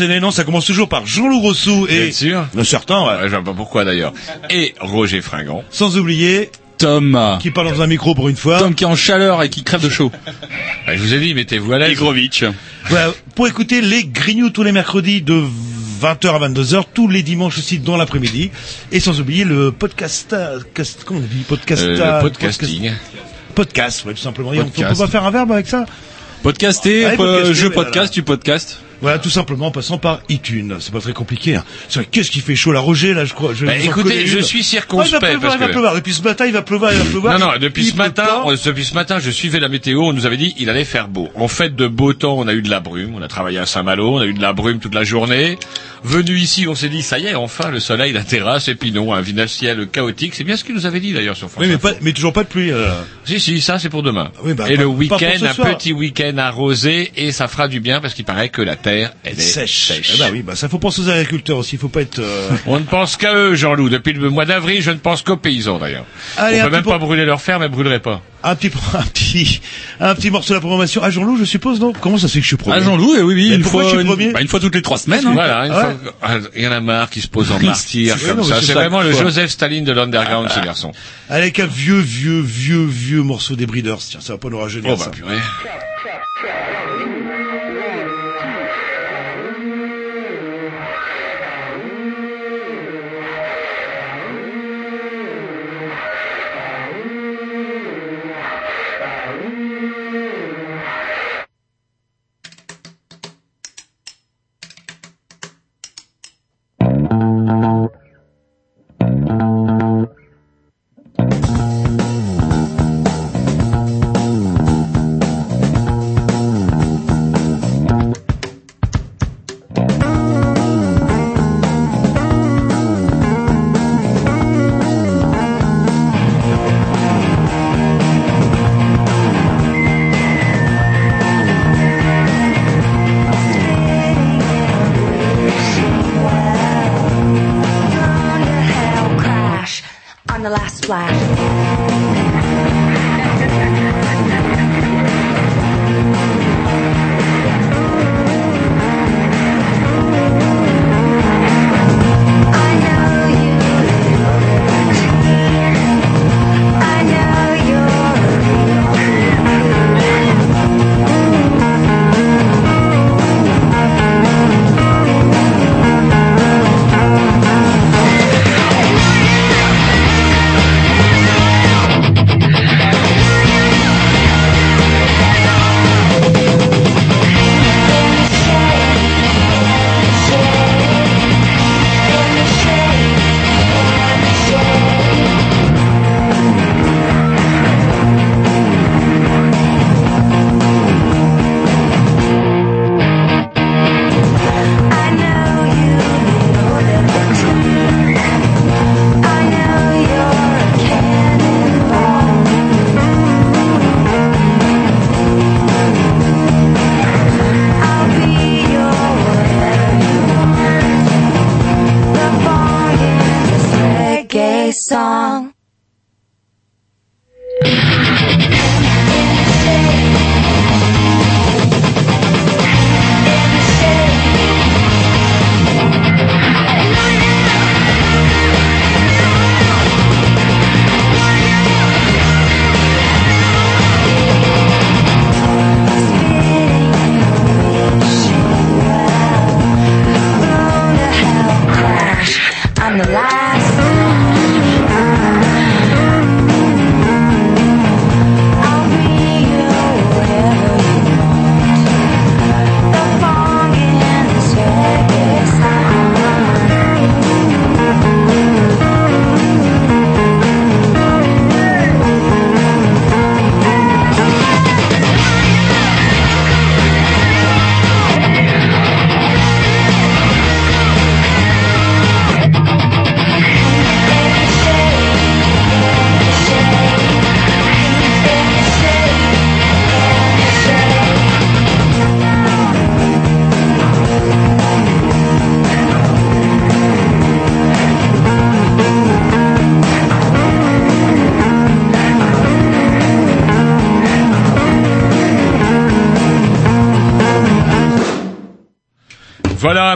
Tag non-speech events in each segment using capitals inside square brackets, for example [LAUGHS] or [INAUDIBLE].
Non, ça commence toujours par Jean-Loup Grossou et... Bien sûr. Un certain, ouais. Ouais, je vois pas pourquoi d'ailleurs. Et Roger Fringant. Sans oublier, Tom. qui parle dans un micro pour une fois. Tom qui est en chaleur et qui crève de chaud. Ouais, je vous ai dit, mettez-vous à l'aise. Igrovitch. Voilà, pour écouter les Grignoux tous les mercredis de 20h à 22h, tous les dimanches aussi dans l'après-midi. Et sans oublier le podcast, cast- comment on dit, podcast, Euh, le podcasting. podcast, ouais, tout simplement. Et on- On peut pas faire un verbe avec ça? Podcaster, euh, podcaster, je podcast, voilà. tu podcast. Voilà, tout simplement en passant par iTunes. C'est pas très compliqué. Hein. Qu'est-ce qui fait chaud là, Roger là, je crois. Je Bah, écoutez, je suis Ouais, il va circonspect pleuvoir, parce il va que... pleuvoir. Depuis ce matin, il va pleuvoir, il va pleuvoir. Non, non, depuis Il ce matin, on- depuis ce matin, je suivais la météo, on nous avait dit il allait faire beau. En fait, de beau temps, on a eu de la brume, on a travaillé à Saint-Malo, on a eu de la brume toute la journée. Venu ici, on s'est dit ça y est, enfin, le soleil, la terrasse, et puis non, un vinasse ciel chaotique. C'est bien ce qu'il nous avait dit d'ailleurs sur France Oui, mais, pas, mais toujours pas de pluie. euh. Si, si, ça c'est pour demain. Oui, bah, et pas- le week-end, un soir. petit week-end arrosé, et ça fera du bien parce qu'il paraît que la terre, elle est sèche. sèche. Eh ben oui, bah ça faut penser aux agriculteurs aussi. Il faut pas être. euh, [LAUGHS] On ne pense qu'à eux, Jean-Loup. Depuis le mois d'avril, je ne pense qu'aux paysans, d'ailleurs. On un peut même pas brûler leur ferme, elles brûleraient pas. un petit, [LAUGHS] un petit, un petit morceau de la programmation. Ah, Jean-Loup, je suppose, non? Comment ça se fait que je suis premier? Ah, Jean-Loup, eh oui, oui, Mais une pourquoi fois, je suis une, premier? bah, une fois toutes les trois semaines. hein. Voilà, une Ouais. fois, ah, il y en a marre qui se pose en martyr C'est- comme ça. c'est vraiment le. Joseph Staline de l'underground, ce garçon. Avec un vieux, vieux, vieux, vieux morceau des Breeders. Tiens, ça va pas nous rajeunir Oh ça. bah purée.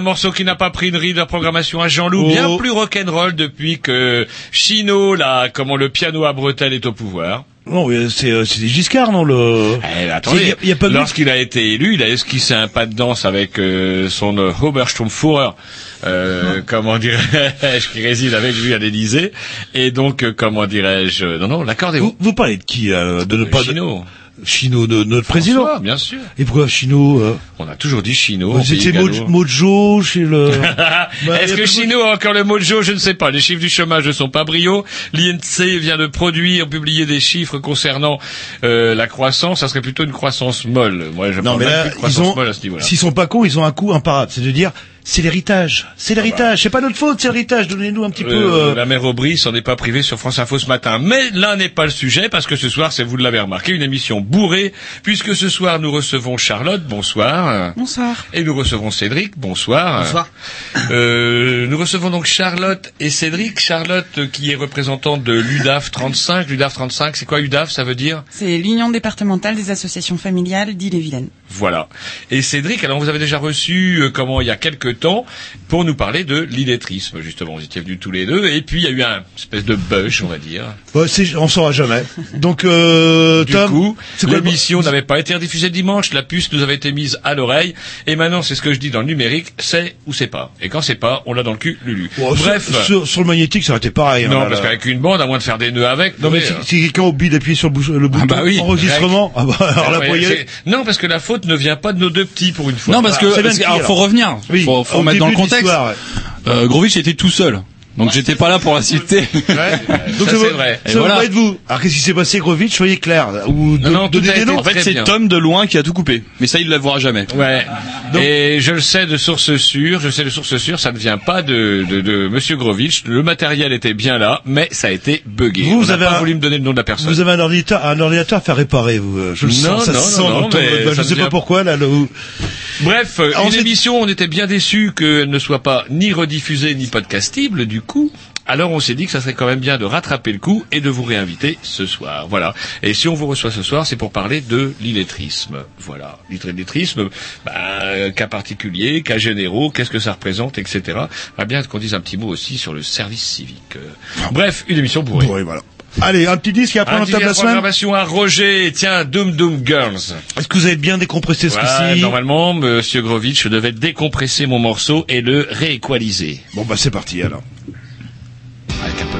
Un morceau qui n'a pas pris une ride de programmation à Jean-Loup, Oh. bien plus rock'n'roll depuis que Chino, là, comment le piano à bretelles est au pouvoir. Non, c'est euh, c'est des Giscard, non le. Eh, Il attendez, y a- y a pas de- lorsqu'il a été élu, il a esquissé un pas de danse avec euh, son euh, Obersturmführer, euh, comment dirais-je, [LAUGHS] qui réside avec lui à l'Élysée, et donc, euh, comment dirais-je, non, non, l'accordéon. Vous, vous parlez de qui euh, De ne pas de- Chino. De notre président. François, bien sûr. Et pourquoi Chino euh, On a toujours dit Chino. C'était. Mojo chez le. [LAUGHS] Bah, Est-ce que Chino a encore le mojo? Je ne sais pas. Les chiffres du chômage ne sont pas brio. L'INSEE vient de produire, publier des chiffres concernant euh, la croissance. Ça serait plutôt une croissance molle. Moi, je Non, mais là, ils ont, s'ils sont pas cons, ils ont un coup imparable. C'est de dire, c'est l'héritage. C'est l'héritage. C'est pas notre faute, c'est l'héritage. Donnez-nous un petit peu. Euh, euh, La mère Aubry s'en est pas privée sur France Info ce matin. Mais là n'est pas le sujet parce que ce soir, c'est vous l'avez remarqué, une émission bourrée puisque ce soir nous recevons Charlotte. Bonsoir. Bonsoir. Et nous recevons Cédric. Bonsoir. Bonsoir. Euh, nous recevons donc Charlotte et Cédric. Charlotte euh, qui est représentante de l'UDAF 35. L'UDAF 35, c'est quoi UDAF Ça veut dire? C'est l'Union départementale des associations familiales d'Ille-et-Vilaine. Voilà. Et Cédric, alors vous avez déjà reçu, euh, comment, il y a quelques temps, pour nous parler de l'illettrisme, justement. Vous étiez venus tous les deux, et puis il y a eu un espèce de buzz, on va dire. c'est- on saura jamais. Donc, euh, Du Tom, coup, l'émission n'avait pas été rediffusée dimanche, la puce nous avait été mise à l'oreille, et maintenant c'est ce que je dis dans le numérique, c'est ou c'est pas. Et quand c'est pas, on l'a dans le cul, Lulu. Bon, Bref. sur, sur le magnétique, ça aurait été pareil. hein, non, parce qu'avec une bande, à moins de faire des nœuds avec. Non, mais oui, si, si quelqu'un oublie d'appuyer sur le, le bouton bah oui, enregistrement, ah bah, alors aller. c'est- Non, parce que la faute ne vient pas de nos deux petits pour une fois. Non, parce Ah, que, c'est parce que- alors, faut revenir. Oui, faut, faut au remettre dans le contexte. ouais. Euh, Grovitch était tout seul. Donc j'étais pas là pour l'assister. [LAUGHS] Donc Ça, ça c'est vrai. Ça Et va voilà. pas être vous. Alors qu'est-ce qui s'est passé, Grovitch Soyez clair. Ou non, tout donnez a des été noms. en fait, Très c'est bien. Tom de loin qui a tout coupé. Mais ça, il le verra jamais. Ouais. Et je le sais de source sûre, je sais de source sûre, ça ne vient pas de, de, de Monsieur Grovitch. Le matériel était bien là, mais ça a été buggé. Vous On n'a avez pas un- voulu me donner le nom de la personne. Vous avez un ordinateur, un ordinateur à faire réparer, vous. euh, Je le Non, sens, ça non, se sent non, dans non, ton- mais bah, je ça sais devient- pas pourquoi, là, le, où- Bref, euh, Alors, une c'est- émission, on était bien déçus qu'elle ne soit pas ni rediffusée ni podcastible, du coup. Alors on s'est dit que ça serait quand même bien de rattraper le coup et de vous réinviter ce soir. Voilà. Et si on vous reçoit ce soir, c'est pour parler de l'illettrisme. Voilà. L'illettrisme, bah, cas particulier, cas généraux, qu'est-ce que ça représente, etc. Va bien qu'on dise un petit mot aussi sur le service civique? Euh, Bref, une émission bourrée. Ouais, voilà. Allez, un petit disque et après Un on tape la la semaine. programmation à Roger. Tiens, Doom Doom Girls. Est-ce que vous avez bien décompressé ce Ouais, coup-ci? normalement, Monsieur Grovitch devait décompresser mon morceau et le rééqualiser. Bon, bah c'est parti alors. Avec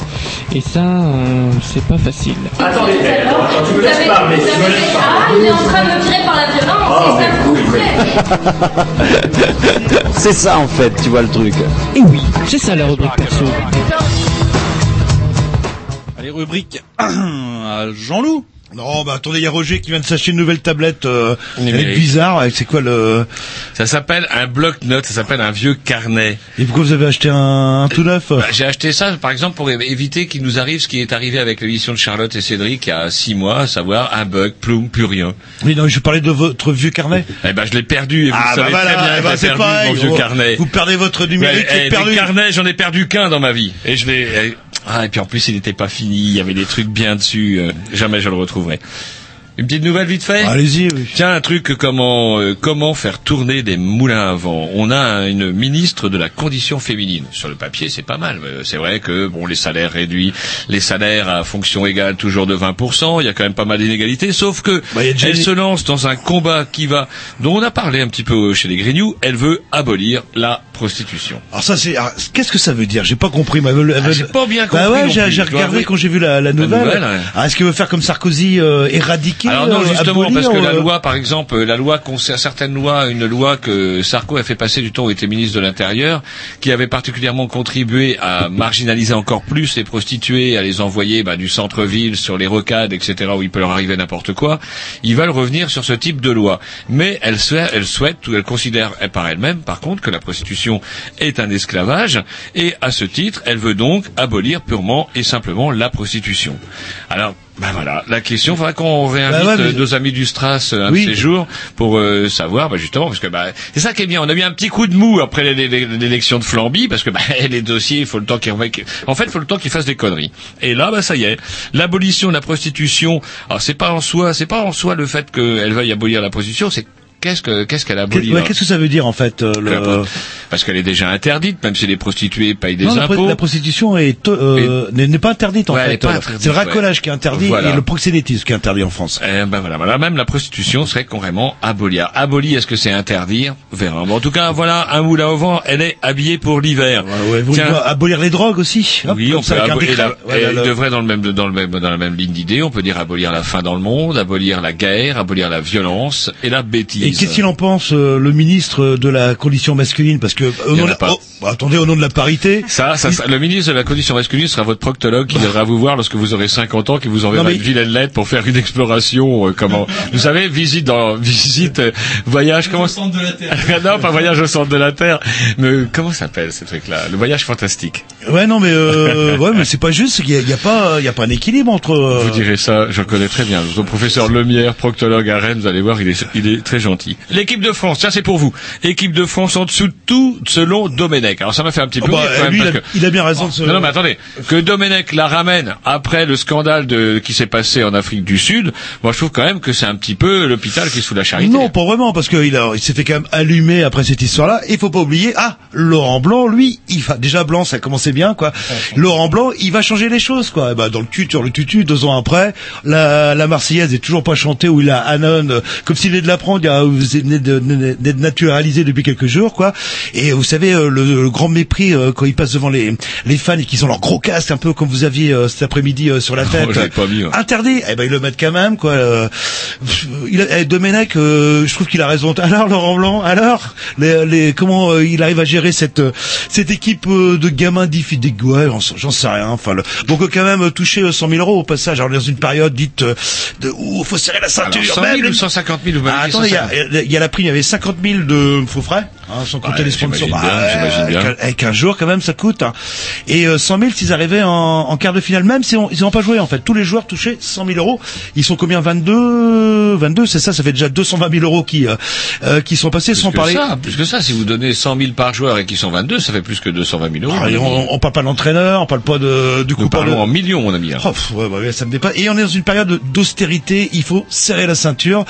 Et ça, euh, c'est pas facile. Attendez, tu me laisses parler, tu me laisses Ah, il est en train de me tirer par la violence, c'est ça vous plaît. C'est ça en fait, tu vois le truc. Et oui, c'est ça la rubrique perso. Allez, rubrique [CLEARS THROAT] à Jean-Loup. Non, bah attendez, il y a Roger qui vient de s'acheter une nouvelle tablette. Euh, elle est bizarre. C'est quoi le Ça s'appelle un bloc-notes, ça s'appelle un vieux carnet. Et pourquoi vous avez acheté un, un tout neuf? Bah, J'ai acheté ça, par exemple, pour éviter qu'il nous arrive ce qui est arrivé avec l'émission de Charlotte et Cédric il y a six mois, à savoir un bug, ploum, plus rien. Oui, non, je parlais de votre vieux carnet. Eh ben, je l'ai perdu, et vous Ah, bah savez voilà, très bien que ben, j'ai c'est pareil, mon vieux vous- carnet. vous perdez votre numérique, Ouais, eh, perdu. Des carnets, j'en ai perdu qu'un dans ma vie. Et je l'ai, eh, ah, et puis en plus, il n'était pas fini, il y avait des trucs bien dessus, euh, jamais je le retrouverai. Une petite nouvelle vite fait Allez-y. oui. Tiens, un truc comment euh, comment faire tourner des moulins à vent? On a un- une ministre de la condition féminine. Sur le papier, c'est pas mal. C'est vrai que bon, les salaires réduits, les salaires à fonction égale toujours de 20%. Il y a quand même pas mal d'inégalités. Sauf que Bah, elle se lance dans un combat qui va, dont on a parlé un petit peu chez les Grignoux. Elle veut abolir la prostitution. Alors ça c'est, alors, qu'est-ce que ça veut dire? J'ai pas compris. veut- elle Ah, j'ai pas bien Bah compris ouais, non j'ai regardé quand j'ai vu la, la nouvelle. nouvelle, ouais. Ah, est-ce qu'elle veut faire comme Sarkozy, euh, éradiquer Alors non, euh, justement, abolir, parce que la euh, loi, par exemple, la loi concerne certaines lois, une loi que Sarko a fait passer du temps où il était ministre de l'Intérieur, qui avait particulièrement contribué à marginaliser encore plus les prostituées, à les envoyer bah, du centre-ville sur les rocades, etc., où il peut leur arriver n'importe quoi. Ils veulent revenir sur ce type de loi, mais elle souhaite, elle souhaite, ou elle considère elle, par elle-même, par contre, que la prostitution est un esclavage, et à ce titre, elle veut donc abolir purement et simplement la prostitution. Alors. Ben voilà, la question, faudra qu'on réinvite ouais, mais- euh, nos amis du Stras euh, un Oui. de ces jours pour euh, savoir, bah, justement, parce que bah, c'est ça qui est bien. On a eu un petit coup de mou après l'é- l'é- l'élection de Flamby, parce que [LAUGHS] bah, les dossiers, il faut le temps qu'ils En fait, il faut le temps qu'ils fassent des conneries. Et là, bah ça y est, l'abolition de la prostitution. Alors c'est pas en soi, c'est pas en soi le fait qu'elle veuille abolir la prostitution, c'est qu'est-ce que qu'est-ce qu'elle abolit Qu'est-ce que ça veut dire en fait euh, le... Parce qu'elle est déjà interdite, même si les prostituées payent des Non, impôts. la prostitution est euh, n'est n'est pas interdite en Ouais, fait. Euh, C'est le ouais. racolage qui est interdit Voilà. et le proxénétisme qui est interdit en France. Eh ben voilà, voilà, même la prostitution serait carrément abolir. Abolir, est-ce que c'est interdire Verra. Bon, en tout cas, voilà, un moulin au vent, elle est habillée pour l'hiver. Ouais, vous Tiens. voulez abolir les drogues aussi? Hop, Oui, on peut abolir la, Voilà, le- devrait dans le même dans le même dans la même ligne d'idée, on peut dire abolir la faim dans le monde, abolir la guerre, abolir la violence et la bêtise. Et qu'est-ce qu'il en pense euh, le ministre de la condition masculine Parce que au nom de la- pas. oh, bah, attendez, au nom de la parité. ça, ça, ça- le ministre de la condition masculine sera votre proctologue qui viendra vous voir lorsque vous aurez 50 ans, qui vous enverra mais- une vilaine lettre pour faire une exploration, euh, comment, [LAUGHS] vous savez, visite dans, visite, euh, voyage, comment, centre de la Terre. [LAUGHS] non, pas voyage au centre de la Terre, mais comment s'appelle ce truc-là? Le voyage fantastique. Ouais, non, mais euh, ouais, mais c'est pas juste. Il y, a- y a pas, il y a pas un équilibre entre. euh, Vous direz ça, je connais très bien. Votre professeur Lemierre, proctologue à Rennes, vous allez voir, il est, il est très gentil. L'équipe de France, ça c'est pour vous. Équipe de France en dessous de tout, selon Domenech. Alors ça m'a fait un petit oh, peu bah, rire quand même lui, il parce a, que... il a bien raison de se. Non, non, mais attendez, que Domenech la ramène après le scandale de, qui s'est passé en Afrique du Sud, moi je trouve quand même que c'est un petit peu l'hôpital qui est sous la charité. Non, pas vraiment, parce qu'il a, il s'est fait quand même allumer après cette histoire-là. Il faut pas oublier, ah, Laurent Blanc, lui, il va déjà Blanc, ça bien, quoi. Laurent Blanc, il va changer les choses, quoi. Et bah, dans le tutu, sur le tutu, deux ans après, la, la Marseillaise est toujours pas chantée où il a Anon, euh, comme s'il venait de l'apprendre, il a- vous venez de- d'être naturalisé depuis quelques jours, quoi. Et vous savez, euh, le, le grand mépris euh, quand il passe devant les, les fans et qu'ils ont leur gros casque, un peu comme vous aviez euh, cet après-midi euh, sur la [LAUGHS] tête. Oh, pas mis, ouais. Interdit. Eh ben ils le mettent quand même quoi. Euh, il a, eh, Domenech, euh, je trouve qu'il a raison. Alors Laurent Blanc, alors les, les comment euh, il arrive à gérer cette euh, cette équipe euh, de gamins ouais, j'en sais- j'en sais rien. Enfin le, donc euh, quand même euh, toucher euh, 100 000 euros au passage. Alors dans une période dite euh, de où faut serrer la Alors, ceinture. 100 même 000 ou les- 150 000 vous m'avez Ah, attendez, il y, 150 a, il y a la prime, il y avait 50 000 de faux frais. Hein, sans Ouais, compter les sponsors. bien, j'imagine bien. avec, un- jour quand même, ça coûte. hein. Et euh, 100 000 s'ils arrivaient en, en quart de finale, même si on- ils n'ont pas joué en fait. Tous les joueurs touchaient 100 000 euros. Ils sont combien? 22, 22, c'est ça. Ça fait déjà 220 000 euros qui euh, euh, qui sont passés Plus sans que parler. ça, plus que ça, si vous donnez 100 000 par joueur et qu'ils sont 22, ça fait plus que 220 000 euros. Ah, on, on parle pas de l'entraîneur, on parle pas de, du coup Nous de- parlons en millions, mon ami. hein. Oh, ouais, ouais, ça me dépasse. Et on est dans une période d'austérité. Il faut serrer la ceinture.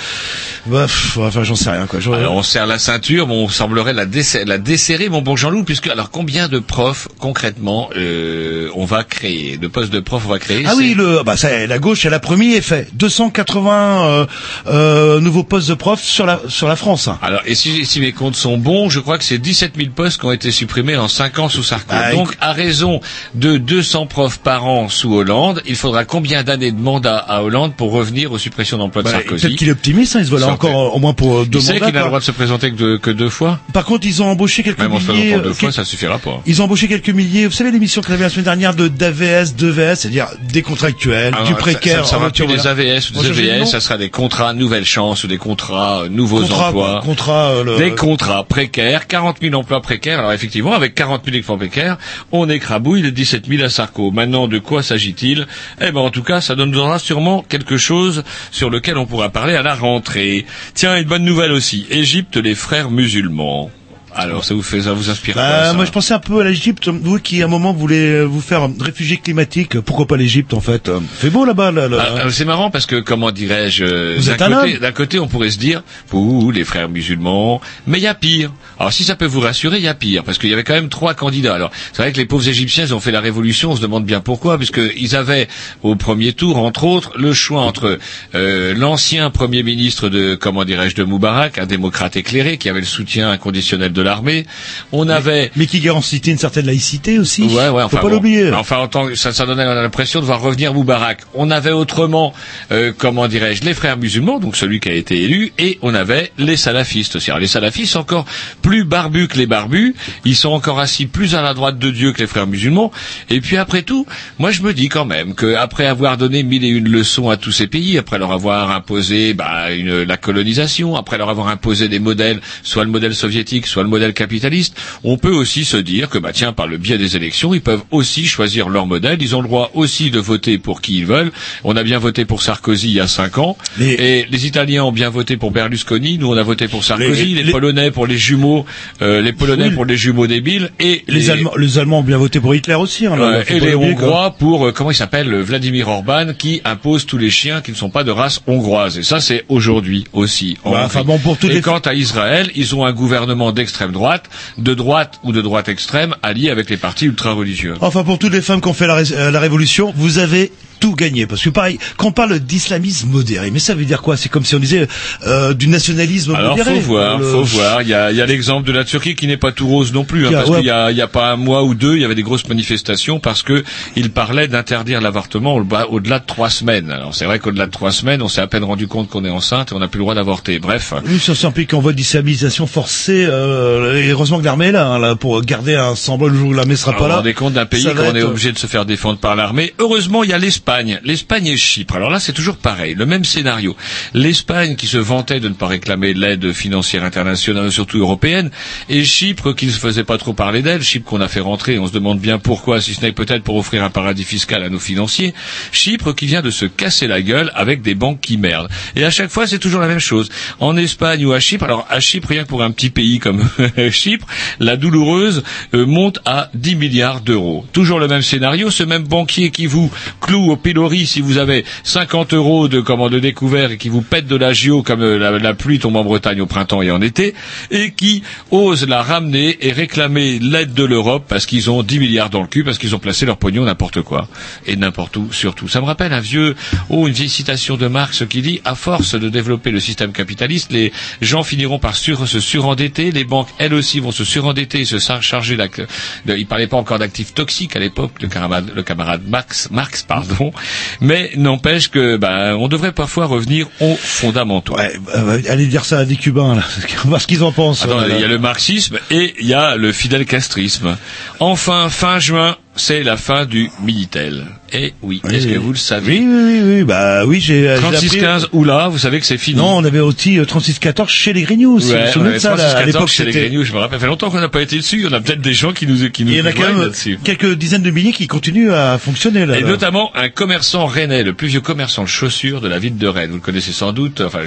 Bah, pff, enfin, j'en sais rien quoi. Alors on serre la ceinture, mais on semblerait la, desser- la desserrer, mon bon Jean-Loup, puisque alors combien de profs concrètement euh, on va créer, de postes de profs on va créer? Ah oui, le, bah ça, la gauche, elle a promis et fait 280 euh, euh, nouveaux postes de profs sur la sur la France. Alors, et si, si mes comptes sont bons, je crois que c'est 17 000 postes qui ont été supprimés en 5 ans sous Sarkozy. Ah, Donc, à raison de 200 profs par an sous Hollande, il faudra combien d'années de mandat à Hollande pour revenir aux suppressions d'emplois de Bah, Sarkozy? Peut-être qu'il est optimiste, hein, il se voit là encore au moins pour deux Il sait mandats. qu'il a le droit de se présenter que deux, que deux fois? Par contre, ils ont embauché quelques Même en milliers. présentant deux euh, fois, ça suffira pas. Ils ont embauché quelques milliers. Vous savez l'émission qu'on avait la semaine dernière de d'AVS, d'EVS, c'est-à-dire des contractuels, Alors, du ça- précaire. Ça, ça en sera plus des. AVS ou des EVS, noms ça sera des contrats nouvelle chance ou des contrats euh, nouveaux Contrat, emplois. contrat, euh, le- Des contrats précaires, 40 000 emplois précaires. Alors effectivement, avec 40 000 emplois précaires, on écrabouille les 17 000 à Sarko. Maintenant, de quoi s'agit-il? Eh ben, en tout cas, ça donnera sûrement quelque chose sur lequel on pourra parler à la rentrée. Tiens, une bonne nouvelle aussi. Égypte, les frères musulmans. Alors, ça vous fait, ça vous inspire quoi, Bah, ça moi, je pensais un peu à l'Égypte. Vous qui, à un moment, voulez euh, vous faire réfugié climatique. Pourquoi pas l'Égypte, en fait? Euh, Fait beau là-bas. Là, là. Ah, C'est marrant parce que, comment dirais-je, euh, Vous d'un êtes un côté, d'un côté, on pourrait se dire, ouh, les frères musulmans, mais il y a pire. Alors, si ça peut vous rassurer, il y a pire, parce qu'il y avait quand même trois candidats. Alors, c'est vrai que les pauvres Égyptiens, ils ont fait la révolution, on se demande bien pourquoi, puisqu'ils avaient, au premier tour, entre autres, le choix entre euh, l'ancien premier ministre de, comment dirais-je, de Moubarak, un démocrate éclairé, qui avait le soutien inconditionnel de l'armée. On avait... Mais qui garantit une certaine laïcité aussi. Ouais, ouais, Faut enfin pas bon. l'oublier. Enfin, en tant que- ça, ça donnait l'impression de voir revenir Moubarak. On avait autrement, euh, comment dirais-je, les frères musulmans, donc celui qui a été élu, et on avait les salafistes aussi. Alors, les salafistes sont encore plus barbus que les barbus. Ils sont encore assis plus à la droite de Dieu que les frères musulmans. Et puis après tout, moi je me dis quand même que après avoir donné mille et une leçons à tous ces pays, après leur avoir imposé bah, une, la colonisation, après leur avoir imposé des modèles, soit le modèle soviétique, soit le modèle capitaliste, on peut aussi se dire que bah tiens, par le biais des élections, ils peuvent aussi choisir leur modèle. Ils ont le droit aussi de voter pour qui ils veulent. On a bien voté pour Sarkozy il y a cinq ans, et les Italiens ont bien voté pour Berlusconi. Nous, on a voté pour Sarkozy. Les- Les, les- Polonais pour les jumeaux, euh, les Polonais Oui. pour les jumeaux débiles, et Les, Allemands, les Allemands ont bien voté pour Hitler aussi. Hein, là, Ouais, faut et les quoi. Hongrois pour euh, comment il s'appelle euh, Vladimir Orban qui impose tous les chiens qui ne sont pas de race hongroise et ça c'est aujourd'hui aussi. en Hongrie. enfin bon, pour toutes et les- quant à Israël, ils ont un gouvernement d'extrême droite, de droite ou de droite extrême allié avec les partis ultra religieux. Enfin, pour toutes les femmes qui ont fait la, euh, la révolution, vous avez tout gagné. Parce que pareil, quand on parle d'islamisme modéré, mais ça veut dire quoi? C'est comme si on disait euh, du nationalisme Alors modéré. faut voir, Le- faut voir. Il y a, il y a l'exemple de la Turquie qui n'est pas tout rose non plus, hein, parce ouais. qu'il y a, il y a pas un mois ou deux, il y avait des grosses manifestations parce que il parlait d'interdire l'avortement au- bah, au-delà de trois semaines. Alors c'est vrai qu'au-delà de trois semaines, on s'est à peine rendu compte qu'on est enceinte et on n'a plus le droit d'avorter. Bref. Nous, sur un pays qui envoie d'islamisation forcée, euh, et heureusement que l'armée est là, hein, là, pour garder un semblant le jour où l'armée sera Alors, pas là. vous rendez compte d'un pays Ça qu'on est être- obligé de se faire défendre par l'armée. Heureusement, il y a l'Espagne. L'Espagne et Chypre. Alors là, c'est toujours pareil, le même scénario. L'Espagne qui se vantait de ne pas réclamer l'aide financière internationale, surtout européenne, et Chypre qui ne se faisait pas trop parler d'elle. Chypre qu'on a fait rentrer, on se demande bien pourquoi, si ce n'est peut-être pour offrir un paradis fiscal à nos financiers. Chypre qui vient de se casser la gueule avec des banques qui merdent. Et à chaque fois, c'est toujours la même chose. En Espagne ou à Chypre, alors à Chypre, rien que pour un petit pays comme [LAUGHS] Chypre, la douloureuse euh, monte à 10 milliards d'euros. Toujours le même scénario, ce même banquier qui vous cloue au pilori si vous avez 50 euros de commande de découvert et qui vous pète de l'agio comme euh, la, la pluie tombe en Bretagne au printemps et en été, et qui ose la ramener et réclamer l'aide de l'Europe parce qu'ils ont 10 milliards dans le cul, parce qu'ils ont placé leur pognon n'importe quoi. Et n'importe où, surtout. Ça me rappelle un vieux, oh, une vieille citation de Marx qui dit, à force de développer le système capitaliste, les gens finiront par se surendetter, les banques, elles aussi, vont se surendetter et se char- charger d'ac- de, il parlait pas encore d'actifs toxiques à l'époque, le camarade, le camarade Marx, pardon. Mais n'empêche que, ben, on devrait parfois revenir aux fondamentaux. Ouais, euh, allez dire ça à des Cubains, là. Voir ce qu'ils en pensent. Euh, il y a le marxisme et il y a le fidèle castrisme. Enfin, fin juin, c'est la fin du Minitel. Et oui, est-ce que vous le savez Oui, oui, oui, bah oui, j'ai. euh, j'ai appris- 36-15 ou là, vous savez que c'est fini. Non, on avait aussi euh, 36-14 chez les Grignoux. aussi. vous vous souvenez de ça, là, à l'époque, chez les Grignoux, je me rappelle, ça fait longtemps qu'on n'a pas été dessus. On a peut-être des gens qui nous, qui nous Il y en a quand même quelques dizaines de billets qui continuent à fonctionner là. Et là. notamment un commerçant rennais, le plus vieux commerçant de chaussures de la ville de Rennes. Vous le connaissez sans doute. Enfin,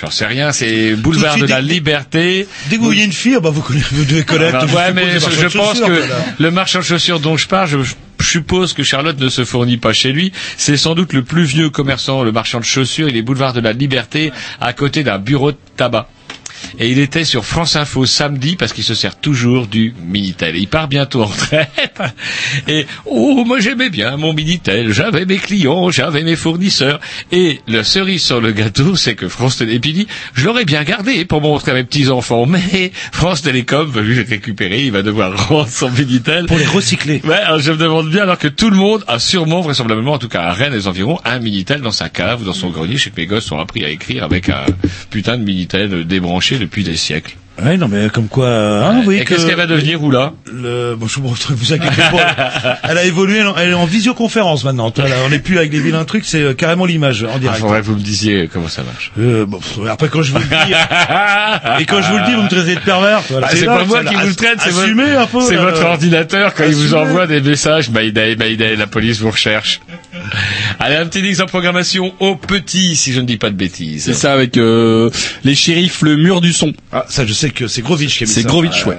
j'en sais rien. C'est boulevard de la Liberté. Dès que vous voyez une fille, ah bah vous, connaissez, vous devez connaître. Je ouais, mais je, pense que là. le marchand de chaussures dont je parle, je, je suppose que Charlotte ne se fournit pas chez lui. C'est sans doute le plus vieux commerçant, le marchand de chaussures. Il est boulevard de la Liberté, à côté d'un bureau de tabac. Et il était sur France Info samedi parce qu'il se sert toujours du Minitel. Et il part bientôt en retraite. Et oh, moi j'aimais bien mon Minitel. J'avais mes clients, j'avais mes fournisseurs. Et la cerise sur le gâteau, c'est que France Télécom dit, je l'aurais bien gardé pour montrer à mes petits enfants, mais France Télécom va lui récupérer. Il va devoir [LAUGHS] rendre son Minitel Pour les recycler. Ouais, alors je me demande bien, alors que tout le monde a sûrement, vraisemblablement, en tout cas à Rennes, les environs, un Minitel dans sa cave ou dans son grenier. Je sais que mes gosses ont appris à écrire avec un putain de Minitel débranché depuis des siècles. Ouais, non, mais comme quoi, euh, hein, Et que qu'est-ce qu'elle va devenir, ou là le, bon, je [LAUGHS] vous inquiétez pas. Elle a évolué, elle, elle est en visioconférence maintenant. Là, on n'est plus avec des vilains trucs, c'est euh, carrément l'image en Ah, direct. faudrait que vous me disiez comment ça marche. Euh, bon, après quand je vous le dis, et quand je vous le dis, vous me traitez de pervers. Voilà, Ah, c'est pas moi qui vous le traite, c'est votre, assumez un peu. c'est votre ordinateur quand il vous envoie des messages. Mayday, Mayday, la police vous recherche. Allez, un petit mix en programmation au petit, si je ne dis pas de bêtises. C'est ça avec euh, les shérifs, le mur du son. Ah, ça, je sais que c'est Grovitch qui a mis C'est ça. Grovitch, ouais.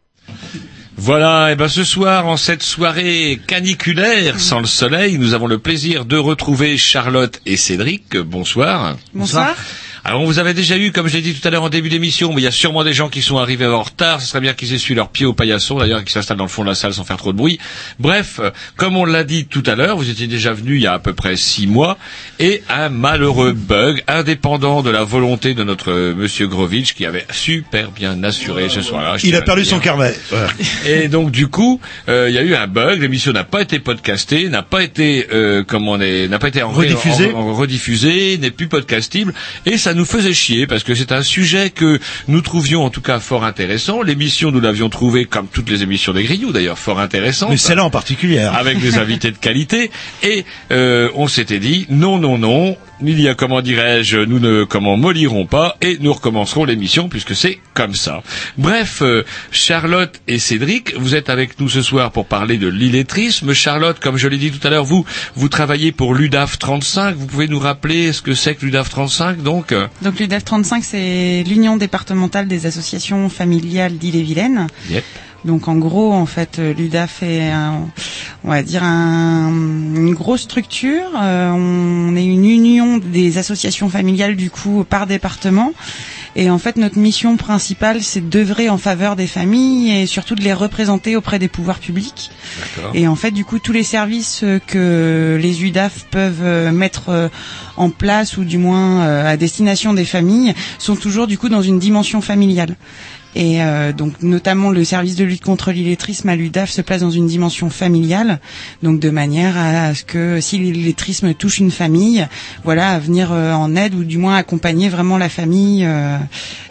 Voilà, et ben ce soir, en cette soirée caniculaire sans le soleil, nous avons le plaisir de retrouver Charlotte et Cédric. Bonsoir. Bonsoir. Alors on vous avait déjà eu, comme je l'ai dit tout à l'heure en début d'émission, mais il y a sûrement des gens qui sont arrivés en retard. Ce serait bien qu'ils essuient leurs pieds au paillasson, d'ailleurs, et qu'ils s'installent dans le fond de la salle sans faire trop de bruit. Bref, euh, comme on l'a dit tout à l'heure, vous étiez déjà venu il y a à peu près six mois, et un malheureux bug, indépendant de la volonté de notre euh, Monsieur Grovitch, qui avait super bien assuré ce soir-là. Il a perdu son carnet. Voilà. Et donc du coup, euh, il y a eu un bug. L'émission n'a pas été podcastée, n'a pas été, euh, comment on est, n'a pas été en- Rediffusée. en- en- rediffusée, n'est plus podcastible, et ça nous faisait chier parce que c'est un sujet que nous trouvions en tout cas fort intéressant. L'émission, nous l'avions trouvé comme toutes les émissions des Grignoux d'ailleurs fort intéressante Mais celle-là en particulier. hein. avec des invités de qualité et euh, on s'était dit non non non il y a comment dirais-je nous ne comment mollirons pas et nous recommencerons l'émission puisque c'est comme ça bref euh, Charlotte et Cédric vous êtes avec nous ce soir pour parler de l'illettrisme Charlotte comme je l'ai dit tout à l'heure vous vous travaillez pour l'UDAF 35 vous pouvez nous rappeler ce que c'est que l'UDAF 35 donc euh, Donc l'UDAF 35, c'est l'Union départementale des associations familiales d'Ille-et-Vilaine. Yep. Donc en gros, en fait, euh, l'UDAF est, un- on va dire, un- une grosse structure. Euh, on est une union des associations familiales du coup par département. Et en fait, notre mission principale, c'est d'œuvrer en faveur des familles et surtout de les représenter auprès des pouvoirs publics. Et en fait, du coup, tous les services euh, que les UDAF peuvent euh, mettre euh, en place ou du moins à destination des familles sont toujours du coup dans une dimension familiale. Et euh, donc notamment le service de lutte contre l'illettrisme à l'UDAF se place dans une dimension familiale, donc de manière à, ce que si l'illettrisme touche une famille, voilà, à venir euh, en aide ou du moins accompagner vraiment la famille euh,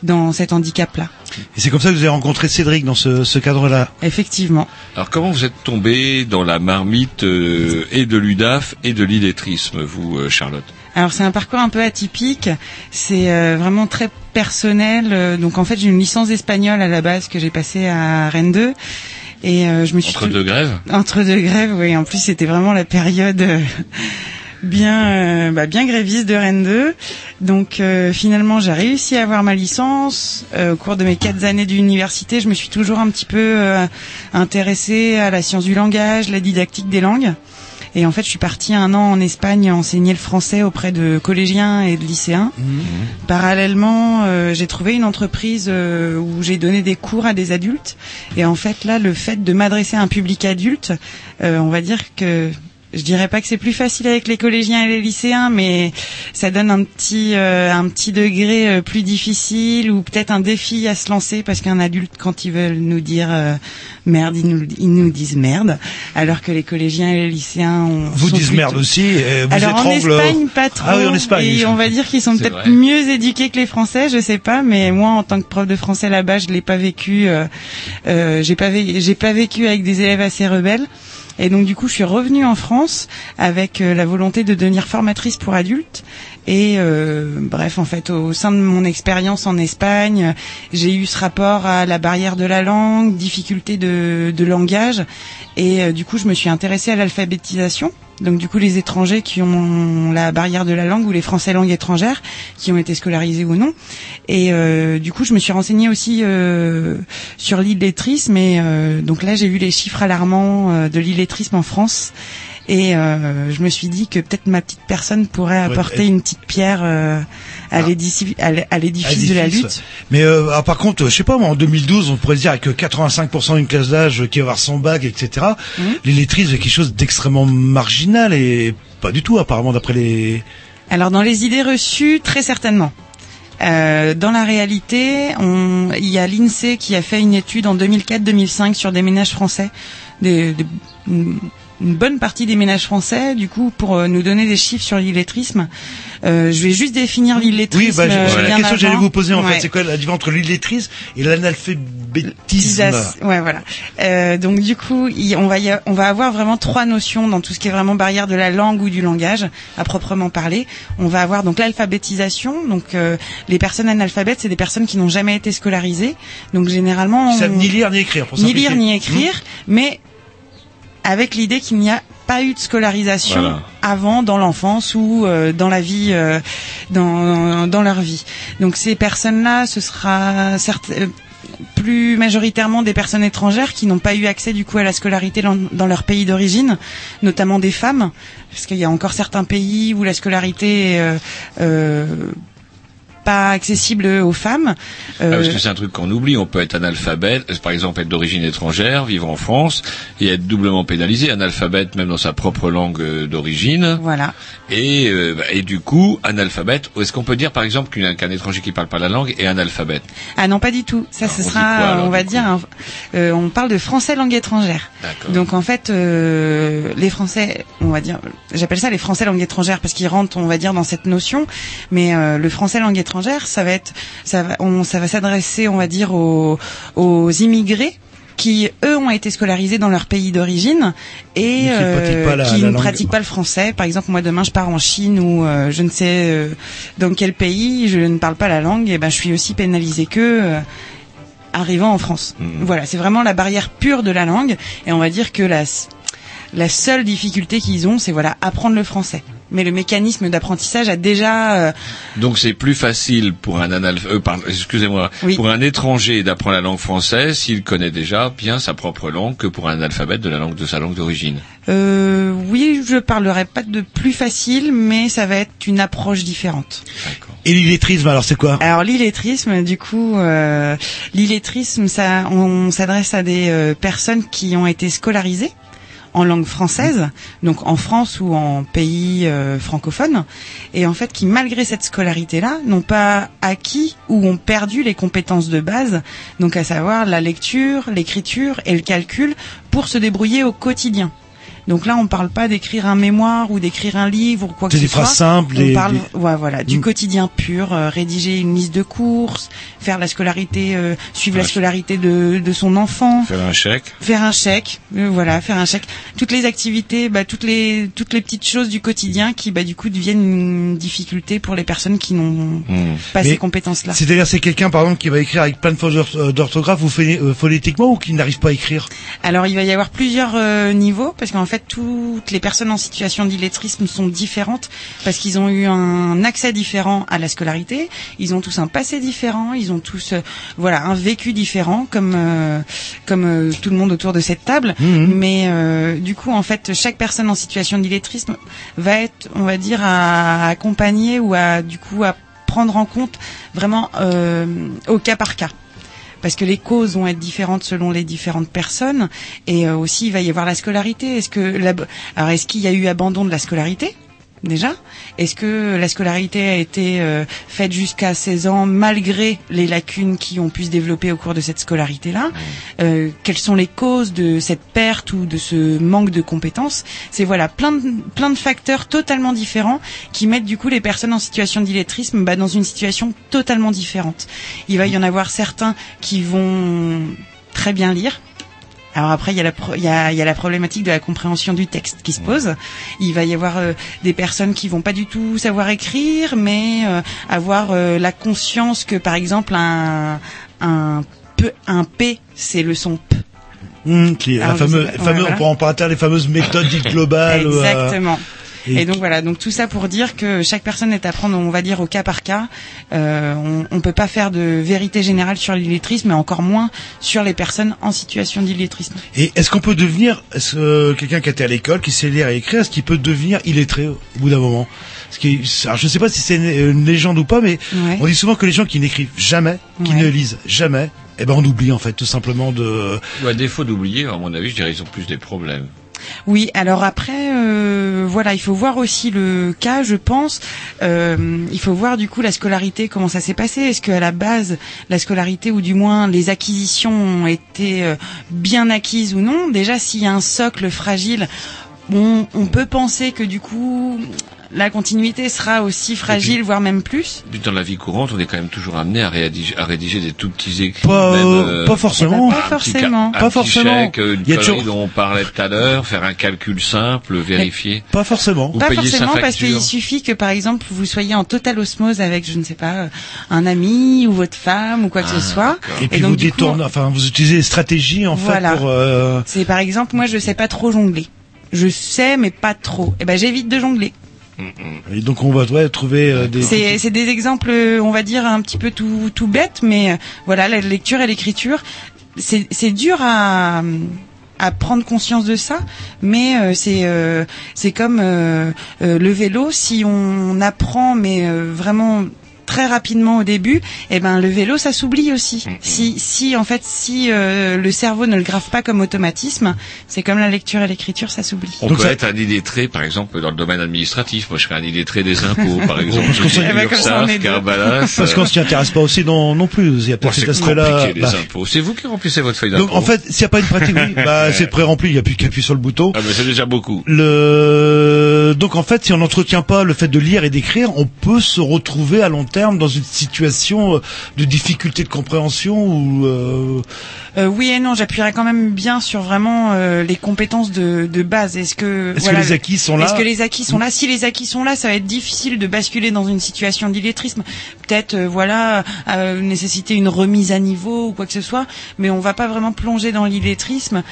dans cet handicap-là. Et c'est comme ça que vous avez rencontré Cédric dans ce, ce cadre-là. Effectivement. alors comment vous êtes tombé dans la marmite euh, et de l'UDAF et de l'illettrisme vous euh, Charlotte? Alors c'est un parcours un peu atypique, c'est euh, vraiment très personnel. euh, donc en fait j'ai une licence d'espagnol à la base que j'ai passée à Rennes 2 et euh, je me suis entre deux grèves entre deux grèves, oui. En plus c'était vraiment la période euh, [LAUGHS] bien euh, bah, bien gréviste de Rennes 2. Donc euh, finalement j'ai réussi à avoir ma licence. Euh, au cours de mes quatre années d'université, je me suis toujours un petit peu euh, intéressée à la science du langage, la didactique des langues. Et en fait, je suis partie un an en Espagne enseigner le français auprès de collégiens et de lycéens. Parallèlement, euh, j'ai trouvé une entreprise euh, où j'ai donné des cours à des adultes. Et en fait, là, le fait de m'adresser à un public adulte, euh, on va dire que je dirais pas que c'est plus facile avec les collégiens et les lycéens, mais ça donne un petit euh, un petit degré euh, plus difficile ou peut-être un défi à se lancer parce qu'un adulte quand ils veulent nous dire euh, merde, ils nous ils nous disent merde, alors que les collégiens et les lycéens on, Vous disent plutôt- merde aussi. et vous alors en Espagne pas trop. Ah oui, en Espagne. Et on va dire qu'ils sont C'est peut-être mieux éduqués que les Français, je sais pas, mais moi en tant que prof de français là-bas, je l'ai pas vécu. Euh, euh, j'ai pas j'ai pas vécu avec des élèves assez rebelles. Et donc du coup, je suis revenue en France avec euh, la volonté de devenir formatrice pour adultes. Et euh, bref, en fait, au sein de mon expérience en Espagne, j'ai eu ce rapport à la barrière de la langue, difficulté de, langage, et euh, du coup, je me suis intéressée à l'alphabétisation. Donc du coup, les étrangers qui ont la barrière de la langue ou les Français langue étrangère, qui ont été scolarisés ou non. Et euh, du coup, je me suis renseignée aussi euh, sur l'illettrisme. Et euh, donc là, j'ai vu les chiffres alarmants euh, de l'illettrisme en France. Et euh, je me suis dit que peut-être ma petite personne pourrait apporter une petite pierre euh, à Ah. l'édici- à l'é- à l'édifice de la lutte. Mais euh, ah, par contre, je sais pas, moi, en 2012, on pourrait dire avec 85% d'une classe d'âge qui va avoir son bac, etc. Mhm. L'illettrisme est quelque chose d'extrêmement marginal et pas du tout, apparemment, d'après les. Alors dans les idées reçues, très certainement. Euh, dans la réalité, on- il y a l'INSEE qui a fait une étude en 2004-2005 sur des ménages français, des, des- une bonne partie des ménages français, du coup, pour euh, nous donner des chiffres sur l'illettrisme. Euh, je vais juste définir l'illettrisme. Oui, bah, euh, c'est la question que j'allais vous poser en Ouais. fait. C'est quoi la différence entre l'illettrisme et l'analphabétisme Ouais, voilà. Euh, donc du coup, on va y a- on va avoir vraiment trois notions dans tout ce qui est vraiment barrière de la langue ou du langage à proprement parler. On va avoir donc l'alphabétisation. Donc euh, les personnes analphabètes, c'est des personnes qui n'ont jamais été scolarisées. Donc généralement, Ils savent on- ni lire ni écrire. Pour ni lire ni écrire, mais avec l'idée qu'il n'y a pas eu de scolarisation Voilà. avant dans l'enfance ou euh, dans la vie, euh, dans, dans leur vie. Donc ces personnes-là, ce sera certes, euh, plus majoritairement des personnes étrangères qui n'ont pas eu accès du coup à la scolarité dans, leur pays d'origine, notamment des femmes, parce qu'il y a encore certains pays où la scolarité est euh, euh, pas accessible aux femmes. Ah, Euh, parce que c'est un truc qu'on oublie. On peut être analphabète, euh, par exemple être d'origine étrangère, vivre en France et être doublement pénalisé, analphabète même dans sa propre langue euh, d'origine. Voilà. Et, euh, bah, et du coup, analphabète. Est-ce qu'on peut dire par exemple qu'un étranger qui parle pas la langue est analphabète? Ah non, pas du tout. Ça, ce on sera, quoi, alors, on va dire, un- euh, on parle de français langue étrangère. Donc en fait, euh, les Français, on va dire, j'appelle ça les Français langue étrangère parce qu'ils rentrent, on va dire, dans cette notion. Mais euh, le français langue étrangère, ça va être, ça va, on, ça va s'adresser, on va dire, aux, aux immigrés qui eux ont été scolarisés dans leur pays d'origine et qui euh, pratiquent pas la- qui la ne langue. pratiquent pas le français. Par exemple, moi demain je pars en Chine ou euh, je ne sais euh, dans quel pays, je ne parle pas la langue, et ben je suis aussi pénalisé que euh, arrivant en France. Voilà, c'est vraiment la barrière pure de la langue et on va dire que la la seule difficulté qu'ils ont, c'est voilà apprendre le français. Mais le mécanisme d'apprentissage a déjà euh, Donc c'est plus facile pour un analph- euh, pardon, excusez-moi, Oui. pour un étranger d'apprendre la langue française s'il connaît déjà bien sa propre langue que pour un analphabète de la langue de sa langue d'origine. euh, oui, je parlerai pas de plus facile, mais ça va être une approche différente. Et l'illettrisme, alors c'est quoi? Alors l'illettrisme, du coup, euh, l'illettrisme, ça, on s'adresse à des euh, personnes qui ont été scolarisées en langue française, donc en France ou en pays euh, francophone, et en fait qui, malgré cette scolarité-là, n'ont pas acquis ou ont perdu les compétences de base, donc à savoir la lecture, l'écriture et le calcul pour se débrouiller au quotidien. Donc là, on parle pas d'écrire un mémoire ou d'écrire un livre ou quoi que C'est ce des soit. phrases simples, On des- parle, des- ouais, voilà, du Mm. quotidien pur, euh, rédiger une liste de courses, faire la scolarité, euh, suivre la scolarité de, de son enfant, Faire un chèque. faire un chèque, euh, voilà, faire un chèque. Toutes les activités, bah, toutes les toutes les petites choses du quotidien qui, bah, du coup, deviennent une difficulté pour les personnes qui n'ont pas Mais ces compétences-là. C'est-à-dire c'est quelqu'un par exemple qui va écrire avec plein de fautes d'orth- euh, d'orthographe ou euh, phonétiquement ou qui n'arrive pas à écrire? Alors il va y avoir plusieurs euh, niveaux parce qu'en fait toutes les personnes en situation d'illettrisme sont différentes parce qu'ils ont eu un accès différent à la scolarité, ils ont tous un passé différent, ils ont tous euh, voilà un vécu différent comme euh, comme euh, tout le monde autour de cette table. Mais euh, du coup en fait chaque personne en situation d'illettrisme va être on va dire à accompagner ou à du coup à prendre en compte vraiment au cas par cas parce que les causes vont être différentes selon les différentes personnes et euh, aussi il va y avoir la scolarité. Est-ce que la, alors est-ce qu'il y a eu abandon de la scolarité? Déjà Est-ce que la scolarité a été euh, faite jusqu'à 16 ans malgré les lacunes qui ont pu se développer au cours de cette scolarité-là? Euh, Quelles sont les causes de cette perte ou de ce manque de compétences? C'est voilà plein de, plein de facteurs totalement différents qui mettent du coup les personnes en situation d'illettrisme bah, dans une situation totalement différente. Il va y en avoir certains qui vont très bien lire. Alors après, il y, a la pro- il, y a, il y a la problématique de la compréhension du texte qui se pose. Il va y avoir euh, des personnes qui vont pas du tout savoir écrire, mais euh, avoir euh, la conscience que, par exemple, un, un, P, un P, c'est le son P. Hum, qui est la Alors, je fameuse, sais pas. fameux, Ouais, voilà. on peut en parler les fameuses méthodes dites globales. euh, Exactement. Et Et, donc voilà, donc tout ça pour dire que chaque personne est à prendre, on va dire au cas par cas. Euh, on, on peut pas faire de vérité générale sur l'illettrisme, mais encore moins sur les personnes en situation d'illettrisme. Et est-ce qu'on peut devenir, est-ce que quelqu'un qui a été à l'école, qui sait lire et écrire, est-ce qu'il peut devenir illettré au bout d'un moment? Ce qui, alors je sais pas si c'est une, une légende ou pas, mais Ouais. on dit souvent que les gens qui n'écrivent jamais, qui Ouais. ne lisent jamais, eh ben on oublie en fait tout simplement de. Ou à défaut d'oublier, à mon avis, je dirais ils ont plus des problèmes. Oui, alors après, euh, voilà, il faut voir aussi le cas, je pense. Euh, il faut voir du coup la scolarité, comment ça s'est passé. Est-ce qu'à la base, la scolarité ou du moins les acquisitions ont été euh, bien acquises ou non? Déjà, s'il y a un socle fragile, on peut penser que du coup, la continuité sera aussi fragile, voire même plus. Puis dans la vie courante, on est quand même toujours amené à rédiger, à rédiger des tout petits écrits. Pas- même, euh, pas forcément. Pas un petit forcément. Pas petit forcément. chèque, une Il y a toujours- dont on parlait tout à l'heure, faire un calcul simple, vérifier. Pas forcément. Pas forcément parce qu'il suffit que par exemple vous soyez en totale osmose avec je ne sais pas euh, un ami ou votre femme ou quoi que Ah, ce soit. Et puis donc, vous détournez, enfin vous utilisez des stratégies en Voilà. fait pour. euh, C'est par exemple moi je sais pas trop jongler. Je sais mais pas trop. Et ben j'évite de jongler. Et donc on va ouais, trouver euh, des. C'est c'est des exemples, euh, on va dire un petit peu tout tout bêtes, mais euh, voilà, la lecture et l'écriture, c'est c'est dur à à prendre conscience de ça, mais euh, c'est euh, c'est comme euh, euh, le vélo. Si on apprend, mais euh, vraiment très rapidement au début, eh ben le vélo ça s'oublie aussi. Si si en fait si euh, le cerveau ne le grave pas comme automatisme, c'est comme la lecture et l'écriture, ça s'oublie. On peut être un illettré, par exemple, dans le domaine administratif. Moi, je serais un illettré des impôts, [LAUGHS] par exemple. Parce qu'on s'y- Eh ben, ça. Parce qu'on s'y intéresse pas aussi non, non plus. Il y a c'est cet aspect-là. Bah, impôts. C'est vous qui remplissez votre feuille d'impôt. donc en fait, s'il n'y a pas une pratique, oui, bah, [LAUGHS] c'est pré-rempli. Il n'y a plus qu'à appuyer sur le bouton. Ah, mais c'est déjà beaucoup. Le donc en fait, si on n'entretient pas le fait de lire et d'écrire, on peut se retrouver à long terme dans une situation euh, de difficulté de compréhension ou euh, Euh, oui et non, j'appuierais quand même bien sur vraiment euh, les compétences de, de base. Est-ce que les acquis sont là Est-ce que les acquis sont là? Si les acquis sont là, ça va être difficile de basculer dans une situation d'illettrisme. Peut-être voilà nécessiter une remise à niveau ou quoi que ce soit, mais on va pas vraiment plonger dans l'illettrisme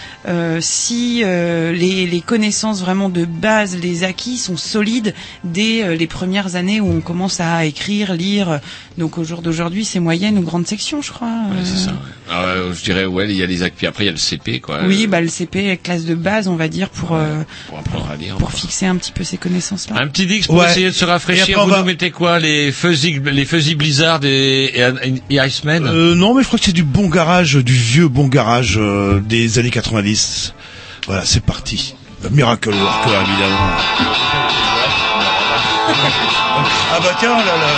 si les, les connaissances vraiment de base, les acquis sont solides dès les premières années où on commence à écrire, lire. Donc au jour d'aujourd'hui, c'est moyenne ou grande section, je crois. Ouais, c'est Euh, ça. Ah, je dirais, ouais, il y a les actes, puis après il y a le CP, quoi. Oui, bah le CP, classe de base, on va dire, pour euh, pour apprendre à lire. pour fixer un petit peu ces connaissances-là. Un petit Dix pour Ouais. essayer de se rafraîchir. Vous va- nous mettez quoi Les Fuzzy, les Fuzzy Blizzard et, et, et Iceman euh, non, mais je crois que c'est du bon garage, du vieux bon garage euh, des années 90. Voilà, c'est parti. Miracle Worker évidemment. [LAUGHS] ah bah tiens, là, là.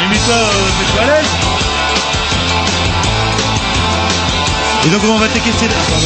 Mais mets-toi, euh, mets-toi à l'aise. Et donc on va attaquer ces... Attends,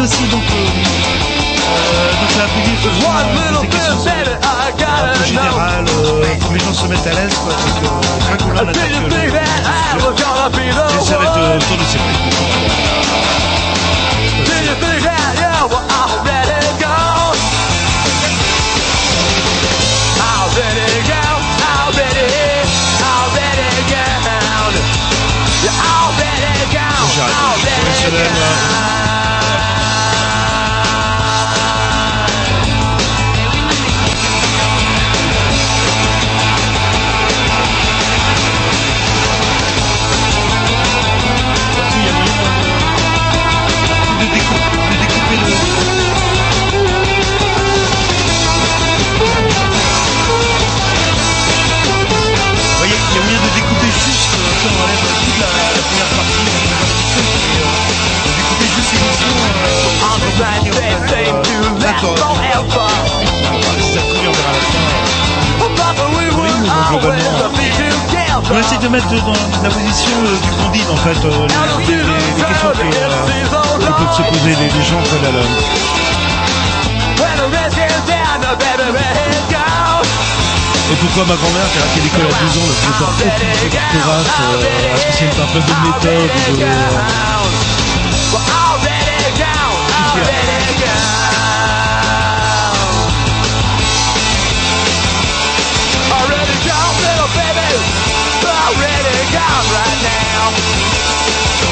Aussi donc. Euh, donc ça a pu dire know. générales euh, les gens se mettent à l'aise quoi. Donc, euh, c'est vrai qu'on be the Et ça va être euh, autour de ces think that you de mettre dans la position euh, du candide en fait, euh, les, les- les- questions que, euh, que peuvent se poser les, les gens quand. Et pourquoi ma grand-mère, qui a arrêté l'école à 12 ans, ne faisait pas aucune euh, Est-ce que de méthode de...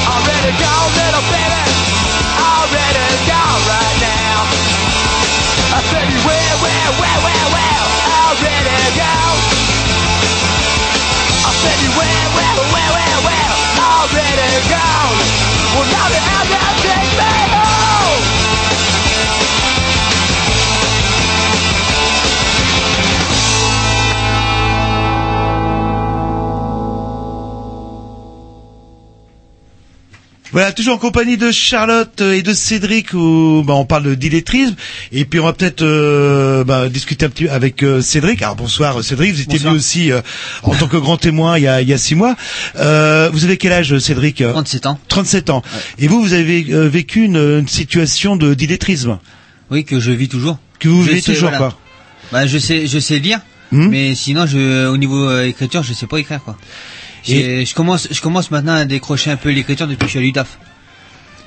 I'm ready little baby. Right now. I said, well, well, well, well, well. I'm well, well, well, well, well. I'm. Well, now the take me home. Voilà, toujours en compagnie de Charlotte et de Cédric, où bah, on parle de d'illettrisme, et puis on va peut-être euh, bah, discuter un petit peu avec euh, Cédric. Alors bonsoir Cédric, vous étiez venu aussi euh, en tant que grand témoin il y a, il y a six mois. Euh, vous avez quel âge Cédric? 37 ans. 37 ans. Et vous, vous avez euh, vécu une, une situation de d'illettrisme? Oui, que je vis toujours. Que vous Je vivez sais, toujours, voilà. quoi. Bah, je sais, je sais lire, Hmm? mais sinon, je, au niveau euh, écriture, je sais pas écrire, quoi. Je commence, je commence maintenant à décrocher un peu l'écriture depuis que je suis à l'UDAF.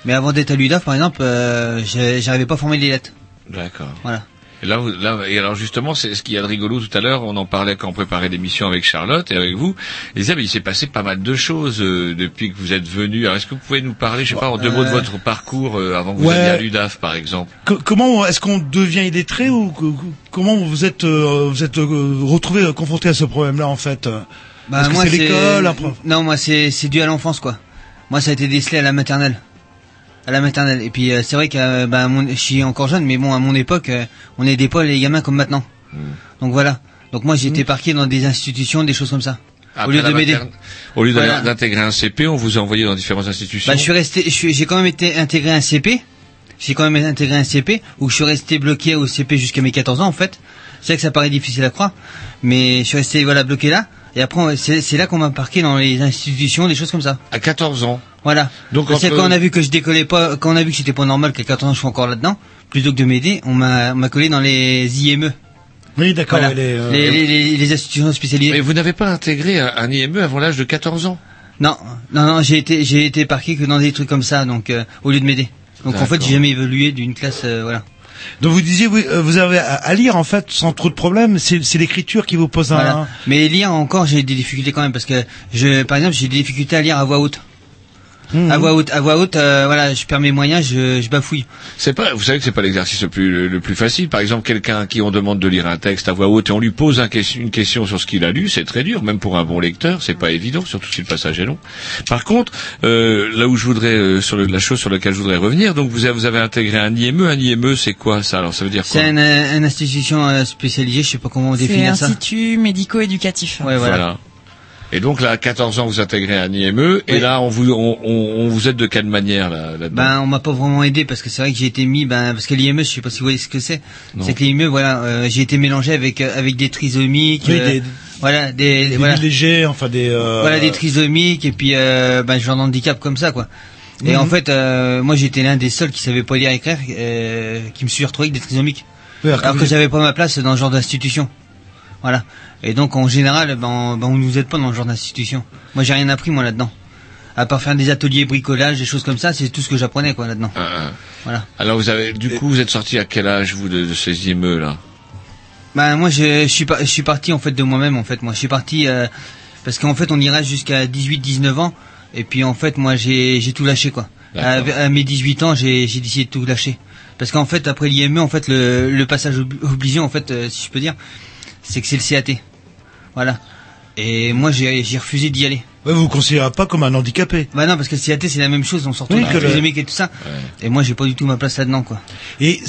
Mais avant d'être à l'UDAF, par exemple, euh, j'arrivais pas à former les lettres. D'accord. Voilà. Et là, vous- là, et alors justement, c'est ce qu'il y a de rigolo tout à l'heure. On en parlait quand on préparait l'émission avec Charlotte et avec vous. Et disait, mais il s'est passé pas mal de choses euh, depuis que vous êtes venu. Alors, est-ce que vous pouvez nous parler, je sais pas, en deux mots de votre parcours euh, avant que vous alliez à l'UDAF, par exemple? Co- comment est-ce qu'on devient illettré ou co- co- comment vous êtes euh, vous êtes euh, retrouvé euh, confronté à ce problème-là en fait? Bah, moi, c'est l'école un pro- Non, moi, c'est, c'est dû à l'enfance, quoi. Moi, ça a été décelé à la maternelle. À la maternelle. Et puis, euh, c'est vrai que, euh, bah, mon- je suis encore jeune, mais bon, à mon époque, euh, on n'aidait pas les gamins comme maintenant. Hmm. Donc voilà. Donc moi, j'ai été parqué dans des institutions, des choses comme ça. au Après lieu la de m'aider. materne- Au lieu Voilà. d'intégrer un CP, on vous a envoyé dans différentes institutions. Bah, je suis resté, je suis- j'ai quand même été intégré à un CP. J'ai quand même intégré un CP où je suis resté bloqué au CP jusqu'à mes 14 ans en fait. C'est vrai que ça paraît difficile à croire, mais je suis resté voilà bloqué là. Et après, c'est là qu'on m'a parqué dans les institutions, des choses comme ça. À 14 ans. Voilà. Donc, c'est entre- quand on a vu que je décollais pas, quand on a vu que c'était pas normal qu'à 14 ans je suis encore là-dedans, plutôt que de m'aider, on m'a on m'a collé dans les IME. Oui, d'accord. Voilà. les, euh, les, les, les- les institutions spécialisées. Mais vous n'avez pas intégré un, un IME avant l'âge de 14 ans? Non, non, non, j'ai été, j'ai été parqué que dans des trucs comme ça, donc euh, au lieu de m'aider. Donc en fait, j'ai jamais évolué d'une classe, euh, voilà. Donc vous disiez oui, euh, vous avez à, lire en fait sans trop de problèmes, c'est c'est l'écriture qui vous pose un Voilà. Mais lire encore, j'ai des difficultés quand même parce que je, par exemple, j'ai des difficultés à lire à voix haute. Mhm. À voix haute, à voix haute, euh, voilà, je perds mes moyens, je, je bafouille. C'est pas, vous savez que c'est pas l'exercice le plus le, le plus facile. Par exemple, quelqu'un à qui on demande de lire un texte à voix haute et on lui pose un une question sur ce qu'il a lu, c'est très dur, même pour un bon lecteur, c'est pas évident, surtout si le passage est long. Par contre, euh, là où je voudrais, euh, sur le- la chose sur laquelle je voudrais revenir, donc vous avez, vous avez intégré un IME. Un IME, c'est quoi ça? Alors, ça veut dire quoi? C'est une, une institution euh, spécialisée, je sais pas comment C'est définir ça. institut médico-éducatif. Ouais, voilà. Et donc là, à 14 ans, vous intégrez un IME, et Oui. là, on vous, on, on- on vous aide de quelle manière là, là-dedans? Ben, on m'a pas vraiment aidé parce que c'est vrai que j'ai été mis, ben, parce que l'IME, je sais pas si vous voyez ce que c'est. C'est que l'IME, voilà, euh, j'ai été mélangé avec euh, avec des trisomiques, Oui, euh, des- voilà, des, des voilà, légers, enfin des euh, voilà des trisomiques et puis euh, ben genre d'handicap comme ça quoi. Et Mhm. en fait, euh, moi j'étais l'un des seuls qui savait pas lire et écrire, euh, qui me suis retrouvé avec des trisomiques. Oui, alors que alors que j'avais pas ma place dans ce genre d'institution. Voilà. Et donc en général, ben, on, ben, on nous aide pas dans ce genre d'institution. Moi j'ai rien appris moi là-dedans. À part faire des ateliers bricolage, des choses comme ça, c'est tout ce que j'apprenais quoi là-dedans. Ah, ah. Voilà. Alors, vous avez, du coup, vous êtes sorti à quel âge vous de, de ces IME là? Ben moi je, je suis pas, je suis parti en fait de moi-même en fait. Moi je suis parti euh, parce qu'en fait on ira jusqu'à 18-19 ans et puis en fait moi j'ai j'ai tout lâché quoi. À, à mes 18 ans j'ai j'ai décidé de tout lâcher parce qu'en fait après l'IME en fait le, le passage ob- obligé en fait euh, si je peux dire c'est que c'est le CAT. Voilà. Et moi j'ai j'ai refusé d'y aller. Ouais, vous vous considérez pas comme un handicapé. Bah non parce que le CAT c'est la même chose on sort Oui, retrouve que les le- et tout ça. Et moi j'ai pas du tout ma place là-dedans quoi. Et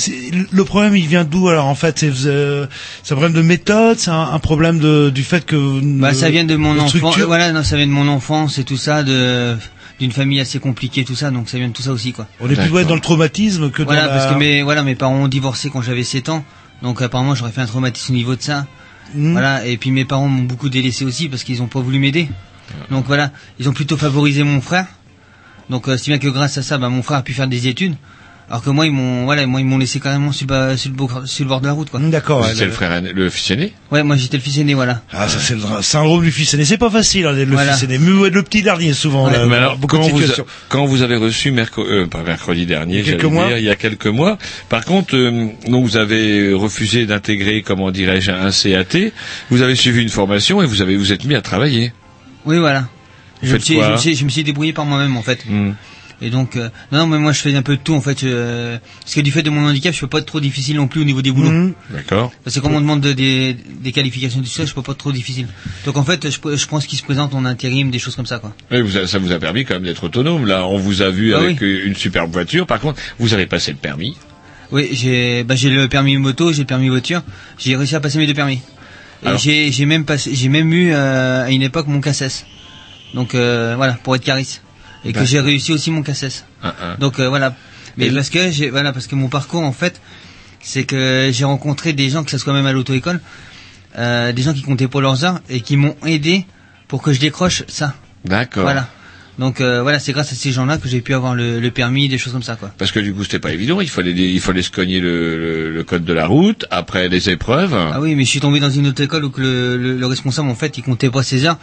le problème, il vient d'où alors en fait? C'est euh, un problème de méthode, c'est un, un problème de, du fait que Bah ça vient de mon enfance. Voilà, non, ça vient de mon enfance et tout ça, de d'une famille assez compliquée, tout ça. Donc ça vient de tout ça aussi, quoi. On est plus ouais, dans le traumatisme que Voilà, dans la... parce que mes voilà mes parents ont divorcé quand j'avais 7 ans. Donc apparemment j'aurais fait un traumatisme au niveau de ça. Hmm. Voilà, et puis mes parents m'ont beaucoup délaissé aussi parce qu'ils ont pas voulu m'aider. Donc voilà, ils ont plutôt favorisé mon frère. Donc euh, si bien que grâce à ça, bah, mon frère a pu faire des études. Alors que moi ils m'ont voilà, moi ils m'ont laissé carrément sur, le bas- sur le bord, sur le bord de la route quoi. D'accord. Étiez le frère, le fils aîné? Ouais, moi j'étais le fils aîné, voilà. Ah, ça c'est le syndrome du fils aîné. C'est pas facile, hein, le Voilà. fils aîné. Mais ouais, le petit dernier souvent. là, Mais alors, beaucoup quand de vous, quand vous avez reçu mercredi, euh, pas mercredi dernier, Il y a quelques j'allais mois dire, il y a quelques mois. Par contre, euh, donc vous avez refusé d'intégrer, comment dirais-je, un CAT. Vous avez suivi une formation et vous avez vous êtes mis à travailler. Oui, voilà. Me, suis, je, me suis, je me suis débrouillé par moi-même en fait. Hmm. Et donc, euh, non, mais moi je fais un peu de tout en fait. euh, parce que du fait de mon handicap, je peux pas être trop difficile non plus au niveau des boulots. Mhm. D'accord. Parce que quand on demande de- des, des qualifications et tout ça, je peux pas être trop difficile. Donc en fait, je, je pense qu'il se présente en intérim, des choses comme ça quoi. Vous a- ça vous a permis quand même d'être autonome. Là, on vous a vu Ah avec une superbe voiture. Par contre, vous avez passé le permis. Oui, j'ai bah, j'ai le permis moto, j'ai le permis voiture. J'ai réussi à passer mes deux permis. Et j'ai j'ai même passé, j'ai même eu euh, à une époque mon CACES. Donc euh, voilà, pour être cariste. Et que D'accord. j'ai réussi aussi mon CACES. Ah, ah. Donc euh, voilà. Mais Et parce que j'ai voilà parce que mon parcours en fait, c'est que j'ai rencontré des gens que ça soit même à l'auto-école, euh, des gens qui comptaient pour leurs heures et qui m'ont aidé pour que je décroche ça. D'accord. Voilà. Donc euh, voilà, c'est grâce à ces gens-là que j'ai pu avoir le, le permis, des choses comme ça quoi. Parce que du coup, c'était pas évident. Il fallait, il fallait se cogner le, le, le code de la route après les épreuves. Ah oui, mais je suis tombé dans une auto-école où que le, le, le responsable en fait, il comptait pas ses heures.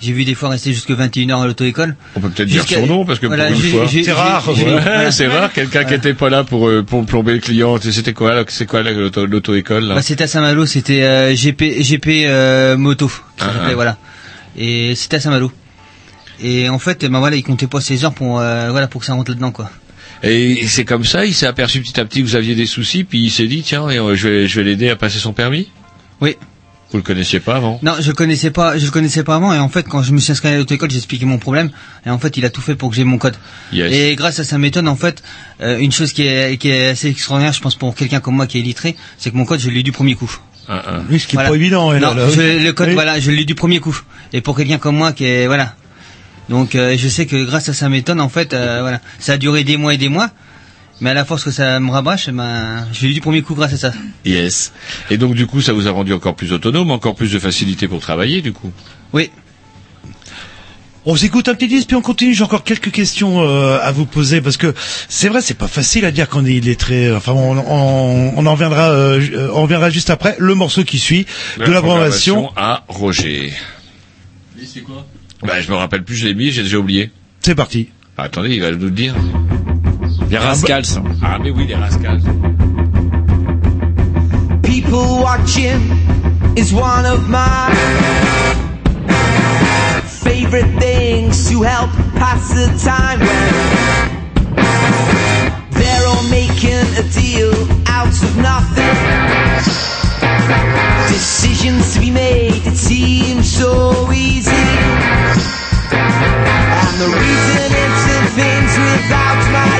J'ai vu des fois rester jusque 21h à l'auto-école. On peut peut-être dire son nom parce que Voilà, pour une fois, Ouais, voilà. [LAUGHS] c'est rare quelqu'un qui était pas là pour euh, pour plomber le client. C'était quoi là C'est quoi l'auto-école là? Bah, c'était à Saint-Malo, c'était euh, GP GP euh, moto, qui Ah, ah. voilà. Et c'était à Saint-Malo. Et en fait, ben voilà, il comptait pas ses heures pour euh, voilà pour que ça rentre là-dedans quoi. Et c'est comme ça, il s'est aperçu petit à petit que vous aviez des soucis, puis il s'est dit tiens, je vais je vais l'aider à passer son permis? Oui. Vous le connaissiez pas avant Non, je le connaissais pas, je le connaissais pas avant. Et en fait, quand je me suis inscrit à l'auto-école, j'ai expliqué mon problème. Et en fait, il a tout fait pour que j'ai mon code. Yes. Et grâce à sa méthode, en fait, euh, une chose qui est, qui est assez extraordinaire, je pense pour quelqu'un comme moi qui est illettré, c'est que mon code, je l'ai eu du premier coup. Ah, ah. Oui, ce qui est pas évident, Non, là, là. je- le code, Oui. voilà, je l'ai eu du premier coup. Et pour quelqu'un comme moi qui est, voilà. Donc, euh, je sais que grâce à sa méthode, en fait, euh, voilà, ça a duré des mois et des mois. Mais à la force que ça me rabâche, ben, je l'ai eu du premier coup grâce à ça. Yes. Et donc du coup, ça vous a rendu encore plus autonome, encore plus de facilité pour travailler, du coup? Oui. On s'écoute un petit disque puis on continue. J'ai encore quelques questions euh, à vous poser parce que c'est vrai, c'est pas facile à dire qu'on est illettré. Enfin, on, on, on en reviendra, euh, on reviendra juste après le morceau qui suit de la programmation. à Roger. c'est quoi? Bah, je me rappelle plus, je l'ai mis, j'ai déjà oublié. C'est parti. Attendez, il va nous le dire. Les Rascals. Ah, mais oui, les Rascals. People watching is one of my favorite things to help pass the time when they're all making a deal out of nothing. Decisions to be made, it seems so easy. And the reason into things without my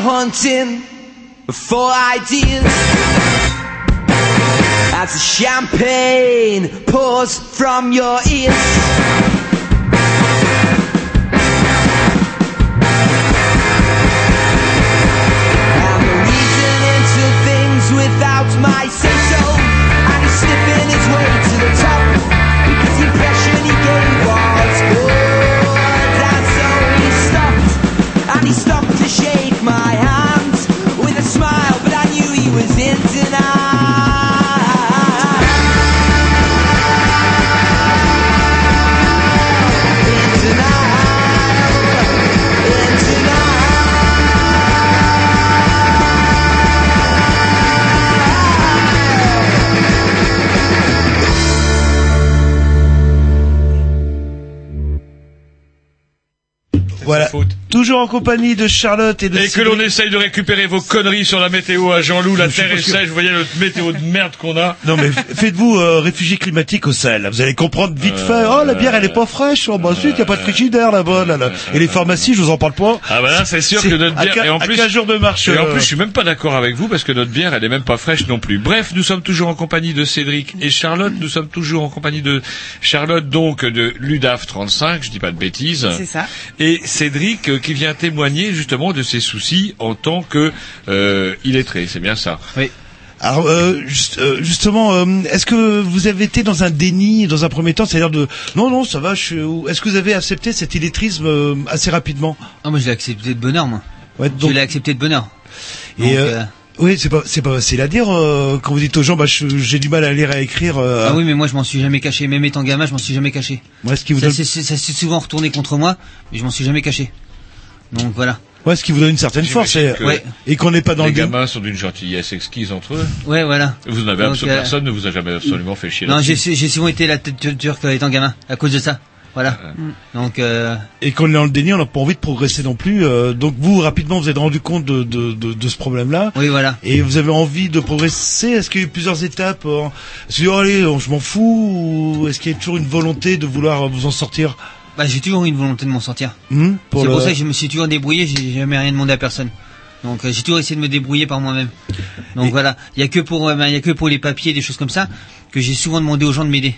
Hunting for ideas as the champagne pours from your ears. My say so. And he's sniffing his way to the top because the impression he gave was good. And so he stopped, and he stopped Knew Toujours en compagnie de Charlotte et de Et que l'on essaye de récupérer vos conneries sur la météo à Jean-Loup, la Je terre est sèche, vous voyez le météo de merde qu'on a. Non mais faites-vous euh, réfugié climatique au sel. Vous allez comprendre vite fait. Oh la bière elle est pas fraîche. Oh bah ensuite il y a pas de frigidaire là-bas. Là, là. Et les pharmacies je vous en parle pas. Ah bah là c'est sûr que notre à bière quin- et en à plus 15 jours de marche, et en euh, plus je suis même pas d'accord avec vous parce que notre bière elle est même pas fraîche non plus. Bref, nous sommes toujours en compagnie de Cédric et Charlotte, nous sommes toujours en compagnie de Charlotte donc de Ludaf 35, je dis pas de bêtises. C'est ça. Et Cédric euh, qui vient témoigner justement de ses soucis en tant que euh, illettré, c'est bien ça. Oui. Alors euh, juste- euh, justement, euh, est-ce que vous avez été dans un déni dans un premier temps, c'est-à-dire de non non ça va, je suis- est-ce que vous avez accepté cet illettrisme euh, assez rapidement? Ah, moi, je l'ai accepté de bonheur, moi. Ouais, Je donc- l'ai accepté de bonheur. Et Donc, euh, Oui, c'est pas, c'est pas facile à dire euh, quand vous dites aux gens, bah, je- j'ai du mal à lire et à écrire. euh, Ah oui, mais moi je m'en suis jamais caché. Même étant gamin, je m'en suis jamais caché. Ouais, ce qui vous ça donne- ça s'est souvent retourné contre moi, mais je m'en suis jamais caché. Donc voilà. Ouais, ce qui vous donne une certaine force, et, Ouais. et qu'on n'est pas dans les le gamins sont d'une gentillesse exquise entre eux. Ouais, voilà. Vous n'avez absolument euh, personne ne vous a jamais absolument fait chier. Non, j'ai j'ai souvent été la tête turque étant gamin à cause de ça. Voilà. Donc euh, Et qu'on est dans le déni, on n'a pas envie de progresser non plus. euh, donc vous, rapidement, vous êtes rendu compte de, de, de, de ce problème-là. oui, voilà. Et vous avez envie de progresser? Est-ce qu'il y a eu plusieurs étapes euh, Est-ce que oh, allez, je m'en fous Ou est-ce qu'il y a toujours une volonté de vouloir euh, vous en sortir? Bah, j'ai toujours eu une volonté de m'en sortir. Hmm, pour C'est le- pour ça que je me suis toujours débrouillé. J'ai jamais rien demandé à personne. Donc euh, j'ai toujours essayé de me débrouiller par moi-même. Donc voilà. Il y a que pour, euh, ben, il y a que pour les papiers, des choses comme ça, que j'ai souvent demandé aux gens de m'aider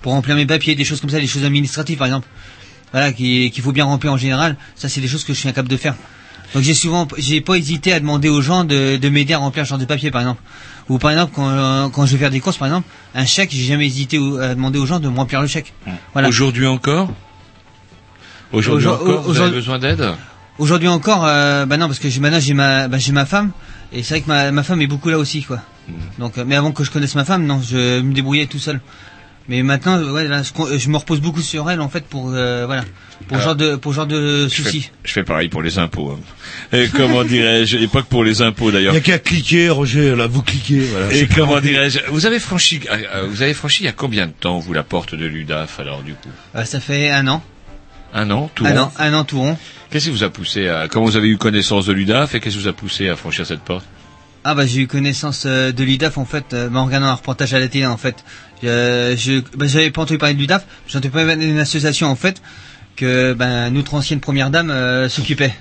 pour remplir mes papiers, des choses comme ça, des choses administratives par exemple. Voilà, qui- qu'il faut bien remplir en général. Ça, c'est des choses que je suis incapable de faire. Donc j'ai souvent, j'ai pas hésité à demander aux gens de, de m'aider à remplir un genre de papier, par exemple. Ou par exemple, quand, euh, quand je vais faire des courses, par exemple, un chèque, j'ai jamais hésité à demander aux gens de me remplir le chèque. Voilà. Aujourd'hui encore Aujourd'hui Aujourd- encore, vous avez besoin d'aide Aujourd'hui encore, euh, bah non, parce que maintenant j'ai ma, bah, j'ai ma femme, et c'est vrai que ma, ma femme est beaucoup là aussi, quoi. Donc, euh, mais avant que je connaisse ma femme, non, je me débrouillais tout seul. Mais maintenant, euh, ouais, là, je, me repose beaucoup sur elle, en fait, pour, euh, voilà, pour Alors, genre de, pour genre de je soucis. fais, je fais pareil pour les impôts. hein. Et comment dirais-je Et pas que pour les impôts Il d'ailleurs. n'y a qu'à cliquer, Roger, là, vous cliquez. Voilà. Et comment dirais-je Vous avez franchi, vous avez franchi il y a combien de temps vous la porte de l'UDAF alors du coup? Euh, ça fait un an, Un an, tout un rond an, un an tout rond. Qu'est-ce qui vous a poussé à Comment vous avez eu connaissance de l'UDAF et qu'est-ce qui vous a poussé à franchir cette porte? Ah bah j'ai eu connaissance euh, de l'UDAF en fait, euh, bah, en regardant un reportage à la télé en fait. Je, je bah, j'avais pas entendu parler de l'UDAF, j'ai entendu parler d'une association en fait que ben notre ancienne première dame euh, s'occupait.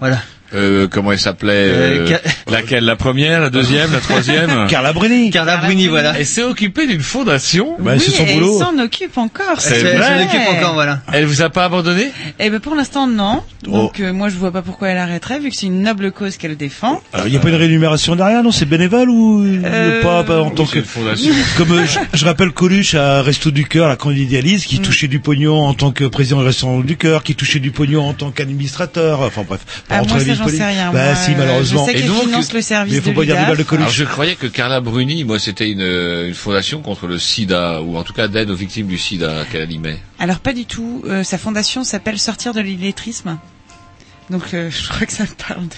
Voilà. Euh, Comment elle s'appelait Euh, euh, Laquelle La première, la deuxième, la troisième [LAUGHS] Carla Bruni. Carla Bruni, voilà. Elle s'est occupée d'une fondation. Bah, oui, c'est son et boulot. elle s'en occupe encore. C'est Elle vrai s'en occupe encore, voilà. Elle vous a pas abandonné? Eh ben pour l'instant non. Oh. Donc euh, moi je vois pas pourquoi elle arrêterait vu que c'est une noble cause qu'elle défend. Alors, Il n'y a pas une rémunération derrière, non? C'est bénévole ou Euh, pas, pas en tant C'est que une fondation. [LAUGHS] comme euh, je, je rappelle Coluche à Resto du Cœur, la candidialyse, Mm. qui touchait du pognon en tant que président du Restaurant du Cœur, qui touchait du pognon en tant qu'administrateur. Enfin bref. pas Ah, rentrer moi dans ça les j'en sais rien. Bah Moi, si, euh, malheureusement. Je sais Et donc, finance le service mais faut de pas dire du mal de. Coluche. Alors je croyais que Carla Bruni, moi c'était une, euh, une fondation contre le sida, ou en tout cas d'aide aux victimes du sida qu'elle animait. Alors pas du tout. Euh, sa fondation s'appelle Sortir de l'illettrisme. Donc euh, [LAUGHS] je crois que ça parle. De...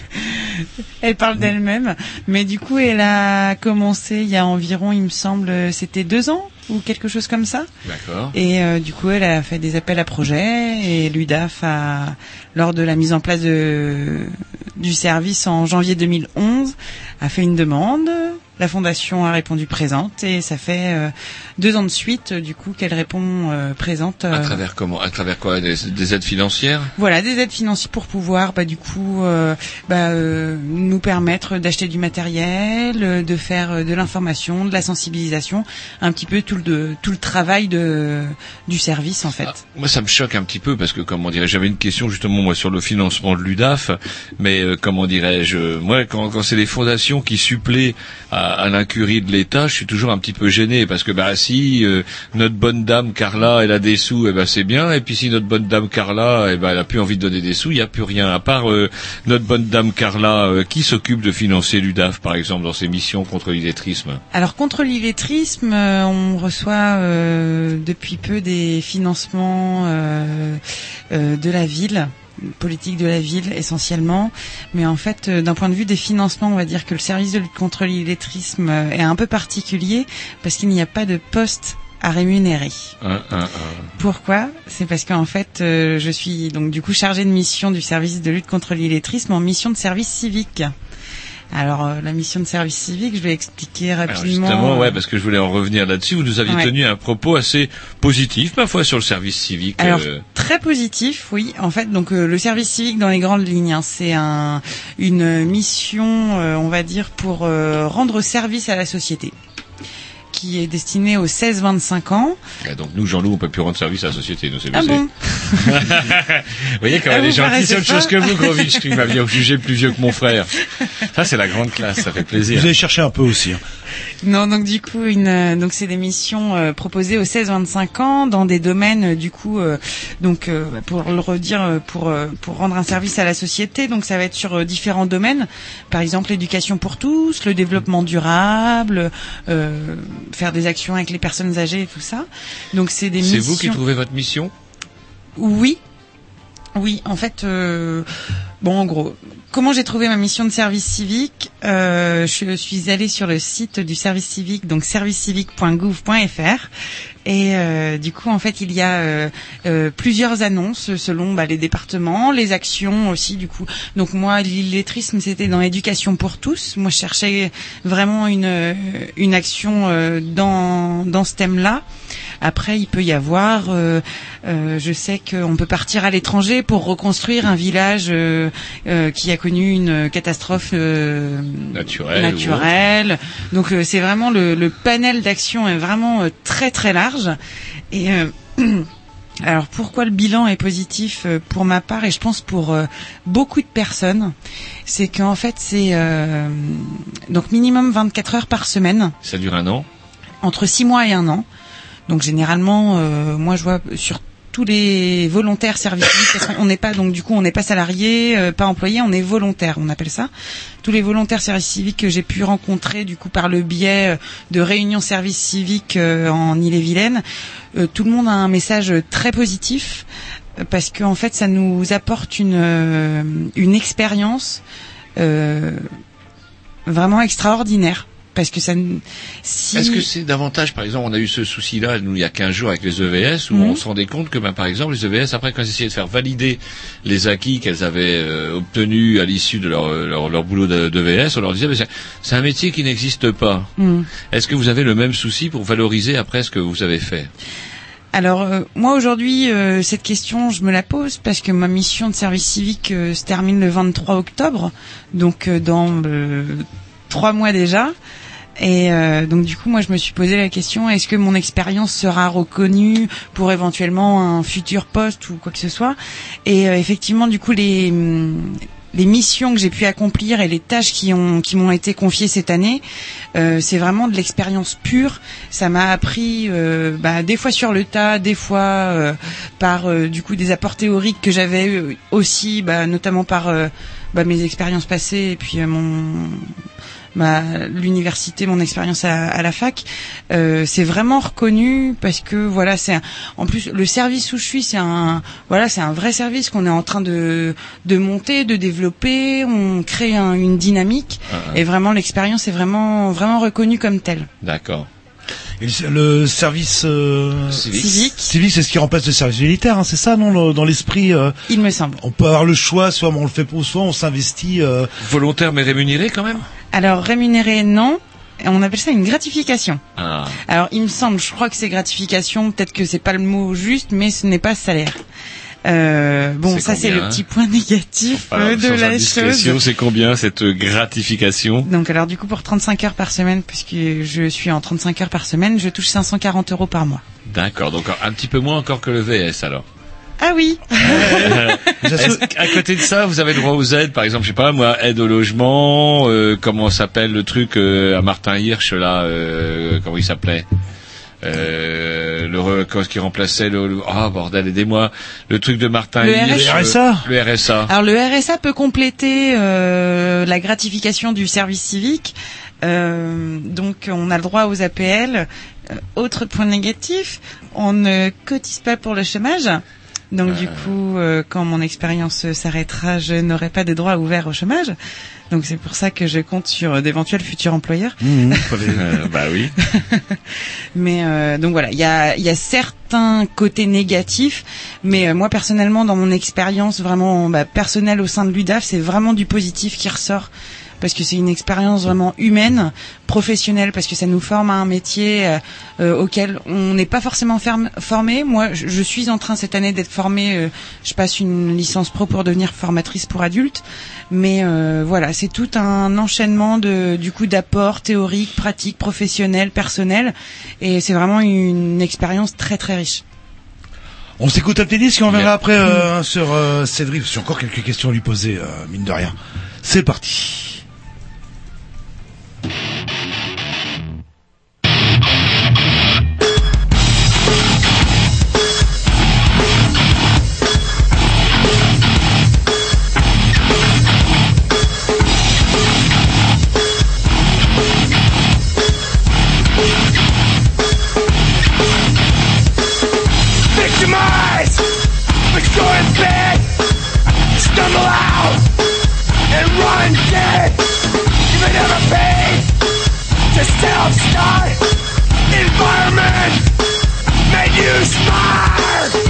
Elle parle d'elle-même, mais du coup elle a commencé il y a environ, il me semble, c'était deux ans ou quelque chose comme ça. D'accord. Et euh, du coup elle a fait des appels à projets et l'UDAF a, lors de la mise en place de, du service en janvier 2011, a fait une demande. La fondation a répondu présente et ça fait euh, deux ans de suite euh, du coup qu'elle répond euh, présente. À euh, travers comment À travers quoi des, des aides financières? Voilà, des aides financières pour pouvoir, bah, du coup, euh, bah, euh, nous permettre d'acheter du matériel, de faire de l'information, de la sensibilisation, un petit peu tout le tout le travail de du service en fait. Ah, Moi, ça me choque un petit peu parce que, comment dirais-je, j'avais une question justement moi sur le financement de l'UDAF, mais euh, comment dirais-je, moi, quand, quand c'est les fondations qui suppléent à, à l'incurie de l'État, je suis toujours un petit peu gêné parce que, bah, si euh, notre bonne dame Carla, elle a des sous, eh ben c'est bien, et puis si notre bonne dame Carla, eh ben elle a plus envie de donner des sous, il y a plus rien à part euh, notre bonne dame Carla, euh, qui s'occupe de financer l'UDAF, par exemple, dans ses missions contre l'illettrisme? Alors contre l'illettrisme, euh, on reçoit euh, depuis peu des financements euh, de la ville politique de la ville essentiellement, mais en fait euh, d'un point de vue des financements, on va dire que le service de lutte contre l'illettrisme euh, est un peu particulier parce qu'il n'y a pas de poste à rémunérer. Un, un, un. Pourquoi? C'est parce qu'en fait, euh, je suis donc du coup chargée de mission du service de lutte contre l'illettrisme en mission de service civique. Alors euh, la mission de service civique, je vais expliquer Alors rapidement. justement, ouais, euh, parce que je voulais en revenir là-dessus. Vous nous aviez Ouais. tenu un propos assez positif, parfois sur le service civique. Alors euh, très positif, oui. En fait, donc euh, le service civique dans les grandes lignes, hein, c'est un une mission, euh, on va dire, pour euh, rendre service à la société, qui est destinée aux 16-25 ans. ah, donc nous, Jean-Loup, on peut plus rendre service à la société. Nous, c'est Ah bon [LAUGHS] Vous voyez, quand Ah, elle est vous gentille, paraissez c'est autre chose que vous, Grovitch, qui m'aviez jugé plus vieux que mon frère. Ça, c'est la grande classe, ça fait plaisir. Vous avez cherché un peu aussi. hein. Non, donc du coup, une, euh, donc c'est des missions euh, proposées aux 16-25 ans dans des domaines euh, du coup, euh, donc euh, pour le redire, pour pour rendre un service à la société. Donc ça va être sur différents domaines, par exemple l'éducation pour tous, le développement durable, faire des actions avec les personnes âgées et tout ça. Donc c'est des C'est vous qui trouvez votre mission? Oui. Oui, en fait, bon, en gros, comment j'ai trouvé ma mission de service civique euh, Je suis allée sur le site du service civique, donc servicecivique.gouv.fr, et euh, du coup, en fait, il y a euh, euh, plusieurs annonces selon bah, les départements, les actions aussi, du coup. Donc moi, l'illettrisme, c'était dans l'éducation pour tous. Moi, je cherchais vraiment une euh, une action euh, dans dans ce thème-là. Après, il peut y avoir, euh, euh, je sais qu'on peut partir à l'étranger pour reconstruire un village euh, qui a connu une catastrophe Naturelle naturelle. Donc c'est vraiment le, le panel d'action est vraiment très très large. Et [CLEARS THROAT] alors pourquoi le bilan est positif pour ma part et je pense pour beaucoup de personnes, c'est qu'en fait c'est donc minimum 24 heures par semaine Ça dure un an? entre six mois et un an. Donc généralement, euh, moi je vois sur tous les volontaires service civique, parce qu'on n'est pas donc du coup on n'est pas salarié, euh, pas employé, on est volontaire, on appelle ça. Tous les volontaires service civique que j'ai pu rencontrer du coup par le biais euh, de réunions service civique euh, en Ille-et-Vilaine, tout le monde a un message très positif parce qu'en fait ça nous apporte une une expérience vraiment extraordinaire parce que ça si Est-ce que c'est davantage, par exemple, on a eu ce souci-là, nous, il y a 15 jours avec les EVS, où Mhm. on se rendait compte que, ben, par exemple, les EVS, après, quand elles essayaient de faire valider les acquis qu'elles avaient euh, obtenus à l'issue de leur, leur, leur boulot de- d'EVS, on leur disait, mais c'est- un métier qui n'existe pas. Mhm. Est-ce que vous avez le même souci pour valoriser après ce que vous avez fait? Alors euh, moi aujourd'hui euh, cette question je me la pose parce que ma mission de service civique se termine le 23 octobre donc dans trois mois déjà et euh, donc du coup moi je me suis posé la question est-ce que mon expérience sera reconnue pour éventuellement un futur poste ou quoi que ce soit? Et euh, effectivement du coup les hum, les missions que j'ai pu accomplir et les tâches qui ont qui m'ont été confiées cette année, euh, c'est vraiment de l'expérience pure. Ça m'a appris bah, des fois sur le tas, des fois par du coup des apports théoriques que j'avais aussi, bah, notamment par bah, mes expériences passées et puis mon bah, l'université, mon expérience à, à la fac, euh, c'est vraiment reconnu parce que voilà, c'est en plus le service où je suis, c'est un voilà, c'est un vrai service qu'on est en train de de monter, de développer. On crée un- une dynamique Ah, et vraiment l'expérience est vraiment vraiment reconnue comme telle. D'accord. Et le, service euh, Civique. Civique. c'est ce qui remplace le service militaire, hein, c'est ça, non, le- dans l'esprit. euh, Il me semble. on peut avoir le choix, soit on le fait pour soit on s'investit. euh, Volontaire mais rémunéré quand même? Alors rémunéré non. On appelle ça une gratification. Ah. Alors, il me semble, je crois que c'est gratification, peut-être que c'est pas le mot juste, mais ce n'est pas salaire. Euh, bon, ça c'est le hein petit point [LAUGHS] négatif euh, de la chose. c'est combien cette gratification? Donc, alors du coup, pour 35 heures par semaine, puisque je suis en 35 heures par semaine, je touche 540 euros par mois. D'accord, donc un petit peu moins encore que le VS alors. Ah oui [LAUGHS] qu'à côté de ça, vous avez droit aux aides, par exemple, je sais pas moi, aide au logement, euh, comment s'appelle le truc euh, à Martin Hirsch là, euh, comment il s'appelait euh, le est-ce qui remplaçait le, le- ah bordel aidez-moi le truc de Martin Le Hirsch RSA. euh, RSA. le RSA Alors le RSA peut compléter euh, la gratification du service civique. Euh, donc on a le droit aux APL. Euh, autre point négatif, on ne cotise pas pour le chômage. Donc du coup, euh, quand mon expérience s'arrêtera, je n'aurai pas de droit ouverts au chômage. Donc c'est pour ça que je compte sur d'éventuels futurs employeurs. Euh, [LAUGHS] bah oui Mais euh, donc voilà, il y a, y a certains côtés négatifs, mais euh, moi personnellement, dans mon expérience vraiment bah, personnelle au sein de l'UDAF, c'est vraiment du positif qui ressort. Parce que c'est une expérience vraiment humaine, professionnelle, parce que ça nous forme à un métier euh, euh, auquel on n'est pas forcément ferme- formé. Moi, je, je suis en train cette année d'être formée. euh, je passe une licence pro pour devenir formatrice pour adultes. Mais euh, voilà, c'est tout un enchaînement de du coup d'apports théoriques, pratiques, professionnels, personnels, et c'est vraiment une expérience très très riche. On s'écoute un petit disque et on verra après euh, sur euh, Cédric. J'ai encore quelques questions à lui poser, euh, mine de rien. C'est parti. you the self-start environment made you smart.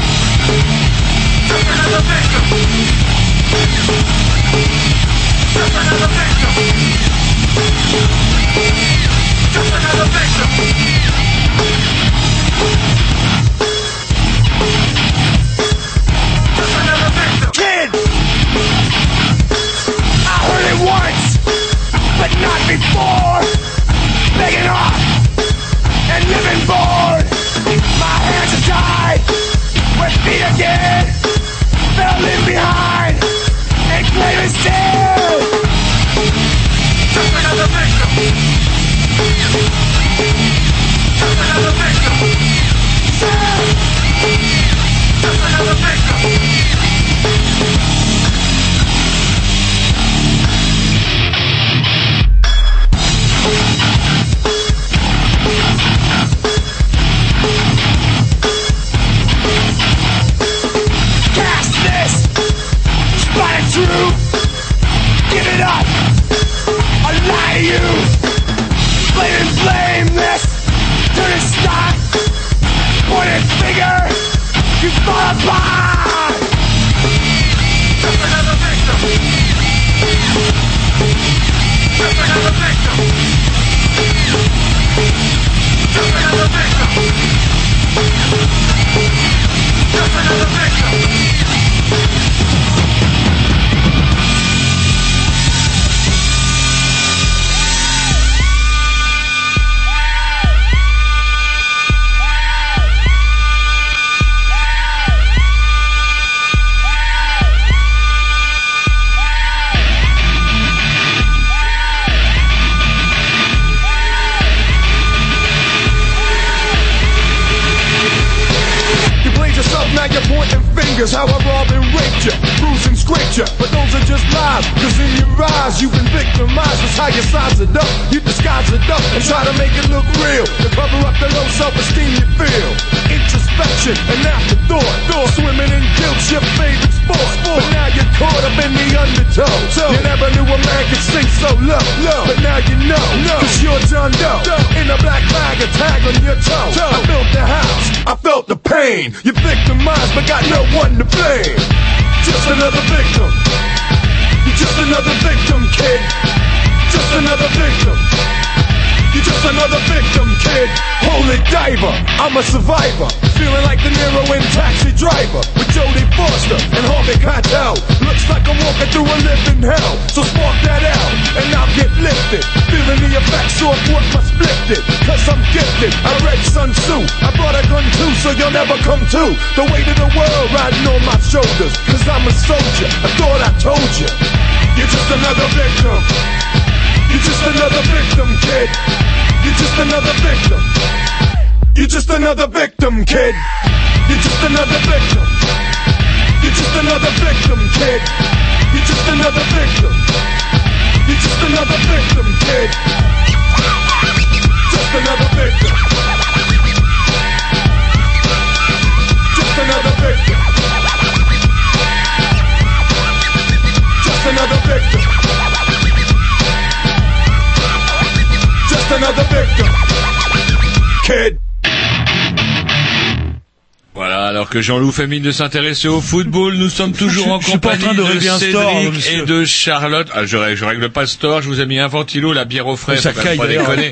Voilà, alors que Jean-Loup fait mine de s'intéresser au football, nous sommes toujours je, en je compagnie en de, de Cédric hein, et de Charlotte. Ah, je, je règle pas Store, je vous ai mis un ventilo, la bière au frais, ça caille.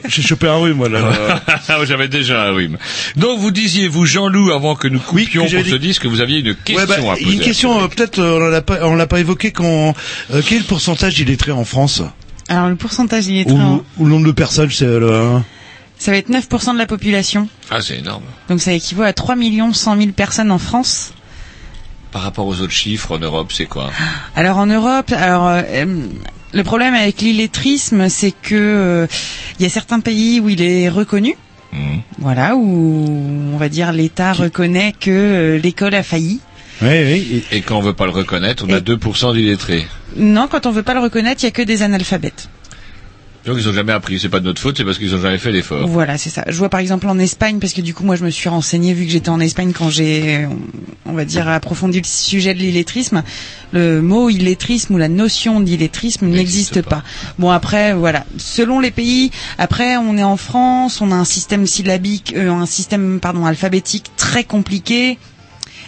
J'ai chopé un rhume, voilà. Euh, [LAUGHS] j'avais déjà un rhume. Donc vous disiez, vous Jean-Loup, avant que nous coupions oui, que pour dit... ce disque, vous aviez une question bah, à poser. Une question, euh, peut-être, euh, on l'a pas, on l'a pas évoqué, quel pourcentage d'illettrés en France? Alors le pourcentage, il est. Ou le nombre de personnes, c'est euh, le... Hein. Ça va être 9% de la population. Ah, c'est énorme. Donc ça équivaut à 3 100 000 personnes en France. Par rapport aux autres chiffres, en Europe, c'est quoi? Alors en Europe, alors euh, euh, le problème avec l'illettrisme, c'est que euh, il y a certains pays où il est reconnu. Mmh. Voilà, où on va dire l'État reconnaît que euh, l'école a failli. Oui, oui. Et, quand on veut pas le reconnaître, on et... a 2% d'illettrés. Non, quand on veut pas le reconnaître, il y a que des analphabètes. Donc ils ont jamais appris, c'est pas de notre faute, c'est parce qu'ils ont jamais fait l'effort. Voilà, c'est ça. Je vois par exemple en Espagne, parce que du coup moi je me suis renseignée vu que j'étais en Espagne quand j'ai, on va dire, approfondi le sujet de l'illettrisme. Le mot illettrisme ou la notion d'illettrisme n'existe pas. pas. Bon après voilà, selon les pays. Après on est en France, on a un système syllabique, euh, un système pardon alphabétique très compliqué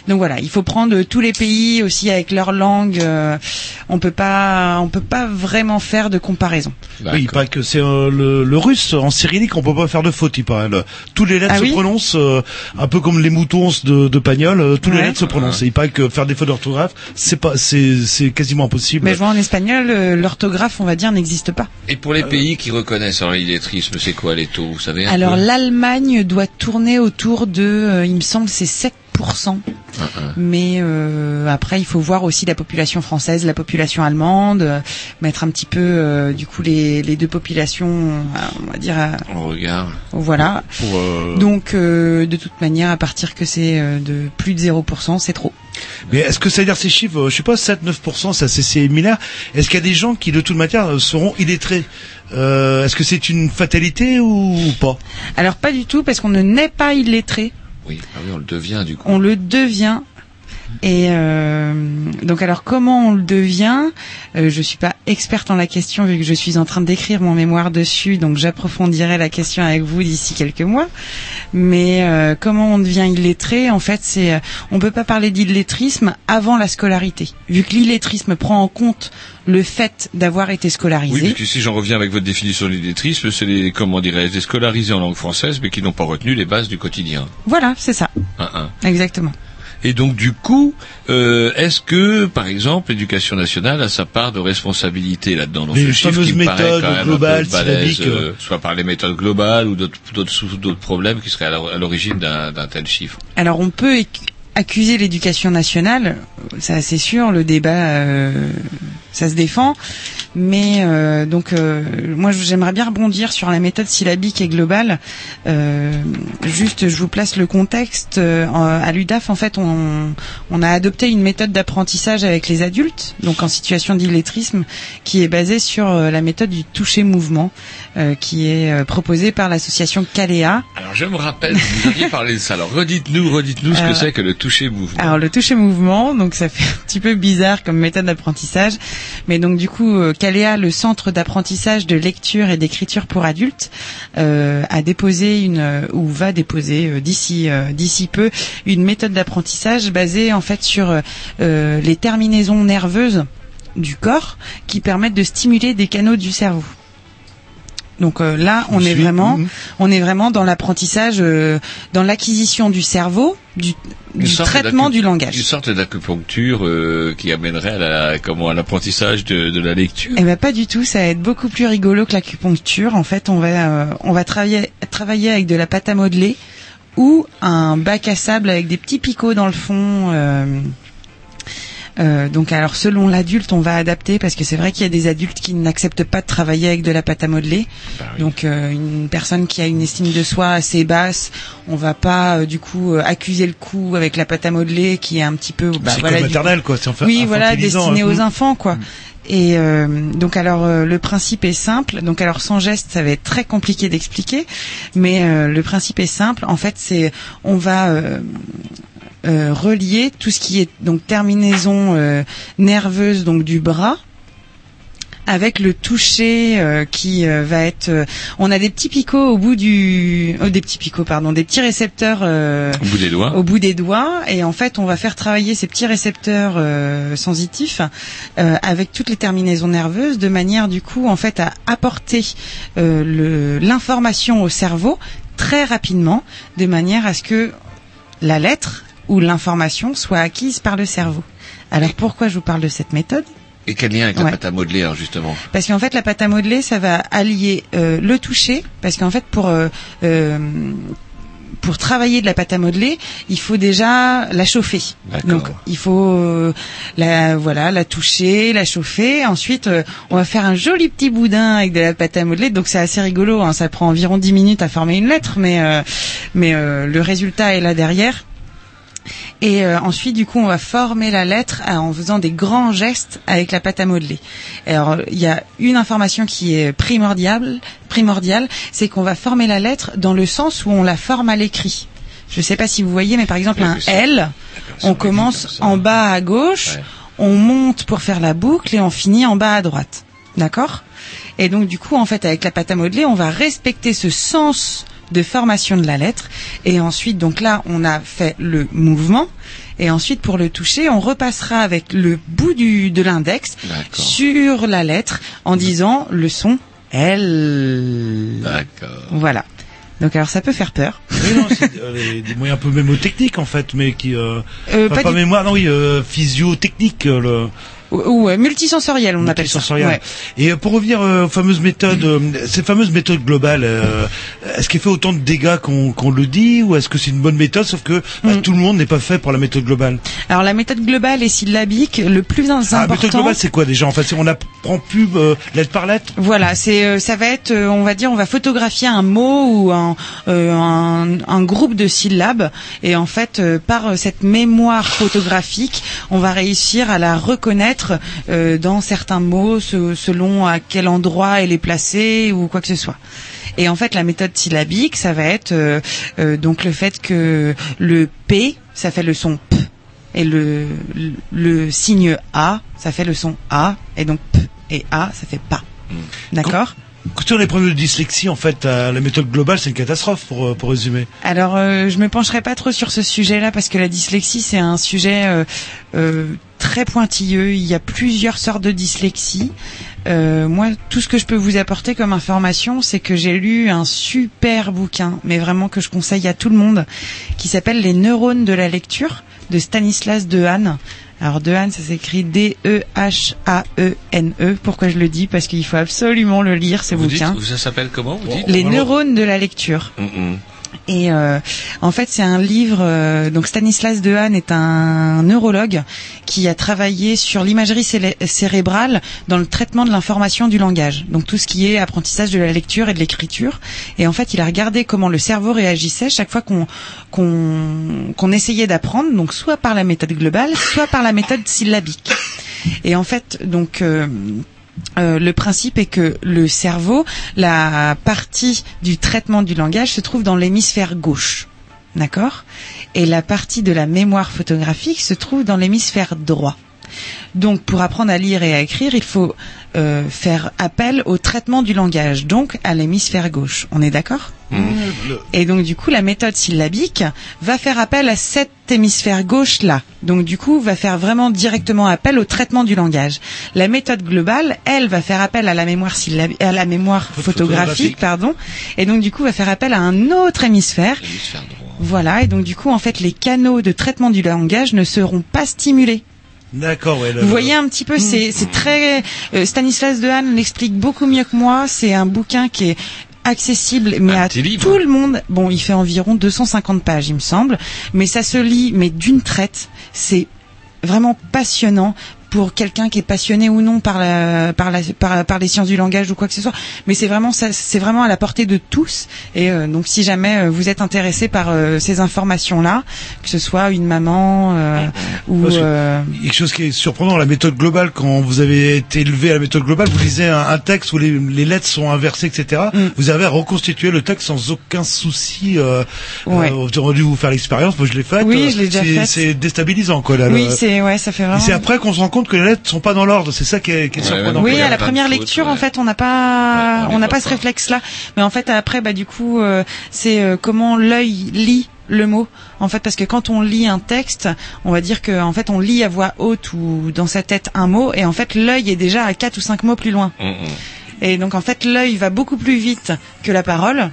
donc voilà, il faut prendre tous les pays aussi avec leur langue. euh, on peut pas, on peut pas vraiment faire de comparaison. Oui, il paraît que c'est euh, le, le russe en cyrillique, on peut pas faire de faute, il paraît. Le- tous les lettres Ah se oui prononcent euh, un peu comme les moutons de, de Pagnol. euh, tous les lettres se prononcent. Il paraît que faire des fautes d'orthographe, c'est pas, c'est, c'est quasiment impossible. Mais je vois en espagnol, euh, l'orthographe, on va dire, n'existe pas. Et pour les pays qui reconnaissent alors l'illettrisme, c'est quoi les taux Vous savez Alors l'Allemagne doit tourner autour de, euh, il me semble, c'est 7%. Ah, ah. Mais euh, après, il faut voir aussi la population française, la population allemande, euh, mettre un petit peu, euh, du coup, les, les deux populations, euh, on va dire, On regarde. voilà. Pour, euh, Donc, euh, de toute manière, à partir que c'est euh, de plus de 0%, c'est trop. Mais est-ce que ça veut dire ces chiffres, je sais pas, 7-9%, c'est assez similaire. Est-ce qu'il y a des gens qui, de toute manière, euh, seront illettrés? Euh, Est-ce que c'est une fatalité ou, ou pas? Alors, pas du tout, parce qu'on ne naît pas illettré. Oui, ah oui, on le devient du coup. on le devient. Et euh, donc alors comment on le devient? Euh, Je suis pas experte en la question vu que je suis en train d'écrire mon mémoire dessus, donc j'approfondirai la question avec vous d'ici quelques mois. Mais euh, comment on devient illettré? En fait, c'est on peut pas parler d'illettrisme avant la scolarité, vu que l'illettrisme prend en compte le fait d'avoir été scolarisé. Oui, parce que si j'en reviens avec votre définition de l'illettrisme, c'est les, comment dirais-je, des scolarisés en langue française, mais qui n'ont pas retenu les bases du quotidien. Voilà, c'est ça, Un, un. exactement. Et donc du coup, euh, est-ce que, par exemple, l'éducation nationale a sa part de responsabilité là-dedans dans Les ce chiffre fameuses qui me paraît méthodes globales, balèze, syllabiques, euh, soit par les méthodes globales ou d'autres d'autres problèmes qui seraient à l'origine d'un d'un tel chiffre. Alors on peut accuser l'éducation nationale, ça c'est sûr, le débat euh, ça se défend, mais euh, donc euh, moi j'aimerais bien rebondir sur la méthode syllabique et globale. Euh, juste, je vous place le contexte. Euh, à l'UDAF, en fait, on, on a adopté une méthode d'apprentissage avec les adultes, donc en situation d'illettrisme, qui est basée sur euh, la méthode du toucher mouvement, euh, qui est proposée par l'association Caléa. Alors je me rappelle, vous aviez parlé de ça. Alors redites-nous, redites-nous ce que c'est que le toucher mouvement. Alors le toucher mouvement, donc ça fait un petit peu bizarre comme méthode d'apprentissage, mais donc du coup euh, Caléa, le centre d'apprentissage de lecture et d'écriture pour adultes, euh, a déposé une euh, ou va déposer d'ici d'ici peu une méthode d'apprentissage basée en fait sur les terminaisons nerveuses du corps qui permettent de stimuler des canaux du cerveau. Donc euh, là, on est vraiment, on est vraiment dans l'apprentissage, euh, dans l'acquisition du cerveau, du, du traitement du langage. Une sorte d'acupuncture euh, qui amènerait à la, comment à l'apprentissage de, de la lecture. Eh ben pas du tout, ça va être beaucoup plus rigolo que l'acupuncture. En fait, on va euh, on va travailler travailler avec de la pâte à modeler ou un bac à sable avec des petits picots dans le fond. Euh, euh, donc alors selon l'adulte, on va adapter parce que c'est vrai qu'il y a des adultes qui n'acceptent pas de travailler avec de la pâte à modeler. Bah Donc euh, une personne qui a une estime de soi assez basse, on va pas euh, du coup euh, accuser le coup avec la pâte à modeler qui est un petit peu bah, c'est voilà, comme maternelle, quoi. C'est enfin oui, voilà, infantilisant, destiné hein. aux Mm. enfants, quoi. Et euh, donc alors euh, le principe est simple. Donc alors sans geste, ça va être très compliqué d'expliquer, mais euh, le principe est simple. En fait, c'est on va euh, relier tout ce qui est donc terminaison euh, nerveuse donc du bras avec le toucher euh, qui euh, va être euh, on a des petits picots au bout du oh, des petits picots pardon des petits récepteurs euh, Au bout des doigts. au bout des doigts et en fait on va faire travailler ces petits récepteurs euh, sensitifs euh, avec toutes les terminaisons nerveuses de manière du coup en fait à apporter euh, le- l'information au cerveau très rapidement de manière à ce que la lettre ou l'information soit acquise par le cerveau. Alors pourquoi je vous parle de cette méthode? Et quel lien avec la pâte à modeler, alors, justement? Parce qu'en fait, la pâte à modeler, ça va allier euh, le toucher, parce qu'en fait, pour euh, euh, pour travailler de la pâte à modeler, il faut déjà la chauffer. Donc, il faut euh, la voilà, la toucher, la chauffer. Ensuite, euh, on va faire un joli petit boudin avec de la pâte à modeler. Donc, c'est assez rigolo. hein. Ça prend environ 10 minutes à former une lettre, mais euh, mais euh, le résultat est là derrière. Et euh, ensuite, du coup, on va former la lettre euh, en faisant des grands gestes avec la pâte à modeler. Alors, il y a une information qui est primordiale, primordiale, c'est qu'on va former la lettre dans le sens où on la forme à l'écrit. Je ne sais pas si vous voyez, mais par exemple, un L, on commence en bas à gauche, on monte pour faire la boucle et on finit en bas à droite. D'accord? Et donc, du coup, en fait, avec la pâte à modeler, on va respecter ce sens de formation de la lettre. Et ensuite, donc là, on a fait le mouvement. Et ensuite, pour le toucher, on repassera avec le bout du, de l'index sur la lettre en disant le son L. D'accord. Voilà. Donc alors ça peut faire peur. Oui, non, c'est euh, des- moyens un peu mémotechniques en fait, mais qui euh, Euh, pas pas, du- mémoire, non oui, euh, physio-technique. euh, le Ou, ou, euh, multisensoriel, on appelle ça. Ouais. Et euh, pour revenir euh, aux fameuses méthodes, euh, ces fameuses méthodes globales, euh, est-ce qu'elle fait autant de dégâts qu'on qu'on le dit, ou est-ce que c'est une bonne méthode, sauf que bah, Mm. tout le monde n'est pas fait pour la méthode globale? Alors la méthode globale et syllabique, le plus Ah, important. méthode globale, c'est quoi déjà? En fait, on apprend plus euh, lettre par lettre? Voilà, c'est euh, ça va être, euh, on va dire, on va photographier un mot ou un, euh, un, un groupe de syllabes et en fait, euh, par cette mémoire photographique, on va réussir à la reconnaître euh, dans certains mots se- selon à quel endroit elle est placée ou quoi que ce soit. Et en fait, la méthode syllabique, ça va être euh, euh, donc le fait que le P, ça fait le son P, et le, le, le signe A, ça fait le son A, et donc P et A, ça fait pas. D'accord? A des problèmes de dyslexie, en fait, la méthode globale, c'est une catastrophe pour, euh, pour résumer. Alors, euh, je me pencherai pas trop sur ce sujet-là parce que la dyslexie c'est un sujet euh, euh, très pointilleux. Il y a plusieurs sortes de dyslexie. Moi, tout ce que je peux vous apporter comme information, c'est que j'ai lu un super bouquin, mais vraiment que je conseille à tout le monde, qui s'appelle Les neurones de la lecture de Stanislas Dehaene. Alors Dehaene, ça s'écrit D-E-H-A-E-N-E. E. Pourquoi je le dis? Parce qu'il faut absolument le lire, ce Vous dites, bouquin. ça s'appelle comment? Vous dites? Les neurones de la lecture. Et euh, en fait, c'est un livre. euh, donc Stanislas Dehaene est un neurologue qui a travaillé sur l'imagerie cérébrale dans le traitement de l'information du langage. Donc tout ce qui est apprentissage de la lecture et de l'écriture. Et en fait, il a regardé comment le cerveau réagissait chaque fois qu'on qu'on qu'on essayait d'apprendre. Donc soit par la méthode globale, soit par la méthode syllabique. Et en fait, donc euh, euh, le principe est que le cerveau, la partie du traitement du langage se trouve dans l'hémisphère gauche. D'accord? Et la partie de la mémoire photographique se trouve dans l'hémisphère droit. Donc, pour apprendre à lire et à écrire, il faut euh, faire appel au traitement du langage, donc à l'hémisphère gauche. On est d'accord Et donc, du coup, la méthode syllabique va faire appel à cet hémisphère gauche-là. Donc, du coup, va faire vraiment directement appel au traitement du langage. La méthode globale, elle, va faire appel à la mémoire syllabi- à la mémoire photographique, pardon. Et donc, du coup, va faire appel à un autre hémisphère. Voilà. Et donc, du coup, en fait, les canaux de traitement du langage ne seront pas stimulés. D'accord, ouais. Vous voyez un petit peu, c'est c'est très euh, Stanislas Dehaene l'explique beaucoup mieux que moi. C'est un bouquin qui est accessible, mais à tout le monde. Bon, il fait environ 250 pages, il me semble, mais ça se lit, mais d'une traite. C'est vraiment passionnant pour quelqu'un qui est passionné ou non par la, par la, par, par les sciences du langage ou quoi que ce soit. Mais c'est vraiment c'est vraiment à la portée de tous. Et euh, donc, si jamais euh, vous êtes intéressé par euh, ces informations-là, que ce soit une maman euh, ou euh, quelque chose qui est surprenant, la méthode globale, quand vous avez été élevé à la méthode globale, vous lisez un, un texte où les, les lettres sont inversées, etc. Mm. Vous avez reconstitué le texte sans aucun souci. Euh, Ouais. euh, vous aurez dû vous faire l'expérience, moi je l'ai faite. Oui, je l'ai déjà c'est- déstabilisant, quoi. Là, oui, c'est ouais, ça fait vraiment. c'est après qu'on se rend compte que les lettres sont pas dans l'ordre. C'est ça qui est, qui est surprenant. Oui, à la première lecture, en fait, on n'a pas, on n'a pas ce réflexe-là. Mais en fait, après, bah du coup, euh, c'est euh, comment l'œil lit le mot. En fait, parce que quand on lit un texte, on va dire que en fait, on lit à voix haute ou dans sa tête un mot, et en fait, l'œil est déjà à quatre ou cinq mots plus loin. Hum, hum. Et donc, en fait, l'œil va beaucoup plus vite que la parole.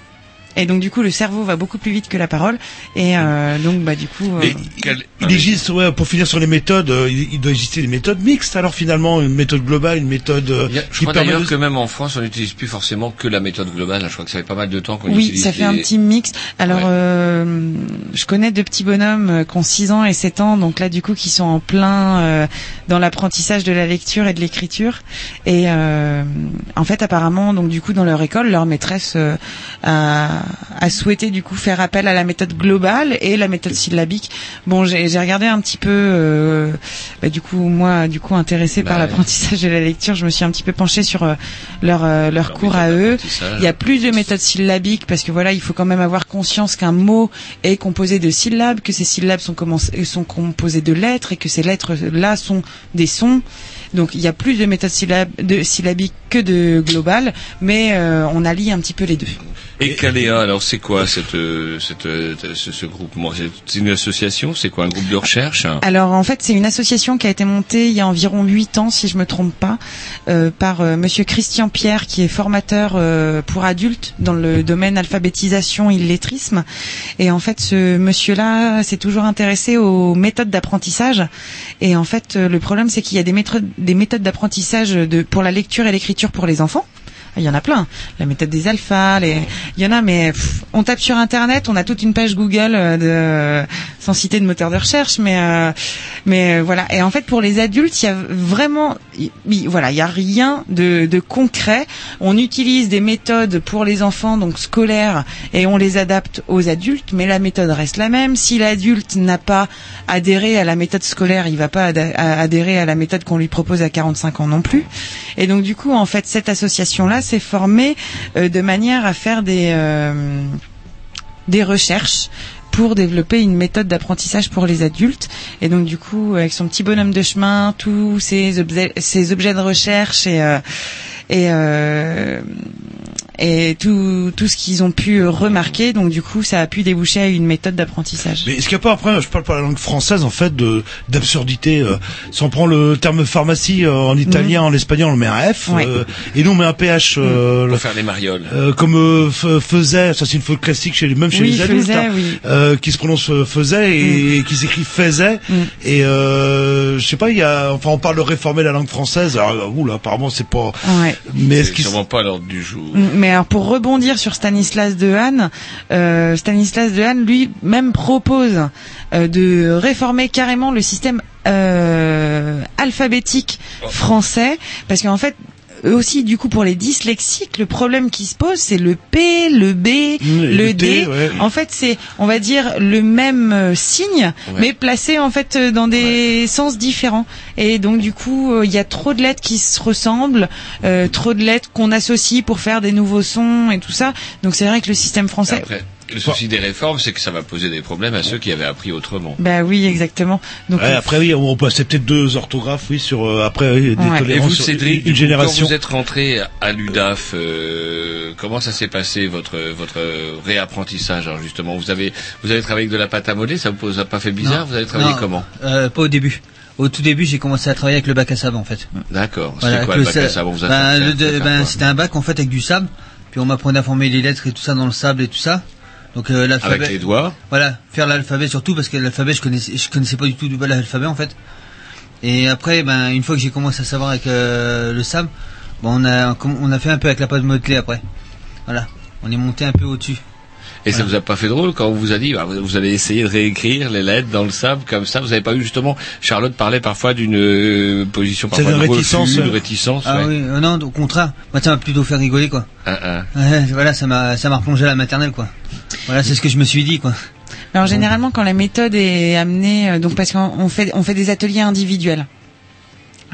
Et donc du coup le cerveau va beaucoup plus vite que la parole et euh, donc bah du coup euh, il, il existe, ouais, pour finir sur les méthodes, euh, il, il doit exister des méthodes mixtes. Alors finalement, une méthode globale, une méthode euh, Il y a- je qui crois d'ailleurs de- que même en France, on n'utilise plus forcément que la méthode globale. Je crois que ça fait pas mal de temps qu'on Oui, utilise. ça fait un petit mix. Alors, euh, je connais deux petits bonhommes euh, qui ont 6 ans et 7 ans, donc là, du coup, qui sont en plein euh, dans l'apprentissage de la lecture et de l'écriture. Et euh, en fait, apparemment, donc du coup, dans leur école, leur maîtresse euh, a, a souhaité du coup faire appel à la méthode globale et la méthode syllabique. Bon, j'ai regardé un petit peu, euh, bah, du coup, moi, du coup, intéressé par Bah, l'apprentissage de la lecture, je me suis un petit peu penchée sur euh, leur euh, leur cours à eux. Il y a plus de méthode syllabique parce que voilà, il faut quand même avoir conscience qu'un mot est composé de syllabes, que ces syllabes sont, composées de lettres et que ces lettres-là sont des sons. Donc il y a plus de méthode syllab de syllabique que de global, mais euh, on allie un petit peu les deux. Et Caléa, alors c'est quoi cette, euh, cette, euh, ce, ce groupement C'est une association? C'est quoi un groupe de recherche? Alors en fait, c'est une association qui a été montée il y a environ huit ans, si je me trompe pas, euh, par euh, Monsieur Christian Pierre, qui est formateur euh, pour adultes dans le domaine alphabétisation, illettrisme. Et en fait, ce monsieur-là s'est toujours intéressé aux méthodes d'apprentissage. Et en fait, euh, le problème, c'est qu'il y a des méthodes, des méthodes d'apprentissage de, pour la lecture et l'écriture pour les enfants. Il y en a plein. La méthode des alphas, il y en a, mais on tape sur Internet, on a toute une page Google euh, sans citer de moteur de recherche, mais euh, mais euh, voilà. Et en fait, pour les adultes, il y a vraiment, il- il- voilà, il a rien de, concret. On utilise des méthodes pour les enfants, donc scolaires, et on les adapte aux adultes, mais la méthode reste la même. Si l'adulte n'a pas adhéré à la méthode scolaire, il va pas adhérer à la méthode qu'on lui propose à 45 ans non plus. Et donc du coup, en fait, cette s'est formée euh, de manière à faire des euh, des recherches pour développer une méthode d'apprentissage pour les adultes. Et donc du coup, avec son petit bonhomme de chemin, tous ces objets, de recherche et et euh, et tout tout ce qu'ils ont pu remarquer. Donc du coup, ça a pu déboucher à une méthode d'apprentissage. Mais est-ce qu'il n'y a pas après, je parle pas la langue française en fait, de d'absurdité. euh, si on prend le terme pharmacie euh, en italien, en espagnol, on met un F, Ouais. euh, et nous on met un PH. euh, Pour le- faire des marioles. euh, comme euh, faisait, ça c'est une faute classique chez les, même chez Oui, les adultes, faisait, hein, oui. euh, qui se prononce faisait et, et qui s'écrit faisait. Et euh, je sais pas, il y a, enfin on parle de réformer la langue française. Alors, oula, apparemment c'est pas. Ouais. Mais est-ce C'est qu'il sûrement pas à l'ordre du jour. Mm, Mais alors pour rebondir sur Stanislas Dehaene, euh, Stanislas Dehaene lui même propose euh, de réformer carrément le système euh, alphabétique français. Parce qu'en fait eux aussi du coup pour les dyslexiques le problème qui se pose c'est le P, le B, le, le D. T, ouais. En fait c'est on va dire le même euh, signe Ouais. mais placé en fait euh, dans des sens différents et donc du coup euh, il y a trop de lettres qui se ressemblent, euh, trop de lettres qu'on associe pour faire des nouveaux sons et tout ça. Donc c'est vrai que le système français Après, le souci des réformes, c'est que ça va poser des problèmes à ceux qui avaient appris autrement. bah oui, exactement. Donc Ouais, après oui, on peut accepter deux orthographes, oui, sur euh, après oui, des Ouais. Et vous, sur Cédric, une coup, génération. quand vous êtes rentré à l'UDAF, euh, comment ça s'est passé votre votre réapprentissage Alors justement, vous avez vous avez travaillé avec de la pâte à modeler, ça vous pose pas fait bizarre? Non. Vous avez travaillé Non, comment? Euh, Pas au début. Au tout début, j'ai commencé à travailler avec le bac à sable en fait. D'accord. Voilà, C'était quoi avec le bac à sa- sable a ben, ben, quoi? C'était un bac en fait avec du sable, puis on m'apprenait à former les lettres et tout ça dans le sable et tout ça. Donc euh, l'alphabet. Avec les doigts Voilà, faire l'alphabet surtout parce que l'alphabet je connaissais, je connaissais pas du tout du- l'alphabet en fait. Et après, ben une fois que j'ai commencé à savoir avec euh, le sable, bon on a on a fait un peu avec la pâte modelée après. Voilà, on est monté un peu au-dessus. Et ça vous a pas fait drôle quand on vous a dit bah, vous allez essayer de réécrire les lettres dans le sable comme ça Vous avez pas eu justement Charlotte parlait parfois d'une euh, position C'est parfois de de réticence, refus, de réticence. Ah ouais. oui, euh, non, au contraire, moi ça m'a plutôt fait rigoler quoi. Ah, ah. Ouais, voilà, ça m'a ça m'a replongé à la maternelle quoi. Voilà, c'est ce que je me suis dit quoi. Alors généralement quand la méthode est amenée, euh, donc parce qu'on on fait on fait des ateliers individuels.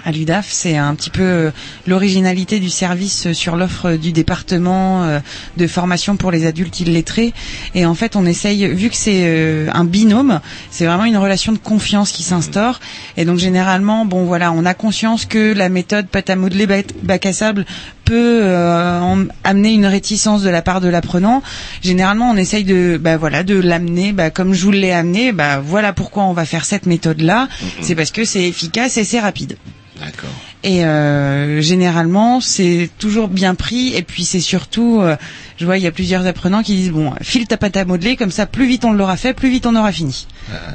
À l'UDAF, c'est un petit peu euh, l'originalité du service euh, sur l'offre du département euh, de formation pour les adultes illettrés. Et en fait, on essaye, vu que c'est un binôme, c'est vraiment une relation de confiance qui s'instaure. Et donc généralement, bon voilà, on a conscience que la méthode pâte à modeler bac à sable peut euh, en- amener une réticence de la part de l'apprenant. Généralement, on essaye de, bah voilà, de l'amener, bah comme je vous l'ai amené, bah voilà pourquoi on va faire cette méthode-là. C'est parce que c'est efficace et c'est rapide. D'accord. Et euh, généralement, c'est toujours bien pris. Et puis c'est surtout, euh, je vois, il y a plusieurs apprenants qui disent bon, file ta pâte à modeler, comme ça, plus vite on l'aura fait, plus vite on aura fini.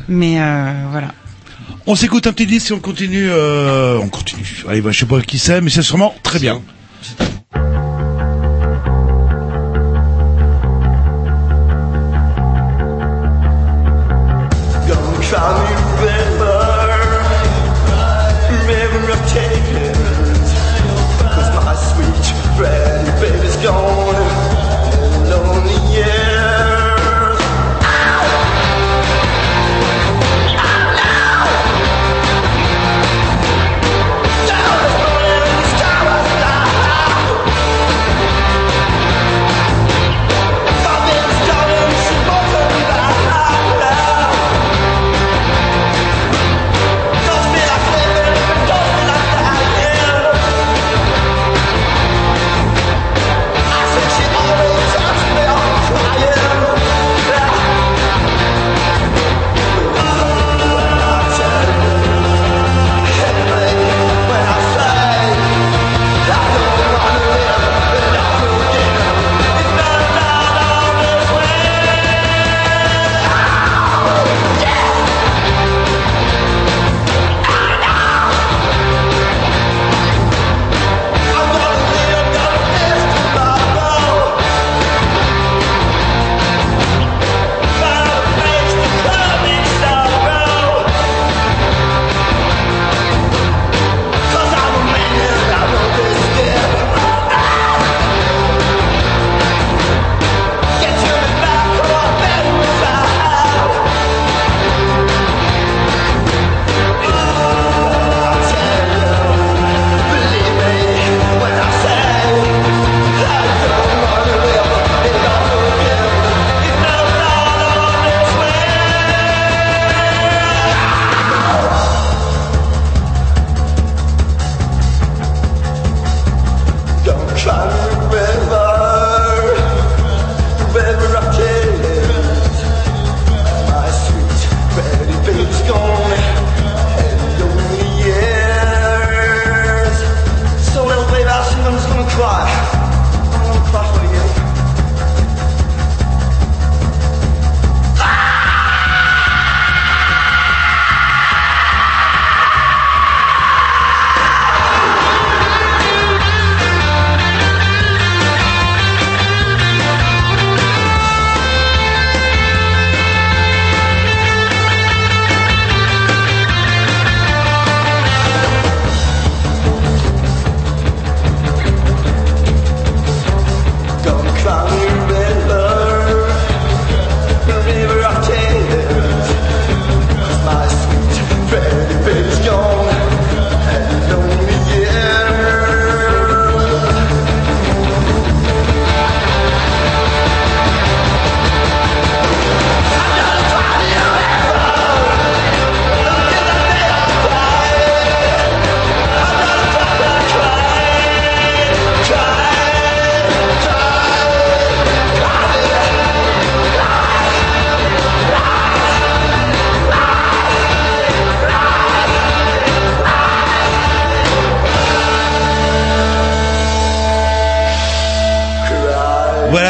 Mais euh, voilà. On s'écoute un petit disque et on continue. Euh, on continue. Allez, bah, je sais pas qui c'est, mais c'est sûrement très bien. 시다.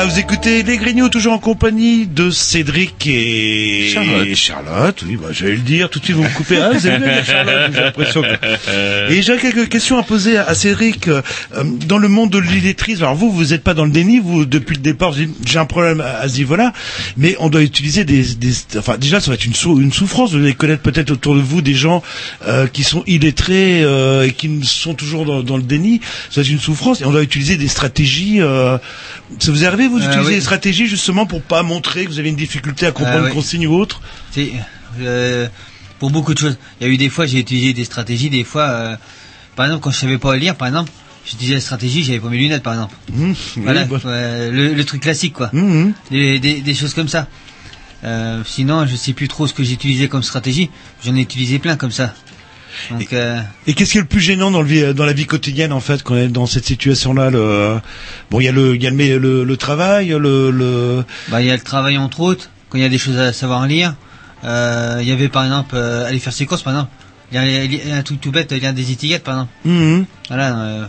Vous écoutez Les Grignots, toujours en compagnie de Cédric et Charlotte. Charlotte, oui, bah, j'allais le dire, tout de suite vous me coupez. Ah, vous Charlotte, j'ai l'impression que... [LAUGHS] Et j'ai quelques questions à poser à Cédric. Euh, Dans le monde de l'illettrisme, alors vous, vous n'êtes pas dans le déni, vous, depuis le départ, j'ai un problème à à ce niveau-là, mais on doit utiliser des, des... Enfin, déjà, ça va être une, sou- une souffrance. Vous allez connaître peut-être autour de vous des gens euh, qui sont illettrés euh, et qui sont toujours dans, dans le déni. Ça va être une souffrance et on doit utiliser des stratégies... Euh, ça vous est arrivé, vous, Euh, d'utiliser oui. des stratégies justement pour pas montrer que vous avez une difficulté à comprendre Ah, une oui. consigne ou autre euh, pour beaucoup de choses. Il y a eu des fois, j'ai utilisé des stratégies, des fois, euh, par exemple, quand je savais pas lire, par exemple, j'utilisais la stratégie, j'avais pas mes lunettes, par exemple. voilà, oui, bah. euh, le, le truc classique, quoi. Mhm. Des, des, des choses comme ça. Euh, sinon, je sais plus trop ce que j'ai utilisé comme stratégie. J'en ai utilisé plein comme ça. Donc, euh, Et qu'est-ce qui est le plus gênant dans, le vie, dans la vie quotidienne en fait quand on est dans cette situation-là le... Bon, il y a le, il y a le, le, le travail, le, le... bah, il y a le travail entre autres, quand il y a des choses à savoir lire. Euh, il y avait par exemple, euh, aller faire ses courses, par exemple. Il y a, il y a un truc tout bête, il y a des étiquettes, par exemple. Mhm. Voilà, euh,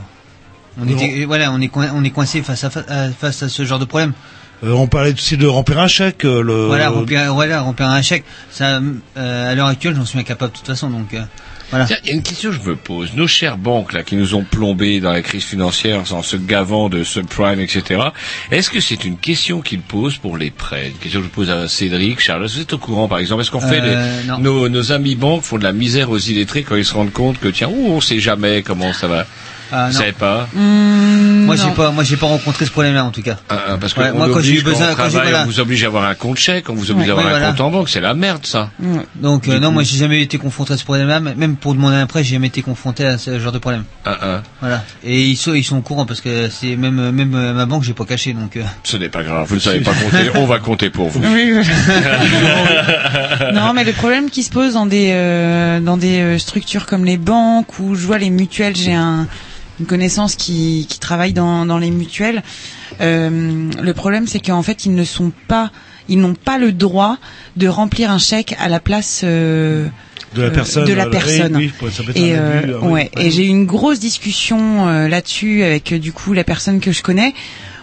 on, était, voilà, on est, on est coincé face à, fa- à- face à ce genre de problème. Euh, on parlait aussi de remplir un chèque. Le... Voilà, remplir, voilà, remplir un chèque. Ça, euh, à l'heure actuelle, j'en suis incapable de toute façon. Donc, euh, voilà. Tiens, il y a une question que je me pose. Nos chères banques là qui nous ont plombés dans la crise financière en se gavant de subprime, etc. Est-ce que c'est une question qu'ils posent pour les prêts? Une question que je pose à Cédric, Charles. Vous êtes au courant, par exemple Est-ce qu'on fait Euh, les- nos, nos amis banques font de la misère aux illettrés quand ils se rendent compte que tiens, ouh, on sait jamais comment ça va? Ah, savez pas moi, j'ai pas, moi, j'ai pas rencontré ce problème-là en tout cas. Ah, ah, Parce que Ouais, on moi, quand j'ai eu besoin- on quand travaille, voilà. on vous oblige à avoir un compte chèque, on vous oblige Ouais. à avoir un voilà. compte en banque. C'est la merde, ça. Donc, euh, non, coup. moi, j'ai jamais été confronté à ce problème-là. Même pour demander un prêt, j'ai jamais été confronté à ce genre de problème. Ah, ah. Voilà. Et ils sont, ils sont au courant parce que c'est même, même euh, ma banque, j'ai pas caché. Donc, euh, Ce n'est pas grave. Vous ne savez pas compter. On va compter pour vous. [LAUGHS] Oui, [LAUGHS] non, mais le problème qui se pose dans des euh, dans des structures comme les banques ou je vois les mutuelles, j'ai un une connaissance qui qui travaille dans dans les mutuelles. Euh, le problème, c'est qu'en fait, ils ne sont pas ils n'ont pas le droit de remplir un chèque à la place euh, De la euh, personne. de la personne. oui, oui, ça peut être Et, euh, ah ouais, et j'ai eu une grosse discussion euh, là-dessus avec du coup la personne que je connais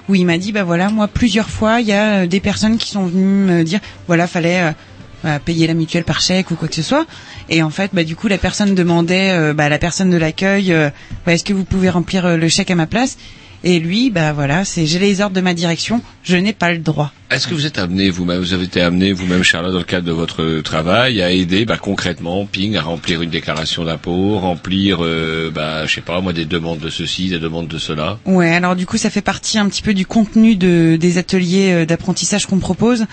où il m'a dit bah voilà moi plusieurs fois il y a des personnes qui sont venues me dire voilà fallait bah, payer la mutuelle par chèque ou quoi que ce soit et en fait bah du coup la personne demandait euh, bah, à la personne de l'accueil euh, bah, est-ce que vous pouvez remplir euh, le chèque à ma place? Et lui bah voilà c'est j'ai les ordres de ma direction je n'ai pas le droit Est-ce que vous êtes amené vous-même, vous avez été amené vous-même, Charlotte, dans le cadre de votre travail, à aider, bah, concrètement, ping, à remplir une déclaration d'impôt, remplir, euh, bah, je sais pas, moi, des demandes de ceci, des demandes de cela? Ouais, alors du coup, ça fait partie un petit peu du contenu de, des ateliers d'apprentissage qu'on propose.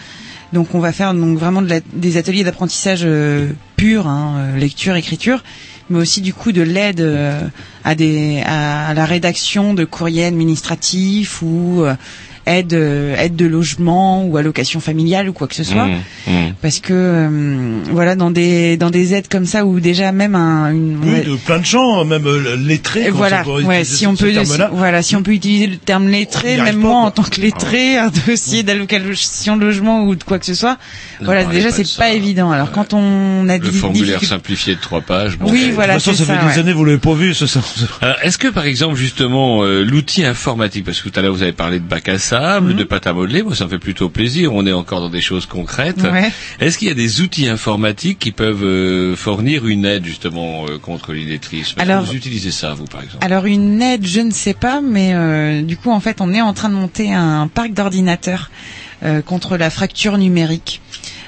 Donc, on va faire donc vraiment de des ateliers d'apprentissage euh, pur, hein, euh, lecture, écriture, mais aussi du coup de l'aide euh, à, à la rédaction de courriers administratifs ou euh, aide euh, aide de logement ou allocation familiale ou quoi que ce soit Mmh, mmh. parce que euh, voilà dans des dans des aides comme ça où déjà même un une Oui, de plein de gens, même euh, lettrés. voilà, ouais, si on ce peut, si- voilà, si on peut utiliser le terme lettré, même pas, moi quoi. en tant que lettré, un dossier d'allocation de logement ou de quoi que ce soit, Ne voilà, déjà pas c'est ça. pas évident. Alors quand on a Le des formulaire simplifié de trois pages. bon, Oui, euh, voilà, de toute façon, ça fait ça, des ouais. années, vous l'avez pas vu, ce ça. Alors, Est-ce que par exemple justement euh, l'outil informatique, parce que tout à l'heure vous avez parlé de bac à sable, Mhm. de pâte à modeler, moi ça me fait plutôt plaisir. On est encore dans des choses concrètes. Ouais. Est-ce qu'il y a des outils informatiques qui peuvent euh, fournir une aide justement euh, contre l'illettrisme? Alors- vous utilisez ça vous par exemple? Alors une aide, je ne sais pas, mais euh, du coup en fait on est en train de monter un parc d'ordinateurs contre la fracture numérique.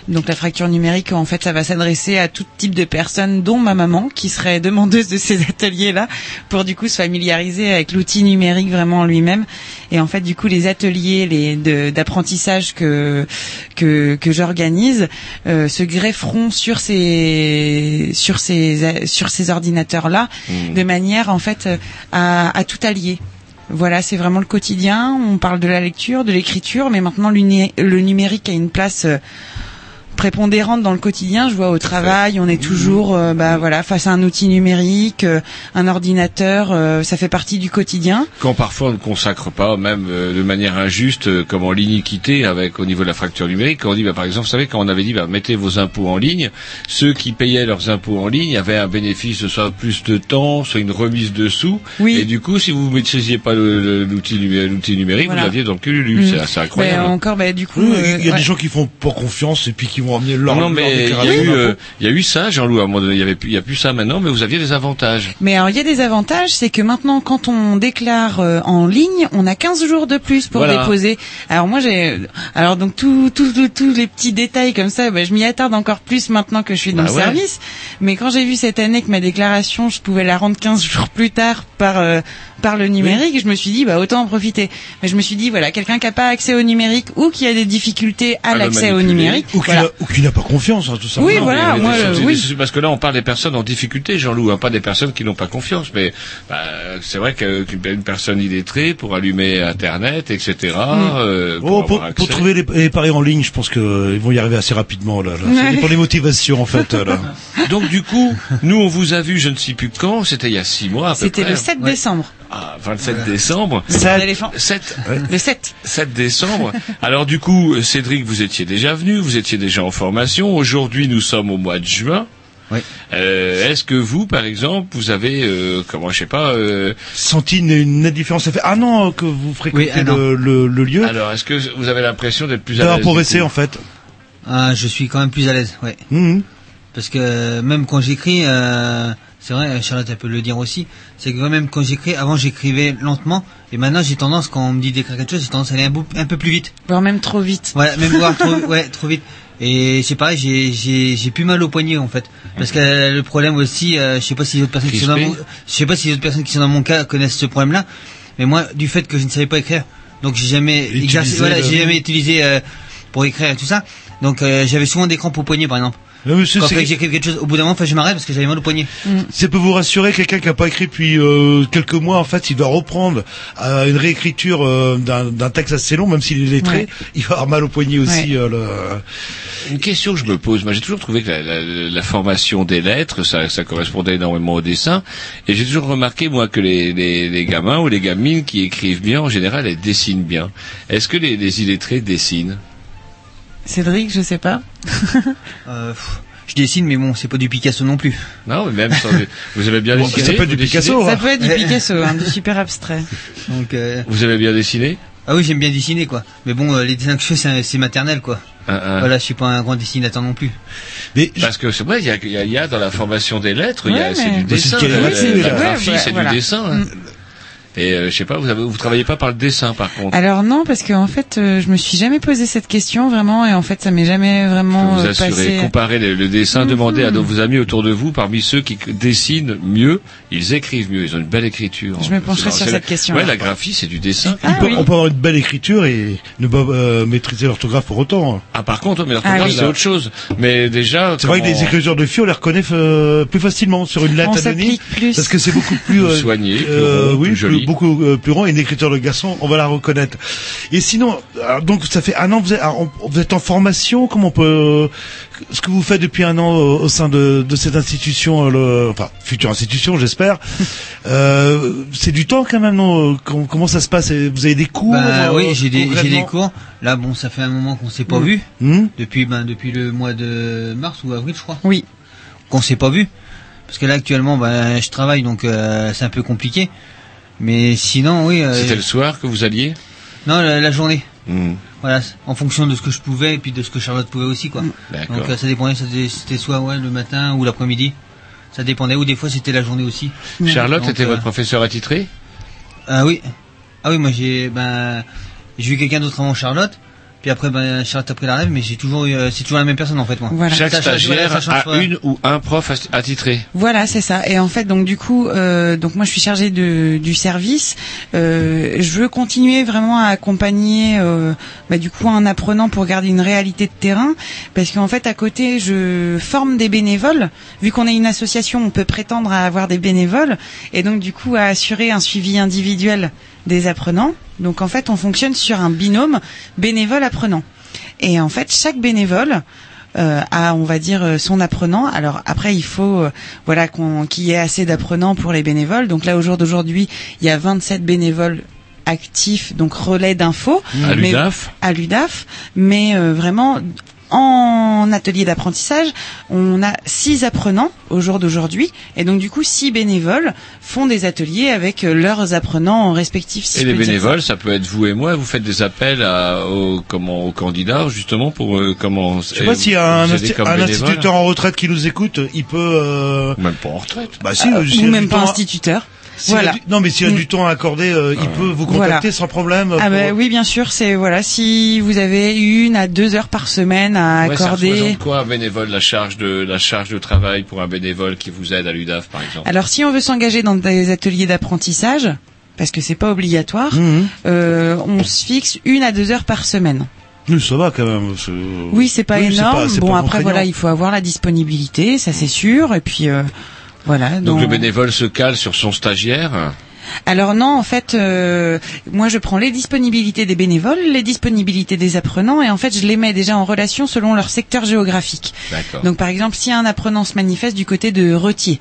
Donc la fracture numérique, en fait, ça va s'adresser à tout type de personnes, dont ma maman, qui serait demandeuse de ces [LAUGHS] ateliers-là, pour du coup se familiariser avec l'outil numérique vraiment en lui-même. Et en fait, du coup, les ateliers les de- d'apprentissage que que, que j'organise euh, se grefferont sur ces sur ces sur ces ordinateurs-là, Mmh. de manière en fait à, à tout allier. Voilà, c'est vraiment le quotidien. On parle de la lecture, de l'écriture, mais maintenant le numérique a une place prépondérante dans le quotidien. Je vois au travail, on est toujours, euh, bah voilà, face à un outil numérique, euh, un ordinateur, euh, ça fait partie du quotidien. Quand parfois on ne consacre pas, même euh, de manière injuste, euh, comme en l'iniquité avec au niveau de la fracture numérique, quand on dit, bah, par exemple, vous savez, quand on avait dit, bah, mettez vos impôts en ligne, ceux qui payaient leurs impôts en ligne avaient un bénéfice de soit plus de temps, soit une remise de sous. Oui. Et du coup, si vous ne maîtrisiez pas l'outil numé- l'outil numérique, Voilà. vous l'aviez dans le cululu. Mm. C'est incroyable. Encore, bah, du coup, Oui, euh, il y a ouais. des gens qui font pas confiance et puis qui vont amener leur, non, mais il y a eu, euh, y a eu ça, Jean-Loup. À un moment donné, il y avait, plus- il y a plus ça maintenant, mais vous aviez des avantages. Mais alors il y a des avantages, c'est que maintenant quand on déclare euh, en ligne, on a 15 jours de plus pour Voilà. déposer. Alors moi j'ai alors donc tous tous les petits détails comme ça, bah, je m'y attarde encore plus maintenant que je suis dans Bah le ouais. service. Mais quand j'ai vu cette année que ma déclaration, je pouvais la rendre 15 jours plus tard par euh, par le numérique, je me suis dit bah autant en profiter. Mais je me suis dit voilà, quelqu'un qui a pas accès au numérique ou qui a des difficultés à, À le l'accès au numérique, Ou qui voilà. n'a- qui n'a pas confiance, hein, tout ça. Oui, Non, voilà, moi, euh, oui. Parce que là, on parle des personnes en difficulté, Jean-Loup, hein, pas des personnes qui n'ont pas confiance. Mais bah, c'est vrai qu'une une personne illettrée pour allumer Internet, etc. euh, pour Oh, pour, pour trouver les, les paris en ligne, je pense qu'ils vont y arriver assez rapidement. Là, là. Ça Ouais. dépend des motivations, en fait. Là. [LAUGHS] Donc du coup, nous on vous a vu, je ne sais plus quand, c'était il y a six mois à peu C'était près. le 7 décembre. Ah, 27 décembre. Sept. L'éléphant. 7. Le 7. 7 décembre. Alors du coup, Cédric, vous étiez déjà venu, vous étiez déjà en formation. Aujourd'hui, nous sommes au mois de juin. Oui. Euh, Est-ce que vous, par exemple, vous avez, euh, comment, je sais pas, euh, Senti une, une nette différence. Ça fait un an que vous fréquentez Oui, an. le, le, le lieu. alors, est-ce que vous avez l'impression d'être plus à l'aise progressé, en fait. Ah, je suis quand même plus à l'aise, ouais. Mhm. Parce que même quand j'écris, euh, c'est vrai, Charlotte elle peut le dire aussi, c'est que même quand j'écris, avant j'écrivais lentement, et maintenant j'ai tendance, quand on me dit d'écrire quelque chose, j'ai tendance à aller un, peu- un peu plus vite. Voire même trop vite. Voilà, même voir trop, [LAUGHS] ouais, trop vite. Et c'est pareil, j'ai, j'ai, j'ai plus mal au poignet en fait, parce que euh, le problème aussi, euh, je sais pas si les autres personnes qui sont dans mon, je sais pas si les autres personnes qui sont dans mon cas connaissent ce problème-là, mais moi, du fait que je ne savais pas écrire, donc j'ai jamais Utiliser exercé, voilà, le- j'ai jamais utilisé euh, pour écrire et tout ça, donc euh, j'avais souvent des crampes au poignet par exemple. Non, c'est- Quand c'est- j'écrive quelque chose, au bout d'un moment, je m'arrête parce que j'avais mal au poignet. Ça peut vous rassurer, quelqu'un qui n'a pas écrit depuis euh, quelques mois, en fait, il doit reprendre euh, une réécriture euh, d'un d'un texte assez long, même s'il est lettré, Ouais. il va avoir mal au poignet aussi. Ouais. euh, le- Une question que je me pose, moi j'ai toujours trouvé que la, la- la formation des lettres, ça, ça correspondait énormément au dessin, et j'ai toujours remarqué moi que les, les, les gamins ou les gamines qui écrivent bien, en général, elles dessinent bien. Est-ce que les, les illettrés dessinent? Cédric, je sais pas. Euh, pff, je dessine, mais bon, c'est pas du Picasso non plus. Non, mais même sans, vous avez bien Bon, dessiné ça peut être du Picasso, Ça hein. peut être du Picasso, hein, du super abstrait. Donc, euh, Vous avez bien dessiné ah oui, j'aime bien dessiner, quoi. Mais bon, euh, les dessins que je fais, c'est- maternel, quoi. Un- un- Voilà, je suis pas un grand dessinateur non plus. Mais Parce que c'est vrai, il y a, il y a- il y a dans la formation des lettres, il y a Ouais, c'est du Bah, c'est dessin, la, c'est- la ouais, graphie, ouais, c'est voilà. du dessin. hein. Et euh, je sais pas, vous avez, vous travaillez pas par le dessin par contre. Alors non, parce que en fait, euh, je me suis jamais posé cette question vraiment, et en fait, ça m'est jamais Je peux vraiment vous euh, assurer, passé. comparez le, le dessin, Mhm. demandez à vos amis autour de vous, parmi ceux qui dessinent mieux, ils écrivent mieux, ils ont une belle écriture. Je me pencherai sur cette question, Ouais, la graphie, c'est du dessin. Ah on, peut, oui. on peut avoir une belle écriture et ne pas euh, maîtriser l'orthographe pour autant. hein. Ah, par contre, mais l'orthographe, Ah oui. c'est autre chose. Mais déjà, C'est vrai que les écritures de filles, on les reconnaît euh, plus facilement sur une lettre On anonyme. s'applique plus. Parce que c'est beaucoup plus euh, Soigné, plus euh, oui, plus joli. Beaucoup euh, plus rond. Et une écriture de garçon, on va la reconnaître. Et sinon, alors, donc ça fait un an, vous êtes, alors, on- vous êtes en formation. Comment on peut euh, ce que vous faites depuis un an au, au sein de, de cette institution, euh, le, enfin future institution, j'espère. [LAUGHS] euh, c'est du temps quand même, non comment, comment ça se passe? Vous avez des cours Bah euh, oui, j'ai des, j'ai des concrètement cours. Là, bon, ça fait un moment qu'on s'est pas Mm. vu. Hmm Depuis, ben, depuis le mois de mars ou avril, je crois. Oui. Qu'on s'est pas vu. Parce que là, actuellement, ben, je travaille, donc euh, c'est un peu compliqué. Mais sinon, oui. euh, C'était le soir que vous alliez Non, la, la journée. Hmm, Voilà, en fonction de ce que je pouvais et puis de ce que Charlotte pouvait aussi, quoi. D'accord. Donc euh, ça dépendait, c'était soit ouais, le matin ou l'après-midi. Ça dépendait, ou des fois c'était la journée aussi. Charlotte Donc, était euh, votre professeur attitré? Ah oui. Ah oui, moi j'ai ben j'ai eu quelqu'un d'autre avant Charlotte. Puis après ben Charlotte a pris la rêve, mais j'ai toujours eu, euh, c'est toujours la même personne en fait moi. Voilà. Chaque Ça stagiaire a une ou un prof atti- attitré. Voilà, c'est ça. Et en fait, donc du coup, euh, donc moi je suis chargée de, du service. Euh, je veux continuer vraiment à accompagner, euh, bah, du coup, un apprenant pour garder une réalité de terrain, parce qu'en fait, à côté, je forme des bénévoles. Vu qu'on est une association, on peut prétendre à avoir des bénévoles, et donc du coup à assurer un suivi individuel des apprenants. Donc en fait, on fonctionne sur un binôme bénévole-apprenant. Et en fait, chaque bénévole euh, à, on va dire, euh, son apprenant. Alors après, il faut, euh, voilà, qu'on- qu'il y ait assez d'apprenants pour les bénévoles. Donc là, au jour d'aujourd'hui, il y a 27 bénévoles actifs, donc relais d'infos. À l'UDAF À l'UDAF, mais euh, vraiment en atelier d'apprentissage, on a six apprenants au jour d'aujourd'hui, et donc du coup six bénévoles font des ateliers avec euh, leurs apprenants respectifs. si Et les ça. bénévoles, ça peut être vous et moi. Vous faites des appels à, aux, comment, aux candidats, justement, pour euh, comment. Je sais pas s'il y a un, insti- un instituteur en retraite qui nous écoute, il peut. Euh... Même pas en retraite. Bah si, Euh, ou même pas instituteur. Voilà. du- Non, mais s'il y a Mm. du temps à accorder, euh, il peut vous contacter Voilà. sans problème. Ah bah oui, bien sûr, c'est voilà, si vous avez une à deux heures par semaine à Ouais, ça accorder. représente quoi un bénévole, la charge de la charge de travail pour un bénévole qui vous aide à l'UDAF, par exemple Alors si on veut s'engager dans des ateliers d'apprentissage, parce que c'est pas obligatoire, Mhm. euh, on se fixe une à deux heures par semaine. Oui, ça va quand même. Oui, c'est pas Oui, énorme. bon, pas après voilà, il faut avoir la disponibilité, ça c'est sûr. Et puis euh, voilà. Donc le bénévole se cale sur son stagiaire. Alors non, en fait, euh, moi je prends les disponibilités des bénévoles, les disponibilités des apprenants, et en fait je les mets déjà en relation selon leur secteur géographique. Donc par exemple, si un apprenant se manifeste du côté de Retier,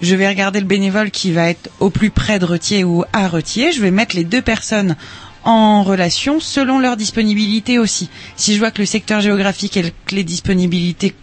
je vais regarder le bénévole qui va être au plus près de Retier ou à Retier, je vais mettre les deux personnes en relation selon leur disponibilité aussi. Si je vois que le secteur géographique et que les disponibilités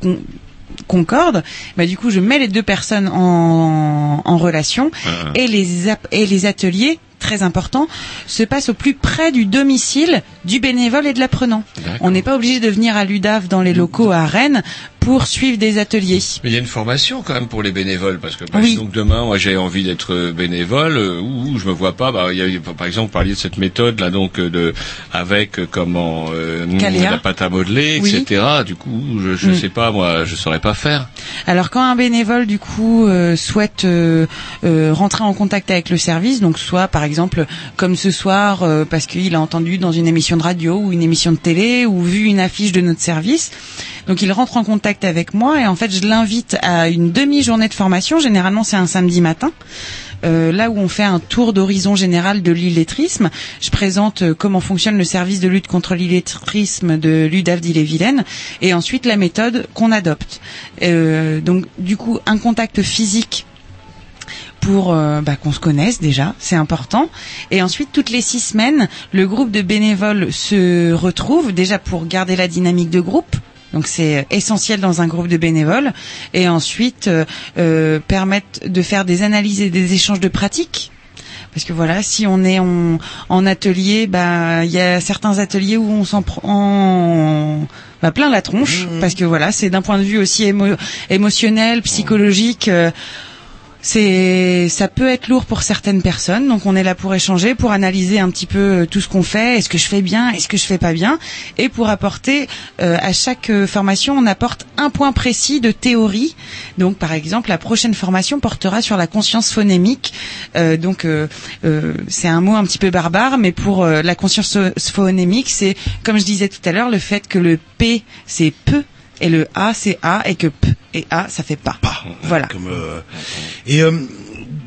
con- concordent, bah du coup je mets les deux personnes en, en relation Ah. et les ap- et les ateliers très important se passent au plus près du domicile du bénévole et de l'apprenant. On n'est pas obligé de venir à l'UDAF dans les locaux à Rennes pour suivre des ateliers. Mais il y a une formation quand même pour les bénévoles parce que Oui. exemple demain moi j'ai envie d'être bénévole euh, ou, ou je me vois pas bah il y a par exemple vous parliez de cette méthode là donc euh, de avec euh, comment euh, la pâte à modeler Oui. etc du coup je, je Mm. sais pas moi je saurais pas faire Alors quand un bénévole du coup euh, souhaite euh, euh, rentrer en contact avec le service, donc soit par exemple comme ce soir euh, parce qu'il a entendu dans une émission de radio ou une émission de télé ou vu une affiche de notre service, donc il rentre en contact avec moi et en fait je l'invite à une demi-journée de formation. Généralement c'est un samedi matin. Euh, là où on fait un tour d'horizon général de l'illettrisme, je présente euh, comment fonctionne le service de lutte contre l'illettrisme de l'UDAF d'Ille-et-Vilaine et ensuite la méthode qu'on adopte. Euh, donc du coup un contact physique pour euh, bah, qu'on se connaisse déjà, c'est important. Et ensuite, toutes les six semaines, le groupe de bénévoles se retrouve déjà pour garder la dynamique de groupe. Donc c'est essentiel dans un groupe de bénévoles. Et ensuite, euh, euh, permettre de faire des analyses et des échanges de pratiques. Parce que voilà, si on est en, en atelier, bah il y a certains ateliers où on s'en prend bah, plein la tronche, parce que voilà, c'est d'un point de vue aussi émo- émotionnel, psychologique. euh, c'est ça peut être lourd pour certaines personnes donc on est là pour échanger pour analyser un petit peu euh, tout ce qu'on fait. Est-ce que je fais bien est-ce que je fais pas bien? Et pour apporter euh, à chaque euh, formation on apporte un point précis de théorie. Donc par exemple la prochaine formation portera sur la conscience phonémique. Euh, donc euh, euh, c'est un mot un petit peu barbare mais pour la conscience pho- phonémique c'est comme je disais tout à l'heure le fait que le p c'est peu et le a c'est a et que p et a ça fait pas voilà Et euh,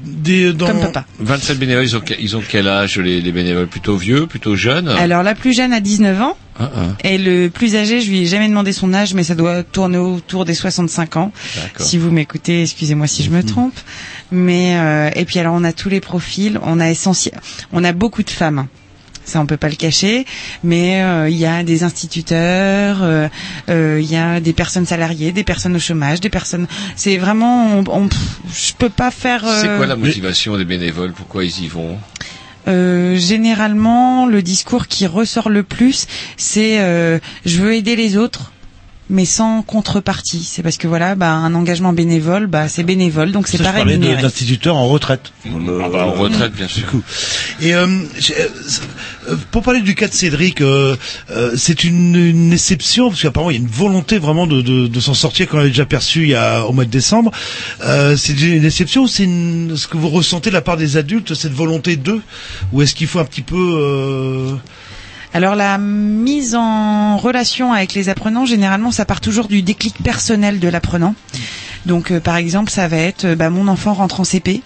des, dans... Comme papa. 27 bénévoles ils ont, ils ont quel âge les, les bénévoles? Plutôt vieux plutôt jeunes? Alors la plus jeune a 19 ans Ah, ah. et le plus âgé, je lui ai jamais demandé son âge, mais ça doit tourner autour des 65 ans. D'accord. Si vous m'écoutez, excusez-moi si je me trompe. Mais euh, et puis alors on a tous les profils, on a essentiel, on a beaucoup de femmes. Ça on peut pas le cacher, mais euh, il y a des instituteurs, euh, euh, il y a des personnes salariées, des personnes au chômage, des personnes. C'est vraiment, on, on- je peux pas faire. euh, c'est quoi la motivation des bénévoles? Pourquoi ils y vont? Euh, généralement, le discours qui ressort le plus, c'est euh, je veux aider les autres, mais sans contrepartie. C'est parce que voilà, bah, un engagement bénévole, bah, c'est bénévole, donc c'est Ça, pas je parlais rémunéré. d'instituteurs en retraite. Ah bah, en retraite, bien sûr. Et euh, j'ai- euh, pour parler du cas de Cédric, euh, euh, c'est une, une exception parce qu'apparemment il y a une volonté vraiment de, de, de s'en sortir qu'on avait déjà perçu il y a au mois de décembre. Euh, c'est une exception ou c'est une- ce que vous ressentez de la part des adultes cette volonté d'eux ou est-ce qu'il faut un petit peu euh, Alors la mise en relation avec les apprenants, généralement, ça part toujours du déclic personnel de l'apprenant. Donc, euh, par exemple, ça va être, euh, bah, mon enfant rentre en CP.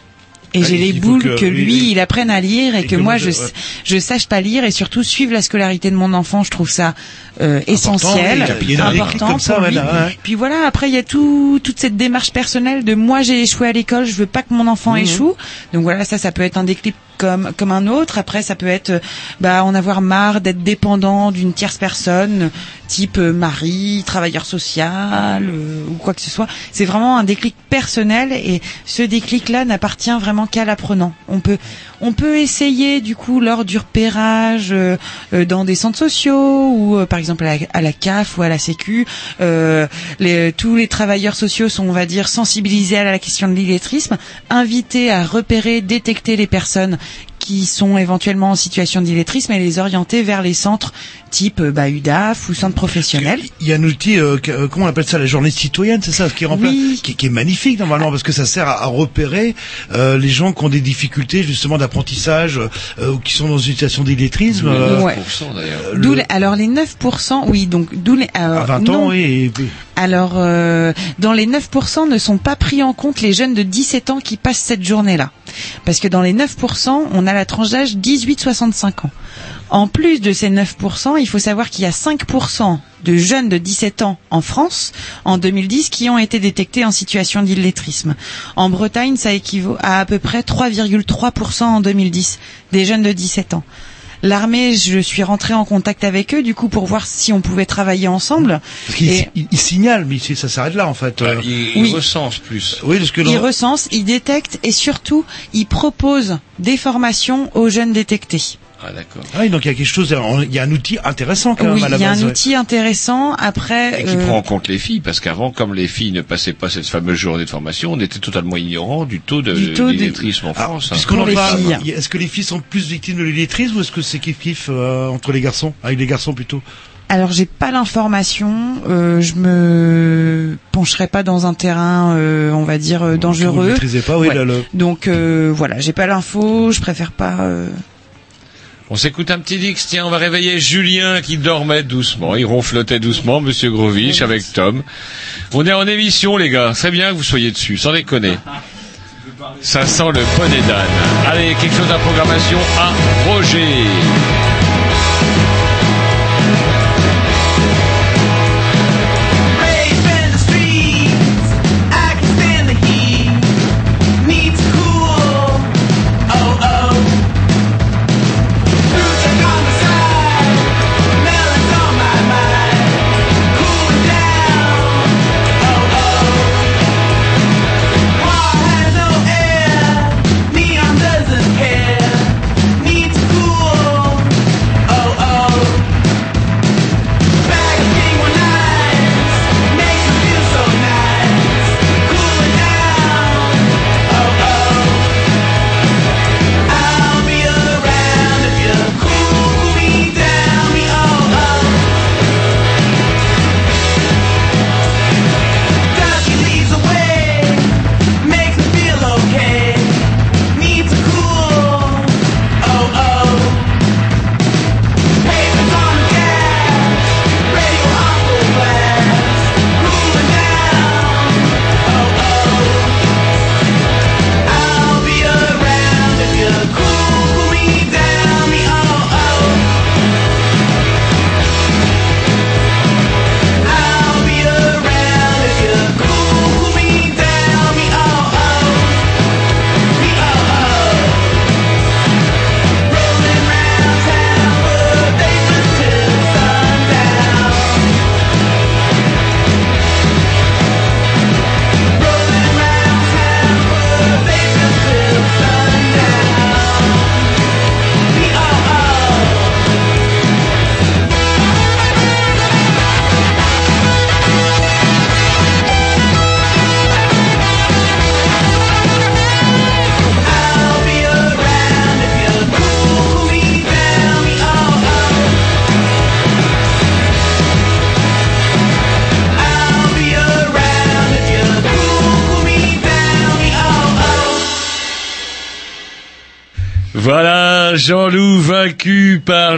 Et j'ai les il faut boules que- lui, il apprenne à lire et, Et que, que moi, je, je- ouais. je sache pas lire et surtout suivre la scolarité de mon enfant. Je trouve ça euh, essentiel, important comme ça, pour ouais, lui. là, ouais. Puis voilà, après il y a tout, toute cette démarche personnelle de moi j'ai échoué à l'école, je veux pas que mon enfant Mhm. échoue. Donc voilà, ça, ça peut être un déclic comme comme un autre. Après, ça peut être euh, bah en avoir marre d'être dépendant d'une tierce personne, type euh, mari, travailleur social euh, ou quoi que ce soit. C'est vraiment un déclic personnel et ce déclic-là n'appartient vraiment qu'à l'apprenant. On peut on peut essayer du coup lors du repérage euh, euh, dans des centres sociaux ou euh, par exemple à la, CAF ou à la Sécu. euh, les, tous les travailleurs sociaux sont on va dire sensibilisés à la question de l'illettrisme, invités à repérer, détecter les personnes qui sont éventuellement en situation d'illettrisme et les orienter vers les centres type euh, bah, UDAF ou centres professionnels. Il y a un outil, euh, euh, comment on appelle ça, la journée citoyenne, c'est ça, ce qui remplace, qui, qui est magnifique normalement parce que ça sert à, à repérer euh, les gens qui ont des difficultés justement d'apprentissage euh, ou qui sont dans une situation d'illettrisme. euh, Ouais. les- alors les 9%, oui, donc d'où les alors, À 20 non. ans, oui. et- Alors, euh, dans les 9% ne sont pas pris en compte les jeunes de 17 ans qui passent cette journée-là. Parce que dans les 9%, on a la tranche d'âge 18-65 ans. En plus de ces 9%, il faut savoir qu'il y a 5% de jeunes de 17 ans en France en 2010 qui ont été détectés en situation d'illettrisme. En Bretagne, ça équivaut à à peu près 3,3% en 2010 des jeunes de 17 ans. L'armée, je suis rentrée en contact avec eux, du coup, pour voir si on pouvait travailler ensemble. Parce qu'il Et- il, il signale, mais ça s'arrête là en fait. euh. Il, Oui. il recense plus. Oui, parce que Ils recensent, ils détectent et surtout, ils proposent des formations aux jeunes détectés. Ah d'accord. Ah oui, donc il y a quelque chose, il y a un outil intéressant quand oui, même à la il y a base. un ouais. outil intéressant. Après, Et qui euh, prend en compte les filles, parce qu'avant, comme les filles ne passaient pas cette fameuse journée de formation, on était totalement ignorant du taux de Du taux de- d'illettrisme en Alors, France. hein. Filles. y- est-ce que les filles sont plus victimes de l'illettrisme ou est-ce que c'est kiff kiff euh, entre les garçons, avec les garçons plutôt? Alors j'ai pas l'information. euh, je me pencherai pas dans un terrain, euh, on va dire euh, Que vous dangereux. ne maîtrisez pas, oui, Ouais. là, le- Donc euh, voilà, j'ai pas l'info. Je préfère pas. On s'écoute un petit Dix, tiens, on va réveiller Julien qui dormait doucement, il ronflotait doucement, Monsieur Grovich avec Tom. On est en émission les gars, c'est bien que vous soyez dessus, sans déconner. Ça sent le bonnet d'âne. Allez, quelque chose à programmation à Roger.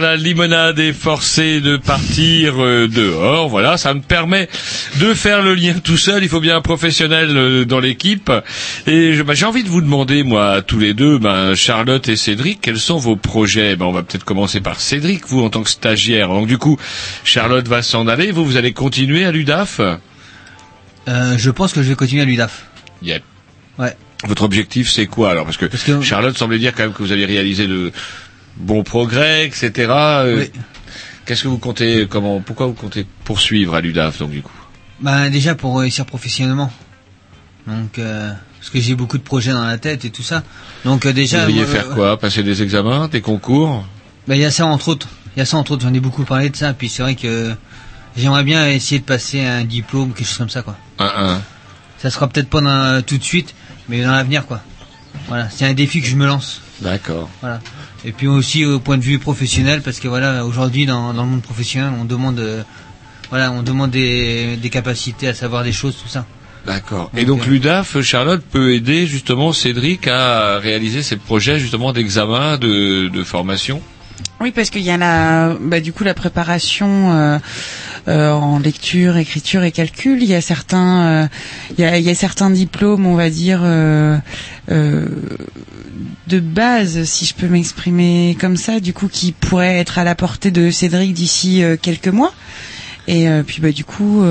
La limonade et forcé de partir euh, dehors. Voilà, ça me permet de faire le lien tout seul. Il faut bien un professionnel euh, dans l'équipe. Et bah, j'ai envie de vous demander, moi, à tous les deux, ben, Charlotte et Cédric, quels sont vos projets? Ben, On va peut-être commencer par Cédric, vous en tant que stagiaire. Donc du coup, Charlotte va s'en aller. Vous, vous allez continuer à l'UDAF Euh, je pense que je vais continuer à l'UDAF. Yep. Ouais. Votre objectif, c'est quoi alors? Parce que, Charlotte semblait dire quand même que vous avez réalisé de bons progrès, etc. Euh, Qu'est-ce que vous comptez Comment Pourquoi vous comptez poursuivre à l'UDAF donc du coup? Bah déjà pour réussir professionnellement. Donc euh, parce que j'ai beaucoup de projets dans la tête et tout ça. Donc euh, déjà. Vous voudriez moi, faire quoi? Passer des examens, des concours? Bah il y a ça entre autres. Il y a ça entre autres. J'en ai beaucoup parlé de ça. Puis c'est vrai que j'aimerais bien essayer de passer un diplôme, quelque chose comme ça quoi. Un, un. Ça sera peut-être pas dans- tout de suite, mais dans l'avenir quoi. Voilà, c'est un défi que je me lance. D'accord. Voilà. Et puis aussi au point de vue professionnel, parce que voilà, aujourd'hui dans, dans le monde professionnel, on demande, euh, voilà, on demande des, des capacités à savoir des choses, tout ça. D'accord. Et donc l'UDAF, Charlotte, peut aider justement Cédric à réaliser ses projets justement d'examen, de, de formation? Oui, parce qu'il y a la, bah, du coup, la préparation euh, en lecture, écriture et calcul. Il y a certains, euh, il, y a, il y a certains diplômes, on va dire, euh, euh, de base, si je peux m'exprimer comme ça, du coup, qui pourraient être à la portée de Cédric d'ici euh, quelques mois. Et puis, bah, du coup.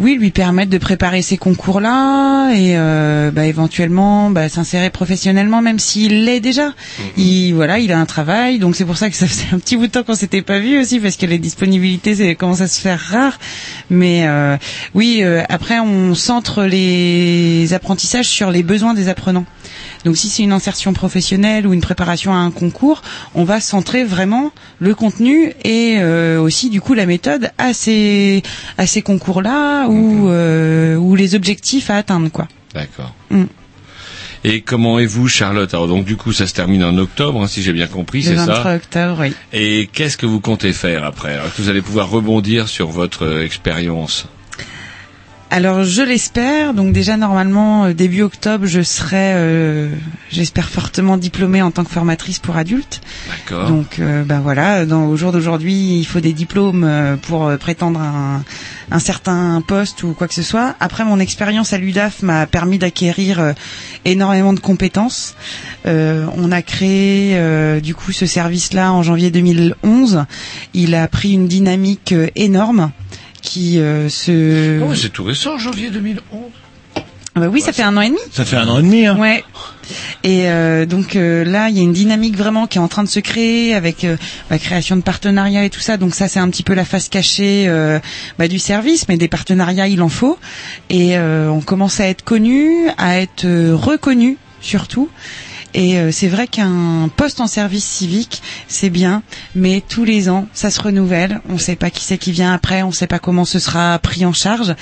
Oui, lui permettre de préparer ces concours-là et euh, bah, éventuellement bah, s'insérer professionnellement, même s'il l'est déjà. Il voilà, il a un travail, donc c'est pour ça que ça faisait un petit bout de temps qu'on s'était pas vu aussi parce que les disponibilités c'est commence à se faire rare. Mais euh, oui, euh, après on centre les apprentissages sur les besoins des apprenants. Donc si c'est une insertion professionnelle ou une préparation à un concours, on va centrer vraiment le contenu et euh, aussi du coup la méthode à ces à ces concours-là ou euh, ou les objectifs à atteindre quoi. D'accord. Mm. Et comment est vous, Charlotte? Alors donc du coup, ça se termine en octobre, hein, si j'ai bien compris, Le c'est 23 ça octobre, oui. Et qu'est-ce que vous comptez faire après? Alors que vous allez pouvoir rebondir sur votre euh, expérience? Alors je l'espère. Donc déjà normalement euh, début octobre, je serai, euh, j'espère fortement diplômée en tant que formatrice pour adultes. D'accord. Donc euh, ben voilà, dans, au jour d'aujourd'hui, il faut des diplômes euh, pour euh, prétendre un, un certain poste ou quoi que ce soit. Après mon expérience à l'UDAF m'a permis d'acquérir énormément de compétences. Euh, on a créé euh, du coup ce service-là en janvier 2011. Il a pris une dynamique énorme qui euh, se Oh, c'est tout récent, janvier 2011. ah bah oui, ça fait un an et demi. Ça fait un an et demi. Hein. Ouais. Et euh, donc euh, là, il y a une dynamique vraiment qui est en train de se créer avec euh, la création de partenariats et tout ça. Donc ça, c'est un petit peu la face cachée euh, bah, du service, mais des partenariats, il en faut. Et euh, on commence à être connu, à être euh, reconnu surtout. Et euh, c'est vrai qu'un poste en service civique, c'est bien, mais tous les ans, ça se renouvelle. On ne sait pas qui c'est qui vient après, on ne sait pas comment ce sera pris en charge.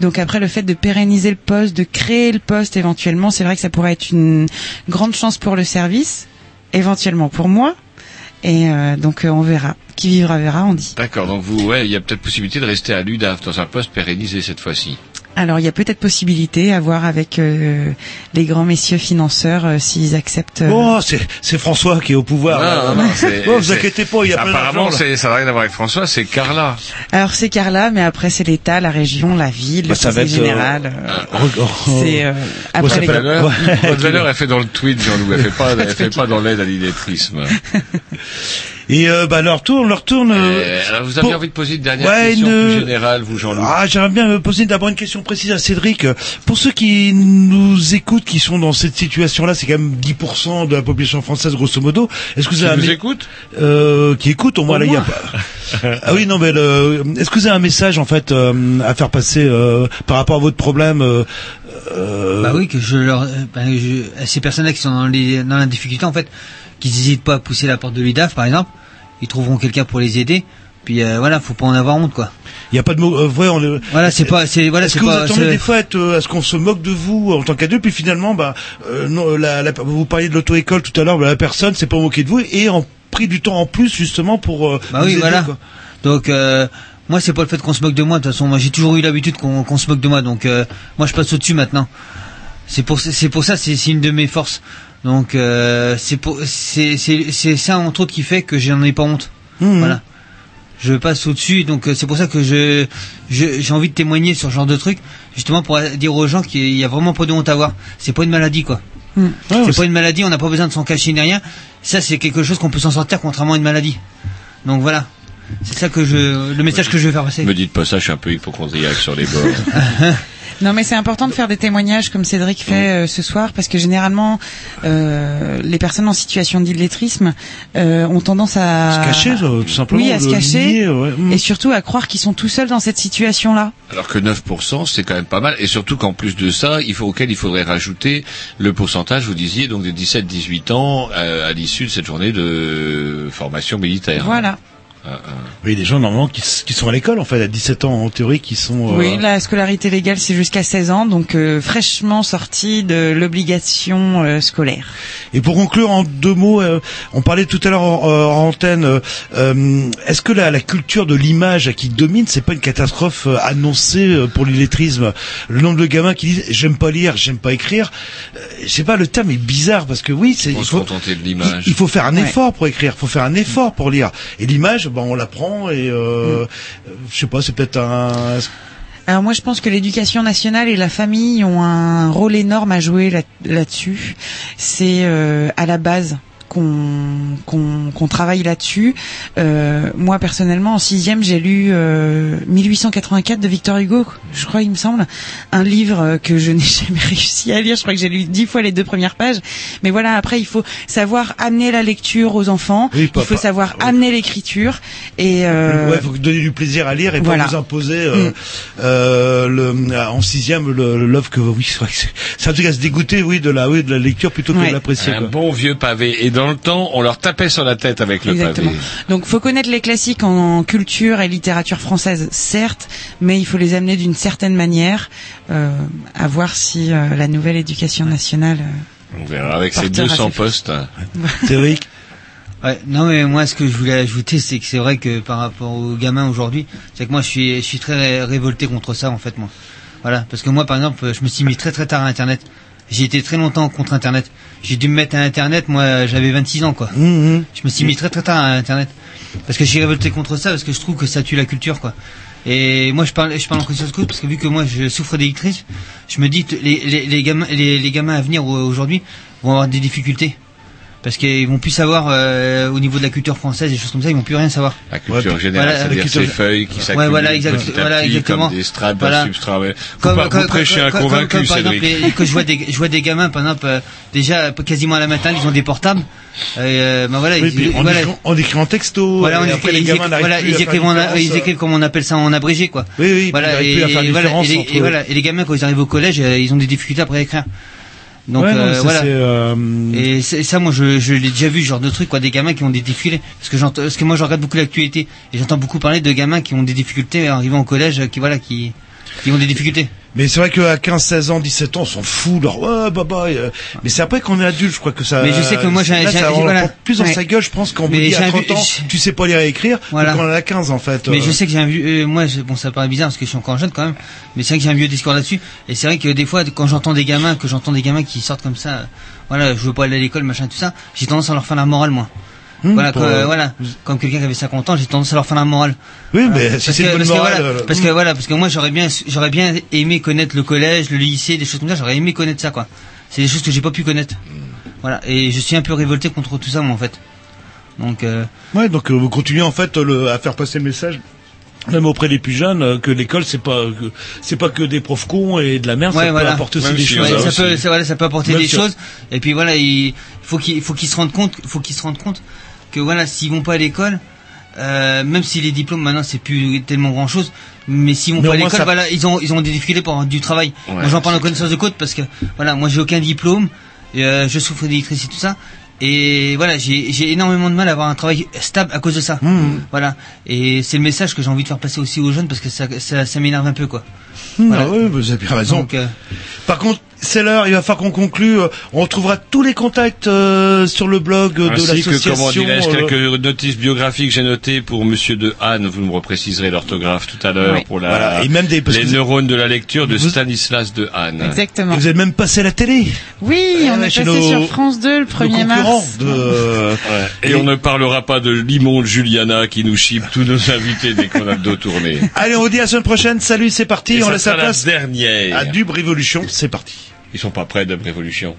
Donc après, le fait de pérenniser le poste, de créer le poste éventuellement, c'est vrai que ça pourrait être une grande chance pour le service, éventuellement pour moi. Et euh, donc euh, on verra. Qui vivra verra, on dit. D'accord, donc vous, ouais, il y a peut-être possibilité de rester à l'UDAF dans un poste pérennisé cette fois-ci. Alors il y a peut-être possibilité à voir avec euh, les grands messieurs financeurs euh, s'ils acceptent. euh, Oh, c'est c'est François qui est au pouvoir. Non, non, non, c'est- Oh, vous inquiétez pas, il y a plein Apparemment, c'est- ça n'a rien à voir avec François, c'est Carla. Alors c'est Carla, mais après c'est l'État, la région, la ville, Bah, le va conseil euh, général. euh, Oh, c'est euh, après les [LAUGHS] Votre valeur, Ouais. votre valeur, elle fait dans le tweet, Jean-Loup. Elle fait pas, elle [LAUGHS] fait pas dans l'aide à l'illettrisme. [LAUGHS] Et euh, bah leur tourne, leur tourne. euh, Euh, alors, vous avez pour- envie de poser une dernière Ouais, question une- plus générale, vous, Jean-Loup Ah, j'aimerais bien me poser d'abord une question précise à Cédric. Pour ceux qui nous écoutent, qui sont dans cette situation-là, c'est quand même 10% de la population française, grosso modo. Est-ce que vous Qui avez un nous écoutent euh, qui écoutent au moins Au là, il y a pas. ah oui, non, mais le- est-ce que vous avez un message en fait euh, à faire passer euh, par rapport à votre problème euh, euh, Bah oui, que je leur, euh, bah, je- à ces personnes-là qui sont dans, les, dans la difficulté, en fait, qui n'hésitent pas à pousser la porte de l'UDAF, par exemple, ils trouveront quelqu'un pour les aider. Puis euh, voilà, faut pas en avoir honte, quoi. Il y a pas de mots. euh, ouais, on est- Voilà, c'est pas, c'est voilà, Est-ce c'est que vous pas. attendez c'est- des fois à, euh, ce qu'on se moque de vous en tant qu'adulte, puis finalement, bah, euh, non, la, la- vous parliez de l'auto-école tout à l'heure, bah, la personne s'est pas moquée de vous et en pris du temps en plus justement pour. euh, Bah vous oui, aider, voilà. quoi. Donc euh, moi, c'est pas le fait qu'on se moque de moi. De toute façon, moi, j'ai toujours eu l'habitude qu'on se moque de moi. Donc euh, moi, je passe au-dessus maintenant. C'est pour c'est pour ça, c'est une de mes forces. Donc euh, c'est pour c'est c'est c'est ça entre autres qui fait que j'en ai pas honte. Mhm. Voilà. Je passe au-dessus, donc euh, c'est pour ça que je je- j'ai envie de témoigner sur ce genre de truc, justement pour dire aux gens qu'il y a vraiment pas de honte à avoir. C'est pas une maladie quoi. Mm. c'est pas une maladie, on n'a pas besoin de s'en cacher ni rien. Ça c'est quelque chose qu'on peut s'en sortir contrairement à une maladie. Donc voilà. C'est ça que je le message que je veux faire passer. Me dites pas ça, je suis un peu hypochondriaque sur les bords. [LAUGHS] Non, mais c'est important de faire des témoignages comme Cédric fait euh, ce soir parce que généralement, euh, les personnes en situation d'illettrisme euh, ont tendance à Se cacher, ça, tout simplement, Oui, à se cacher nier, ouais. Mm. et surtout à croire qu'ils sont tout seuls dans cette situation-là. Alors que 9%, c'est quand même pas mal. Et surtout qu'en plus de ça, il faut, auquel il faudrait rajouter le pourcentage, vous disiez, donc des 17-18 ans euh, à l'issue de cette journée de formation militaire. Voilà. Oui, des gens normalement qui, qui sont à l'école en fait à 17 ans en théorie qui sont. euh, Oui, la scolarité légale c'est jusqu'à 16 ans, donc euh, fraîchement sorti de l'obligation euh, scolaire. Et pour conclure en deux mots, euh, on parlait tout à l'heure en, euh, en antenne. euh, Est-ce que la, la culture de l'image qui domine, c'est pas une catastrophe euh, annoncée euh, pour l'illettrisme? Le nombre de gamins qui disent j'aime pas lire, j'aime pas écrire. Euh, je sais pas, le terme est bizarre parce que oui, c'est Faut il se faut, contenter de l'image. il faut faire un Ouais. effort pour écrire, il faut faire un effort pour lire. Et l'image, ben on l'apprend et euh, euh, je sais pas, c'est peut-être un. Alors moi je pense que l'éducation nationale et la famille ont un rôle énorme à jouer là- là-dessus. C'est euh, à la base qu'on travaille là-dessus. Euh, moi personnellement en sixième j'ai lu euh, 1884 de Victor Hugo, je crois il me semble, un livre euh, que je [LAUGHS] n'ai jamais réussi à lire. Je crois que j'ai lu dix fois les deux premières pages. Mais voilà après il faut savoir amener la lecture aux enfants. Oui, pas- il faut savoir amener l'écriture et euh, Ouais, faut donner du plaisir à lire et voilà. pas vous imposer euh, Mm. le, en sixième le, love que oui c'est vrai que c'est c'est un truc à se dégoûter oui de la oui de la lecture plutôt que Ouais. de l'apprécier Un quoi. bon vieux pavé. Et dans le temps, on leur tapait sur la tête avec le Exactement. pavé. Donc, faut connaître les classiques en culture et littérature française, certes, mais il faut les amener d'une certaine manière, euh, à voir si euh, la nouvelle éducation nationale. euh, On verra avec ces Portera 200 ses fruits. postes. [LAUGHS] Ouais, non mais moi ce que je voulais ajouter c'est que c'est vrai que par rapport aux gamins aujourd'hui, c'est que moi je suis je suis très ré- révolté contre ça en fait moi. Voilà, parce que moi par exemple, je me suis mis très très tard à internet. J'ai été très longtemps contre internet. J'ai dû me mettre à internet moi j'avais 26 ans quoi. Mhm. Je me suis mis très très tard à internet parce que j'ai révolté contre ça parce que je trouve que ça tue la culture quoi. Et moi je parle je parle en conscience cause parce que vu que moi je souffre d'électrice, je me dis que les les, les gamins les, les gamins à venir aujourd'hui vont avoir des difficultés parce qu'ils vont plus savoir euh, au niveau de la culture française et des choses comme ça, ils vont plus rien savoir. La culture Ouais, générale, voilà, c'est-à-dire la culture- ces feuilles qui s'accumulent Ouais, voilà, exact- petit à voilà, petit exactement. comme des strates Voilà. d'un substrat. ouais. Vous, par- vous prêchez un comme- convaincu, comme, par Cédric. exemple, les- que je vois des, je vois des gamins, par exemple, euh, déjà quasiment à la matin, ils ont des portables. Euh, ben voilà, Oui, ils, puis en, voilà, écrivant, en écrivant en texto voilà, on et écrit- après les ils, gamins écrivent, voilà, ils en, ils comme on appelle ça en abrégé, quoi. Oui, oui, Voilà, et, voilà, et les, entre et voilà, et les gamins quand ils arrivent au collège, euh, ils ont des difficultés après à écrire. Donc Ouais, non, euh, ça, voilà. euh, Et ça, moi, je, je l'ai déjà vu, ce genre de truc, quoi, des gamins qui ont des difficultés. Parce que j'entends, parce que moi, je regarde beaucoup l'actualité et j'entends beaucoup parler de gamins qui ont des difficultés arrivant au collège, euh, qui voilà, qui, qui ont des difficultés. Mais c'est vrai qu'à 15, 16 ans, 17 ans, on s'en fout. Leur, ouais, bah, bah, euh, mais c'est après qu'on est adulte, je crois que ça. Mais je sais que moi, j'ai- là, j'ai- ça j'ai- on voilà. prend plus dans Ouais. sa gueule, je pense, quand on Mais dit j'ai à un 30 vu- ans, tu sais pas lire et écrire, Voilà. donc on a 15, en fait. Mais euh. je sais que j'ai un vieux, euh, moi, je- bon, ça paraît bizarre parce que je suis encore jeune quand même, mais c'est vrai que j'ai un vieux discours là-dessus. Et c'est vrai que des fois, quand j'entends des gamins, que j'entends des gamins qui sortent comme ça, euh, voilà, je veux pas aller à l'école, machin, tout ça, j'ai tendance à leur faire la morale, moi. Hum, voilà, pour, que- euh, voilà, comme quelqu'un qui avait 50 ans, j'ai tendance à leur faire la morale. Oui, Voilà. mais Parce si c'est que- une bonne parce que morale. voilà, euh, parce que voilà, parce que moi j'aurais bien, j'aurais bien aimé connaître le collège, le lycée, des choses comme ça. J'aurais aimé connaître ça, quoi. C'est des choses que j'ai pas pu connaître. Voilà, et je suis un peu révolté contre tout ça, moi, en fait. Donc, euh, Ouais, donc euh, vous continuez en fait le, à faire passer le message. Même auprès des plus jeunes, que l'école c'est pas que- c'est pas que des profs cons et de la merde, ouais, ça voilà. peut apporter aussi Même des si, choses. Ouais, ça peut, ça, voilà, ça peut apporter Même des si- choses. Et puis voilà, il faut qu'ils faut qu'ils se rendent compte, faut qu'ils se rendent compte que voilà, s'ils vont pas à l'école, euh, même si les diplômes maintenant c'est plus tellement grand chose, mais s'ils vont Mais pas à l'école, ça- voilà, ils ont ils ont des difficultés pour avoir du travail. Ouais, moi j'en parle en connaissance de cause parce que voilà, moi j'ai aucun diplôme, et, euh, je souffre d'électricité tout ça. Et voilà, j'ai j'ai énormément de mal à avoir un travail stable à cause de ça. Mmh. Voilà. Et c'est le message que j'ai envie de faire passer aussi aux jeunes parce que ça, ça, ça m'énerve un peu, quoi. Ah ouais, vous avez bien raison. Donc, euh, Par contre, c'est l'heure, il va falloir qu'on conclue. Euh, On retrouvera tous les contacts euh, sur le blog de Ainsi que, l'association. comment dirais-je, euh, quelques notices biographiques j'ai notées pour Monsieur de Hahn, vous me repréciserez l'orthographe tout à l'heure, Oui. pour la, Voilà, et même des- les neurones de la lecture de vous- Stanislas de Hahn. Exactement. et Vous êtes même passé à la télé. Oui, on Ouais, est passé nos- sur France 2 le Nos 1er concurrents mars. de. Ouais. Et on ne parlera pas de l'immonde Juliana qui nous chipe tous nos invités dès qu'on a le dos tourné. [LAUGHS] Allez, on vous dit à la semaine prochaine. Salut, c'est parti. Et on laisse la place la dernière. à Dub Révolution. C'est parti. Ils sont pas prêts de Révolution.